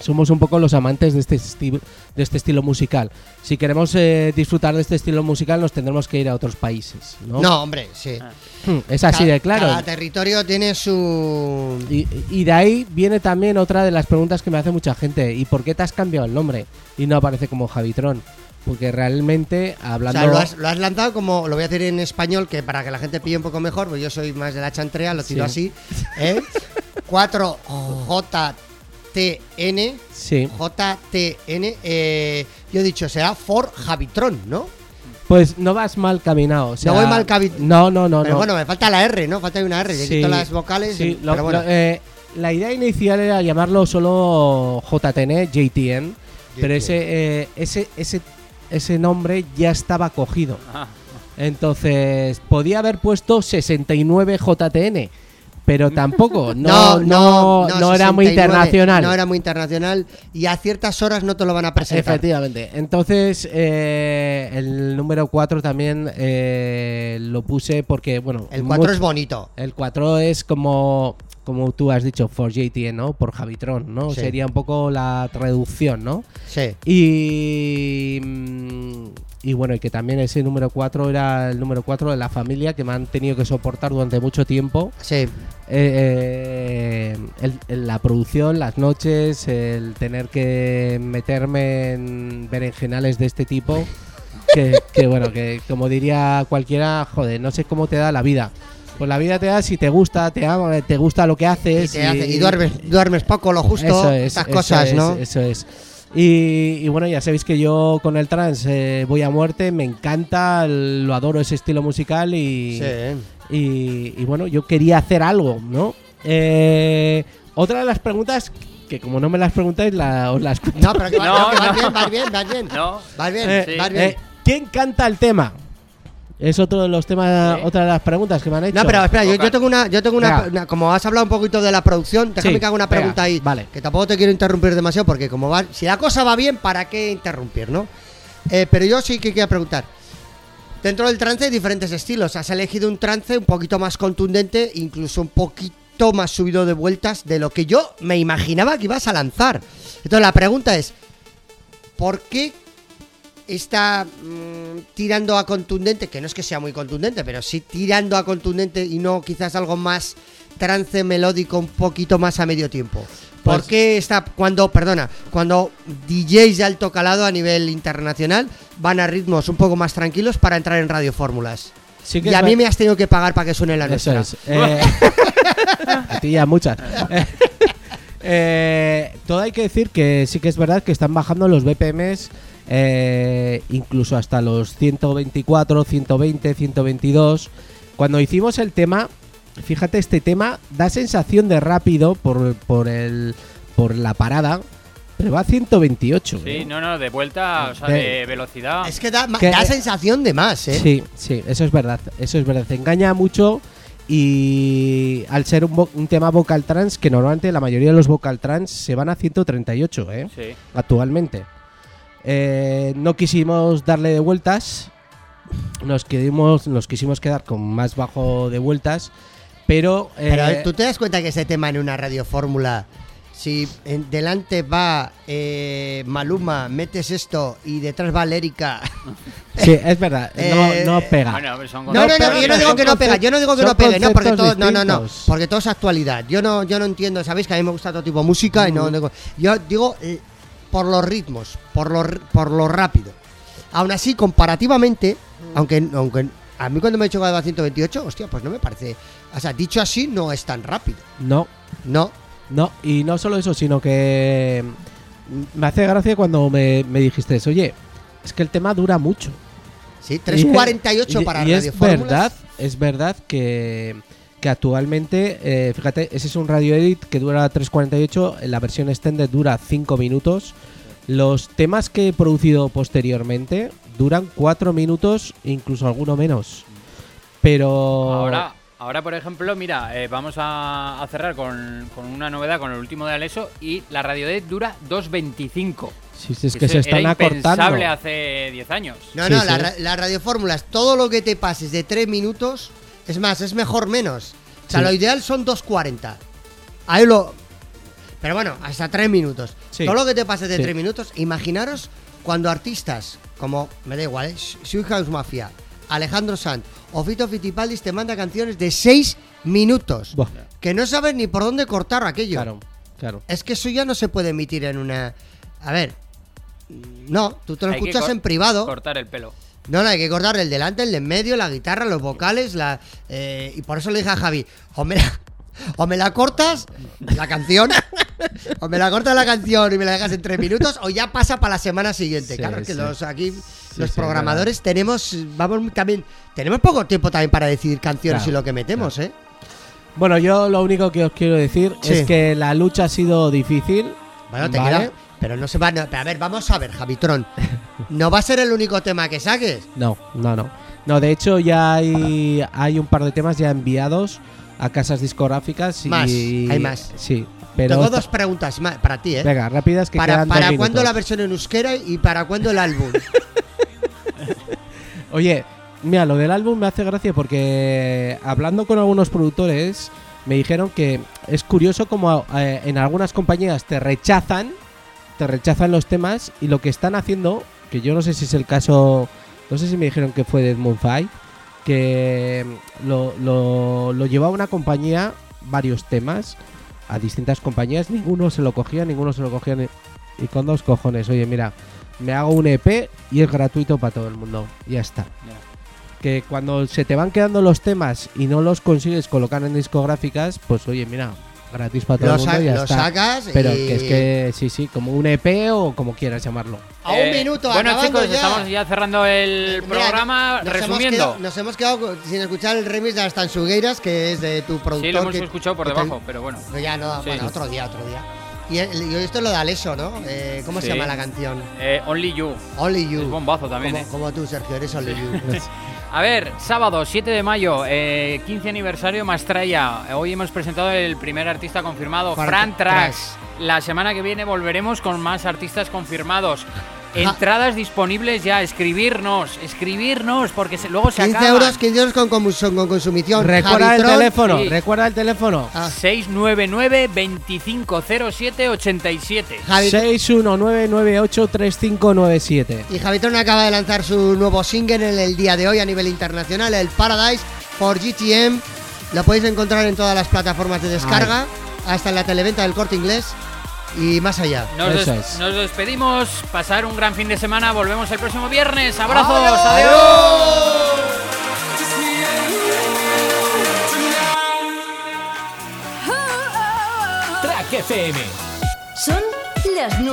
Speaker 10: somos un poco los amantes de este, esti- de este estilo musical. Si queremos eh, disfrutar de este estilo musical nos tendremos que ir a otros países. No,
Speaker 8: No, hombre, sí.
Speaker 10: es así de claro.
Speaker 8: Cada territorio tiene su.
Speaker 10: Y, y de ahí viene también otra de las preguntas que me hace mucha gente. ¿Y por qué te has cambiado el nombre? Y no aparece como Javitron. Porque realmente,
Speaker 8: O
Speaker 10: hablando...
Speaker 8: sea, lo has, lo has lanzado como, lo voy a decir en español, que para que la gente pille un poco mejor, pues yo soy más de la chantrea, lo tiro
Speaker 10: Sí.
Speaker 8: así. ¿eh? 4JTN.
Speaker 10: Sí.
Speaker 8: JTN. eh, yo he dicho, será For Javitron, ¿no?
Speaker 10: Pues no vas mal caminado. o sea,
Speaker 8: voy mal cabi-
Speaker 10: No, no, no.
Speaker 8: pero
Speaker 10: no.
Speaker 8: bueno, me falta la R, ¿no? Falta una R. Yo
Speaker 10: Sí,
Speaker 8: quito las vocales.
Speaker 10: sí,
Speaker 8: y-
Speaker 10: lo-
Speaker 8: pero bueno.
Speaker 10: lo- eh, la idea inicial era llamarlo solo JTN, JTN, pero ese, eh, ese, ese, ese nombre ya estaba cogido.
Speaker 7: Ah,
Speaker 10: Entonces, podía haber puesto 69 JTN, pero tampoco, no, no, no, era muy
Speaker 8: 69,
Speaker 10: internacional.
Speaker 8: No era muy internacional y a ciertas horas no te lo van a presentar.
Speaker 10: Efectivamente. Entonces, eh, el número 4 también eh, lo puse porque, bueno.
Speaker 8: El 4
Speaker 10: mucho-
Speaker 8: es bonito.
Speaker 10: El 4 es como, como tú has dicho, for JTN, ¿no? Por Javitron, ¿no?
Speaker 8: Sí.
Speaker 10: Sería un poco la traducción, ¿no?
Speaker 8: Sí.
Speaker 10: Y, y bueno, y que también ese número 4 era el número 4 de la familia que me han tenido que soportar durante mucho tiempo.
Speaker 8: Sí.
Speaker 10: eh, el- el- la producción, las noches, el tener que meterme en berenjenales de este tipo, que, que, bueno, que como diría cualquiera, joder, no sé cómo te da la vida. Pues la vida te da si te gusta, te ama, te gusta lo que
Speaker 8: Y,
Speaker 10: haces.
Speaker 8: hace- y duermes, duermes poco, lo justo,
Speaker 10: es,
Speaker 8: estas
Speaker 10: eso
Speaker 8: cosas,
Speaker 10: es,
Speaker 8: ¿no?
Speaker 10: Eso es. Y, y bueno, ya sabéis que yo con el trans eh, voy a muerte, me encanta, lo adoro ese estilo musical y,
Speaker 8: Sí.
Speaker 10: y, y bueno, yo quería hacer algo, ¿no? Eh, otra de las preguntas que como no me las preguntáis, la- os las cuento.
Speaker 8: No, pero que va-
Speaker 7: No,
Speaker 8: no, que vas
Speaker 7: no.
Speaker 8: bien, vas bien, vas bien.
Speaker 7: No.
Speaker 8: Vas bien,
Speaker 10: Eh,
Speaker 8: vas bien.
Speaker 10: eh, ¿Quién canta el tema? Es otro de los temas, otra de las preguntas que me han hecho.
Speaker 8: No, pero espera, yo, tengo una, yo tengo una, una- como has hablado un poquito de la producción, déjame
Speaker 10: Sí,
Speaker 8: que haga una
Speaker 10: venga,
Speaker 8: pregunta ahí,
Speaker 10: vale.
Speaker 8: que tampoco te quiero interrumpir demasiado porque como va, si la cosa va bien, ¿para qué interrumpir, no? Eh, pero yo sí que quiero preguntar. Dentro del trance hay diferentes estilos. Has elegido un trance un poquito más contundente, incluso un poquito más subido de vueltas de lo que yo me imaginaba que ibas a lanzar. Entonces la pregunta es, ¿por qué está mm, tirando a contundente? Que no es que sea muy contundente, pero sí tirando a contundente y no quizás algo más trance melódico un poquito más a medio tiempo. ¿Por
Speaker 10: Pues-
Speaker 8: qué está cuando, perdona, cuando DJs de alto calado a nivel internacional van a ritmos un poco más tranquilos para entrar en radiofórmulas?
Speaker 10: Sí que
Speaker 8: Y a mí me has tenido que pagar para que suene la
Speaker 10: Eso
Speaker 8: nuestra.
Speaker 10: es. Eh, a ti ya muchas. Eh, todo hay que decir que sí que es verdad que están bajando los BPMs eh, incluso hasta los 124, 120, 122. Cuando hicimos el tema, fíjate, este tema da sensación de rápido por, por, el, por la parada, pero va a 128.
Speaker 7: Sí,
Speaker 10: ¿eh?
Speaker 7: no, no, de vuelta, o sea,
Speaker 10: De-
Speaker 7: de velocidad.
Speaker 8: Es que da,
Speaker 10: Que-
Speaker 8: da sensación de más, ¿eh?
Speaker 10: Sí, sí, eso es verdad, eso es verdad. Te engaña mucho y al ser un, un tema vocal trans, que normalmente la mayoría de los vocal trans se van a 138, ¿eh?
Speaker 7: Sí.
Speaker 10: Actualmente. Eh, no quisimos darle de vueltas, nos, quedimos, nos quisimos quedar con más bajo de vueltas, pero...
Speaker 8: Pero
Speaker 10: eh,
Speaker 8: tú te das cuenta que ese tema en una radiofórmula, si en delante va eh, Maluma, metes esto y detrás va Lérica.
Speaker 10: sí, es verdad,
Speaker 8: Eh,
Speaker 10: no, no pega.
Speaker 7: Bueno,
Speaker 8: No, no, no, yo no digo que no pega, yo no digo que no pegue, no, porque todo, no, no, no, porque todo es actualidad. Yo no, yo no entiendo, sabéis que a mí me gusta todo tipo de música y no, no- yo digo eh, por los ritmos, por lo, por lo rápido. Aún así, comparativamente, aunque, aunque a mí cuando me he hecho a 128, hostia, pues no me parece, o sea, dicho así, no es tan rápido.
Speaker 10: No,
Speaker 8: No,
Speaker 10: No, y no solo eso, sino que mm, me hace gracia cuando me, me dijiste, oye, es que el tema dura mucho.
Speaker 8: sí, 3.48
Speaker 10: Y-
Speaker 8: para
Speaker 10: y es
Speaker 8: radiofórmulas.
Speaker 10: verdad, es verdad que, que actualmente, eh, fíjate, ese es un radio edit que dura 3.48, la versión extended dura 5 minutos. Los temas que he producido posteriormente duran 4 minutos, incluso alguno menos. Pero
Speaker 7: Ahora, ahora, por ejemplo, mira, eh, vamos a, a cerrar con, con una novedad, con el último de Aleso, y la radio de dura 2.25.
Speaker 10: si es que se están
Speaker 7: era
Speaker 10: acortando.
Speaker 7: hace 10 años.
Speaker 8: No,
Speaker 10: Sí,
Speaker 8: no,
Speaker 10: sí.
Speaker 8: la ra- las radiofórmulas, todo lo que te pases de 3 minutos, es más, es mejor menos. O sea,
Speaker 10: Sí.
Speaker 8: lo ideal son 2.40. Ahí lo... Pero bueno, hasta 3 minutos.
Speaker 10: Sí.
Speaker 8: Todo lo que te pases de
Speaker 10: Sí.
Speaker 8: 3 minutos, imaginaros cuando artistas, como, me da igual, ¿eh? Sweet House Mafia, Alejandro Sanz o Fito Fitipaldis te manda canciones de 6 minutos.
Speaker 10: Buah,
Speaker 8: Que no sabes ni por dónde cortar aquello.
Speaker 10: claro, claro.
Speaker 8: Es que eso ya no se puede emitir en una... A ver... No, tú te lo
Speaker 7: Hay
Speaker 8: escuchas en privado.
Speaker 7: Cortar el pelo.
Speaker 8: No, no, hay que cortar el delante, el de en medio, la guitarra, los vocales, la eh, y por eso le dije a Javi, o me la, o me la cortas la canción, o me la cortas la canción y me la dejas en tres minutos, o ya pasa para la semana siguiente.
Speaker 10: Sí,
Speaker 8: claro, es que
Speaker 10: sí.
Speaker 8: los aquí,
Speaker 10: Sí,
Speaker 8: los programadores tenemos, vamos también, tenemos poco tiempo también para decidir canciones
Speaker 10: Claro,
Speaker 8: y lo que metemos, ¿eh?
Speaker 10: Bueno, yo lo único que os quiero decir es que la lucha ha sido difícil.
Speaker 8: Bueno, te
Speaker 10: ¿vale?
Speaker 8: queda, pero no se va, no, a ver, vamos a ver, Javitron, no va a ser el único tema que saques.
Speaker 10: No, no, no. No, de hecho ya hay, hay un par de temas ya enviados a casas discográficas y...
Speaker 8: Más, hay más.
Speaker 10: Sí, pero...
Speaker 8: Tengo dos preguntas más para ti, ¿eh?
Speaker 10: Venga, rápidas que
Speaker 8: para
Speaker 10: quedan
Speaker 8: para cuándo la versión en euskera y para cuándo el álbum.
Speaker 10: Oye, mira, lo del álbum me hace gracia porque hablando con algunos productores me dijeron que es curioso como eh, en algunas compañías te rechazan, te rechazan los temas y lo que están haciendo, que yo no sé si es el caso, no sé si me dijeron que fue de Moonfy, que mm, lo, lo, lo llevaba una compañía varios temas a distintas compañías, ninguno se lo cogía, ninguno se lo cogía ni- y con dos cojones, oye, mira, me hago un EP y es gratuito para todo el mundo. Ya está. Que cuando se te van quedando los temas y no los consigues colocar en discográficas, pues oye, mira, gratis para todo
Speaker 8: Lo
Speaker 10: el mundo ya
Speaker 8: lo
Speaker 10: está.
Speaker 8: sacas
Speaker 10: Pero
Speaker 8: y-
Speaker 10: que es que sí, sí, como un EP o como quieras llamarlo.
Speaker 8: A un
Speaker 7: Eh,
Speaker 8: minuto,
Speaker 7: Bueno, chicos,
Speaker 8: ya.
Speaker 7: estamos ya cerrando el
Speaker 8: Mira,
Speaker 7: programa.
Speaker 8: nos hemos
Speaker 7: Resumiendo.
Speaker 8: quedado- nos hemos quedado sin escuchar el remix de las Tansugueiras, que es de tu productor.
Speaker 7: Sí, lo hemos
Speaker 8: que-
Speaker 7: escuchado por
Speaker 8: te-
Speaker 7: debajo, pero bueno.
Speaker 8: Pero ya no,
Speaker 7: Sí.
Speaker 8: bueno, otro día, otro día. Y, el- y esto es lo de Aleso, ¿no? Eh, ¿Cómo
Speaker 7: Sí.
Speaker 8: se llama la canción?
Speaker 7: Eh, Only You.
Speaker 8: Only You.
Speaker 7: Es bombazo también,
Speaker 8: como,
Speaker 7: ¿eh?
Speaker 8: como tú, Sergio, eres Only You.
Speaker 7: A ver, sábado 7 de mayo, eh, 15 aniversario Mastraya. Hoy hemos presentado el primer artista confirmado,
Speaker 8: Fran. Trax.
Speaker 7: La semana que viene volveremos con más artistas confirmados.
Speaker 8: Ja.
Speaker 7: Entradas disponibles ya, escribirnos, escribirnos, porque se- luego se
Speaker 8: 15
Speaker 7: acaban.
Speaker 8: euros, 15 euros con, consumición- con consumición.
Speaker 10: Recuerda el teléfono,
Speaker 7: sí.
Speaker 10: recuerda el teléfono.
Speaker 8: Ah.
Speaker 7: 699-2507-87.
Speaker 8: Javi-
Speaker 10: 619983597.
Speaker 8: Y Javitron acaba de lanzar su nuevo single en el día de hoy a nivel internacional, el Paradise for GTM. Lo podéis encontrar en todas las plataformas de descarga, hasta en la televenta del corte inglés y más allá.
Speaker 7: Nos,
Speaker 10: Eso
Speaker 7: des-
Speaker 10: es.
Speaker 7: nos despedimos, pasar un gran fin de semana, volvemos el próximo viernes. Abrazos,
Speaker 8: ¡Adiós!
Speaker 7: adiós.
Speaker 12: Track FM.
Speaker 2: Son las 9.